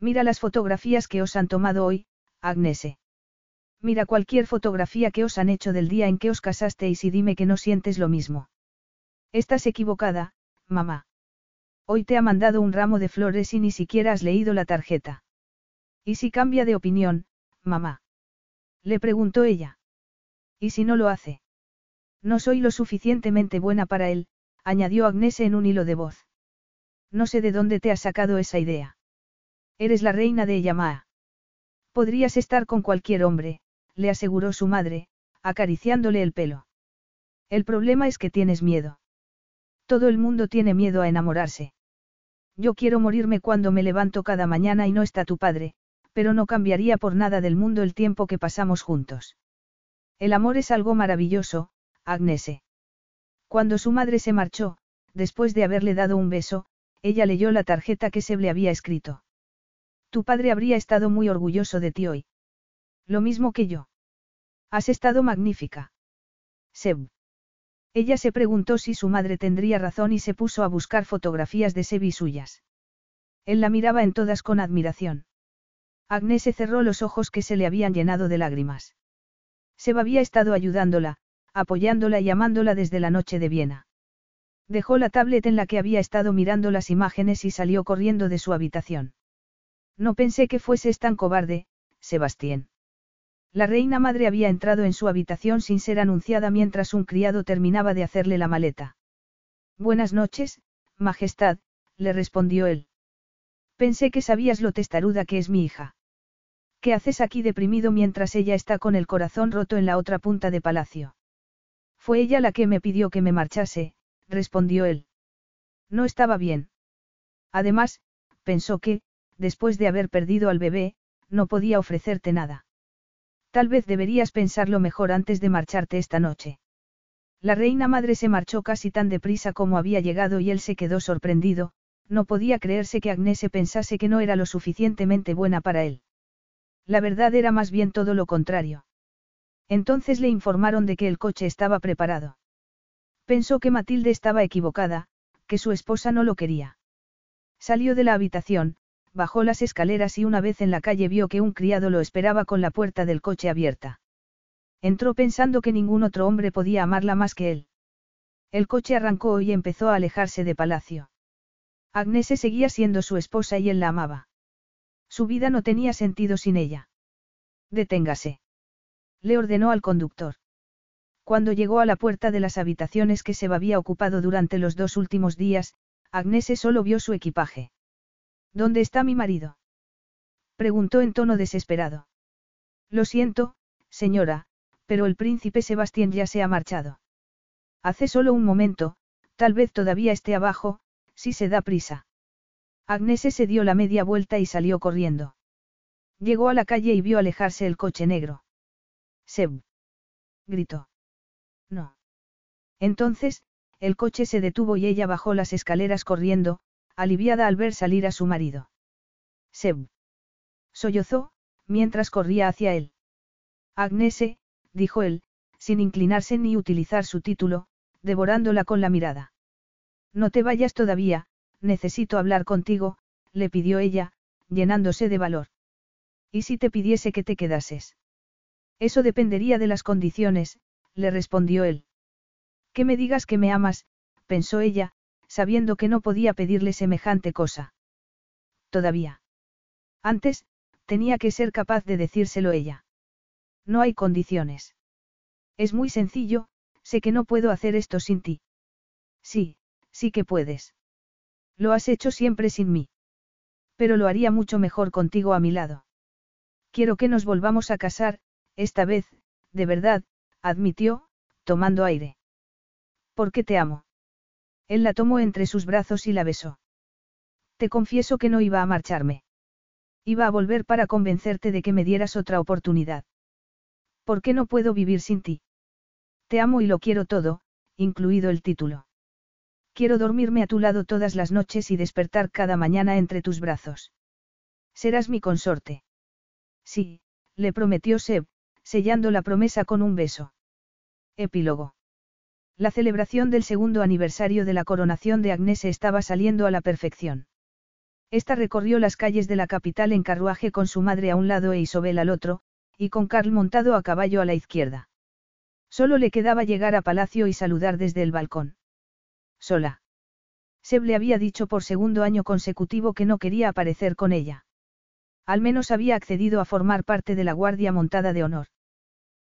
Speaker 1: Mira las fotografías que os han tomado hoy, Agnese. Mira cualquier fotografía que os han hecho del día en que os casasteis y dime que no sientes lo mismo. Estás equivocada, mamá. Hoy te ha mandado un ramo de flores y ni siquiera has leído la tarjeta. ¿Y si cambia de opinión, mamá? Le preguntó ella. ¿Y si no lo hace? No soy lo suficientemente buena para él, añadió Agnese en un hilo de voz. No sé de dónde te has sacado esa idea. Eres la reina de Yamaa. Podrías estar con cualquier hombre, le aseguró su madre, acariciándole el pelo. El problema es que tienes miedo. Todo el mundo tiene miedo a enamorarse. Yo quiero morirme cuando me levanto cada mañana y no está tu padre, pero no cambiaría por nada del mundo el tiempo que pasamos juntos. El amor es algo maravilloso, Agnese. Cuando su madre se marchó, después de haberle dado un beso, ella leyó la tarjeta que se le había escrito. Tu padre habría estado muy orgulloso de ti hoy. Lo mismo que yo. Has estado magnífica. Seb. Ella se preguntó si su madre tendría razón y se puso a buscar fotografías de Seb y suyas. Él la miraba en todas con admiración. Agnes se cerró los ojos que se le habían llenado de lágrimas. Seb había estado ayudándola, apoyándola y amándola desde la noche de Viena. Dejó la tablet en la que había estado mirando las imágenes y salió corriendo de su habitación. No pensé que fueses tan cobarde, Sebastián. La reina madre había entrado en su habitación sin ser anunciada mientras un criado terminaba de hacerle la maleta. Buenas noches, Majestad, le respondió él. Pensé que sabías lo testaruda que es mi hija. ¿Qué haces aquí deprimido mientras ella está con el corazón roto en la otra punta de palacio? Fue ella la que me pidió que me marchase, respondió él. No estaba bien. Además, pensó que, después de haber perdido al bebé, no podía ofrecerte nada. Tal vez deberías pensarlo mejor antes de marcharte esta noche. La reina madre se marchó casi tan deprisa como había llegado y él se quedó sorprendido, no podía creerse que Agnese pensase que no era lo suficientemente buena para él. La verdad era más bien todo lo contrario. Entonces le informaron de que el coche estaba preparado. Pensó que Matilde estaba equivocada, que su esposa no lo quería. Salió de la habitación, bajó las escaleras y una vez en la calle vio que un criado lo esperaba con la puerta del coche abierta. Entró pensando que ningún otro hombre podía amarla más que él. El coche arrancó y empezó a alejarse de palacio. Agnese seguía siendo su esposa y él la amaba. Su vida no tenía sentido sin ella. Deténgase. Le ordenó al conductor. Cuando llegó a la puerta de las habitaciones que se había ocupado durante los dos últimos días, Agnese solo vio su equipaje. ¿Dónde está mi marido? Preguntó en tono desesperado. Lo siento, señora, pero el príncipe Sebastián ya se ha marchado. Hace solo un momento, Tal vez todavía esté abajo, si se da prisa. Agnese se dio la media vuelta y salió corriendo. Llegó a la calle y vio alejarse el coche negro. Seb. Gritó. No. Entonces, el coche se detuvo y ella bajó las escaleras corriendo, aliviada al ver salir a su marido. Seb. Sollozó, mientras corría hacia él. Agnese, dijo él, sin inclinarse ni utilizar su título, devorándola con la mirada. No te vayas todavía, necesito hablar contigo, le pidió ella, llenándose de valor. ¿Y si te pidiese que te quedases? Eso dependería de las condiciones, le respondió él. Que me digas que me amas, pensó ella, sabiendo que no podía pedirle semejante cosa. Todavía. Antes, tenía que ser capaz de decírselo ella. No hay condiciones. Es muy sencillo, sé que no puedo hacer esto sin ti. Sí, sí que puedes. Lo has hecho siempre sin mí. Pero lo haría mucho mejor contigo a mi lado. Quiero que nos volvamos a casar, esta vez, de verdad, admitió, tomando aire. Porque te amo. Él la tomó entre sus brazos y la besó. Te confieso que no iba a marcharme. Iba a volver para convencerte de que me dieras otra oportunidad. ¿Por qué no puedo vivir sin ti? Te amo y lo quiero todo, incluido el título. Quiero dormirme a tu lado todas las noches y despertar cada mañana entre tus brazos. Serás mi consorte. Sí, le prometió Seb, sellando la promesa con un beso. Epílogo. La celebración del segundo aniversario de la coronación de Agnese estaba saliendo a la perfección. Esta recorrió las calles de la capital en carruaje con su madre a un lado e Isobel al otro, y con Carl montado a caballo a la izquierda. Solo le quedaba llegar a palacio y saludar desde el balcón. Sola. Seb le había dicho por segundo año consecutivo que no quería aparecer con ella. Al menos había accedido a formar parte de la Guardia Montada de Honor.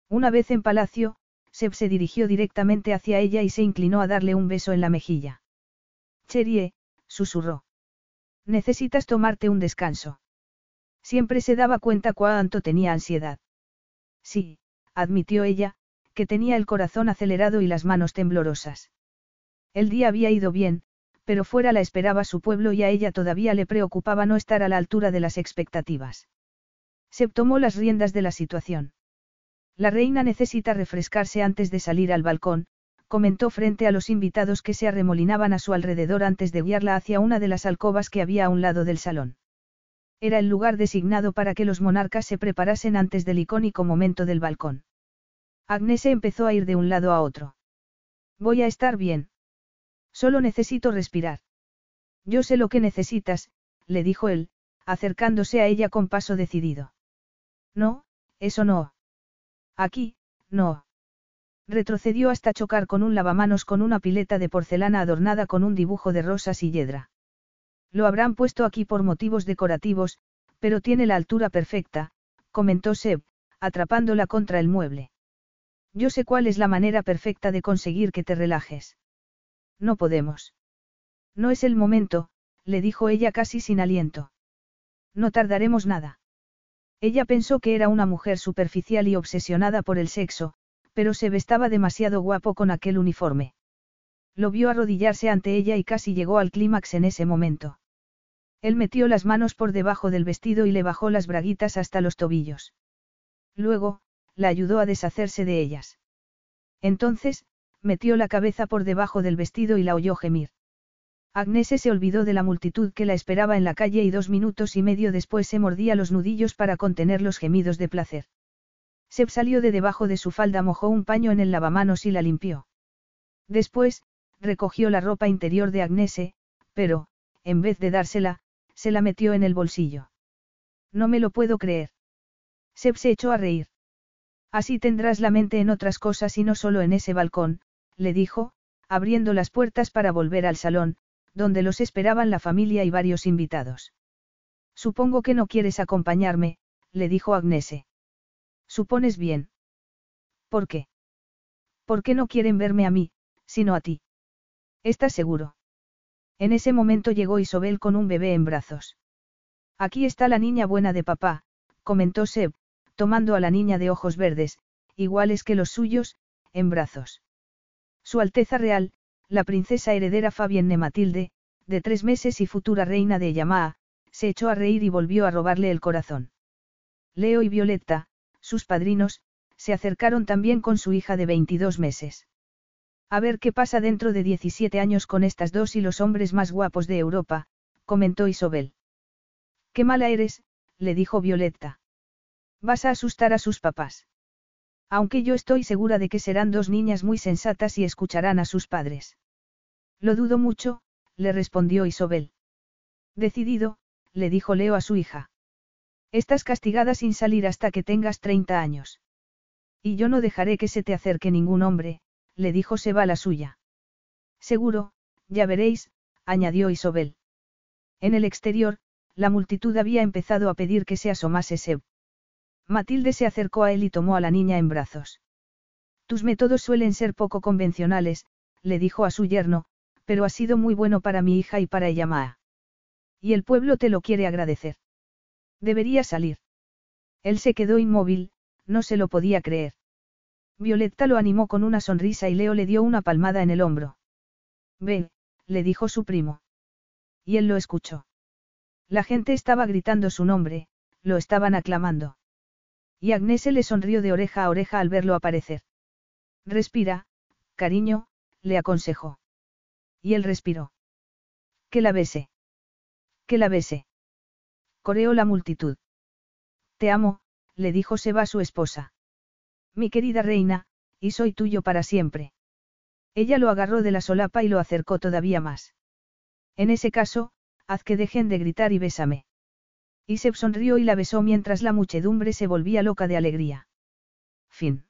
Speaker 1: Una vez en palacio, Seb se dirigió directamente hacia ella y se inclinó a darle un beso en la mejilla. Cherie, susurró. Necesitas tomarte un descanso. Siempre se daba cuenta cuánto tenía ansiedad. Sí, admitió ella, que tenía el corazón acelerado y las manos temblorosas. El día había ido bien, pero fuera la esperaba su pueblo y a ella todavía le preocupaba no estar a la altura de las expectativas. Seb tomó las riendas de la situación. La reina necesita refrescarse antes de salir al balcón, comentó frente a los invitados que se arremolinaban a su alrededor antes de guiarla hacia una de las alcobas que había a un lado del salón. Era el lugar designado para que los monarcas se preparasen antes del icónico momento del balcón. Agnese empezó a ir de un lado a otro. Voy a estar bien. Solo necesito respirar. Yo sé lo que necesitas, le dijo él, acercándose a ella con paso decidido. No, eso no. Aquí, no. Retrocedió hasta chocar con un lavamanos con una pileta de porcelana adornada con un dibujo de rosas y hiedra. Lo habrán puesto aquí por motivos decorativos, pero tiene la altura perfecta, comentó Seb, atrapándola contra el mueble. Yo sé cuál es la manera perfecta de conseguir que te relajes. No podemos. No es el momento, le dijo ella casi sin aliento. No tardaremos nada. Ella pensó que era una mujer superficial y obsesionada por el sexo, pero se estaba demasiado guapo con aquel uniforme. Lo vio arrodillarse ante ella y casi llegó al clímax en ese momento. Él metió las manos por debajo del vestido y le bajó las braguitas hasta los tobillos. Luego, la ayudó a deshacerse de ellas. Entonces, metió la cabeza por debajo del vestido y la oyó gemir. Agnese se olvidó de la multitud que la esperaba en la calle y dos minutos y medio después se mordía los nudillos para contener los gemidos de placer. Seb salió de debajo de su falda, mojó un paño en el lavamanos y la limpió. Después, recogió la ropa interior de Agnese, pero, en vez de dársela, se la metió en el bolsillo. No me lo puedo creer. Seb se echó a reír. Así tendrás la mente en otras cosas y no solo en ese balcón, le dijo, abriendo las puertas para volver al salón, donde los esperaban la familia y varios invitados. Supongo que no quieres acompañarme, le dijo Agnese. Supones bien. ¿Por qué? ¿Por qué no quieren verme a mí, sino a ti? ¿Estás seguro? En ese momento llegó Isobel con un bebé en brazos. Aquí está la niña buena de papá, comentó Seb, tomando a la niña de ojos verdes, iguales que los suyos, en brazos. Su Alteza Real, la princesa heredera Fabienne Matilde, de tres meses y futura reina de Yamaa, se echó a reír y volvió a robarle el corazón. Leo y Violetta, sus padrinos, se acercaron también con su hija de 22 meses. A ver qué pasa dentro de 17 años con estas dos y los hombres más guapos de Europa, comentó Isobel. Qué mala eres, le dijo Violetta. Vas a asustar a sus papás. Aunque yo estoy segura de que serán dos niñas muy sensatas y escucharán a sus padres. Lo dudo mucho, le respondió Isobel. Decidido, le dijo Leo a su hija. Estás castigada sin salir hasta que tengas 30 años. Y yo no dejaré que se te acerque ningún hombre, le dijo Seba la suya. Seguro, ya veréis, añadió Isobel. En el exterior, la multitud había empezado a pedir que se asomase Seb. Matilde se acercó a él y tomó a la niña en brazos. Tus métodos suelen ser poco convencionales, le dijo a su yerno, pero ha sido muy bueno para mi hija y para ella Y el pueblo te lo quiere agradecer. Debería salir. Él se quedó inmóvil, no se lo podía creer. Violetta lo animó con una sonrisa y Leo le dio una palmada en el hombro. Ve, le dijo su primo. Y él lo escuchó. La gente estaba gritando su nombre, lo estaban aclamando. Y Agnese le sonrió de oreja a oreja al verlo aparecer. Respira, cariño, le aconsejó. Y él respiró. Que la bese. Que la bese. Coreó la multitud. Te amo, le dijo Seba a su esposa. Mi querida reina, y soy tuyo para siempre. Ella lo agarró de la solapa y lo acercó todavía más. En ese caso, haz que dejen de gritar y bésame. Y se sonrió y la besó mientras la muchedumbre se volvía loca de alegría. Fin.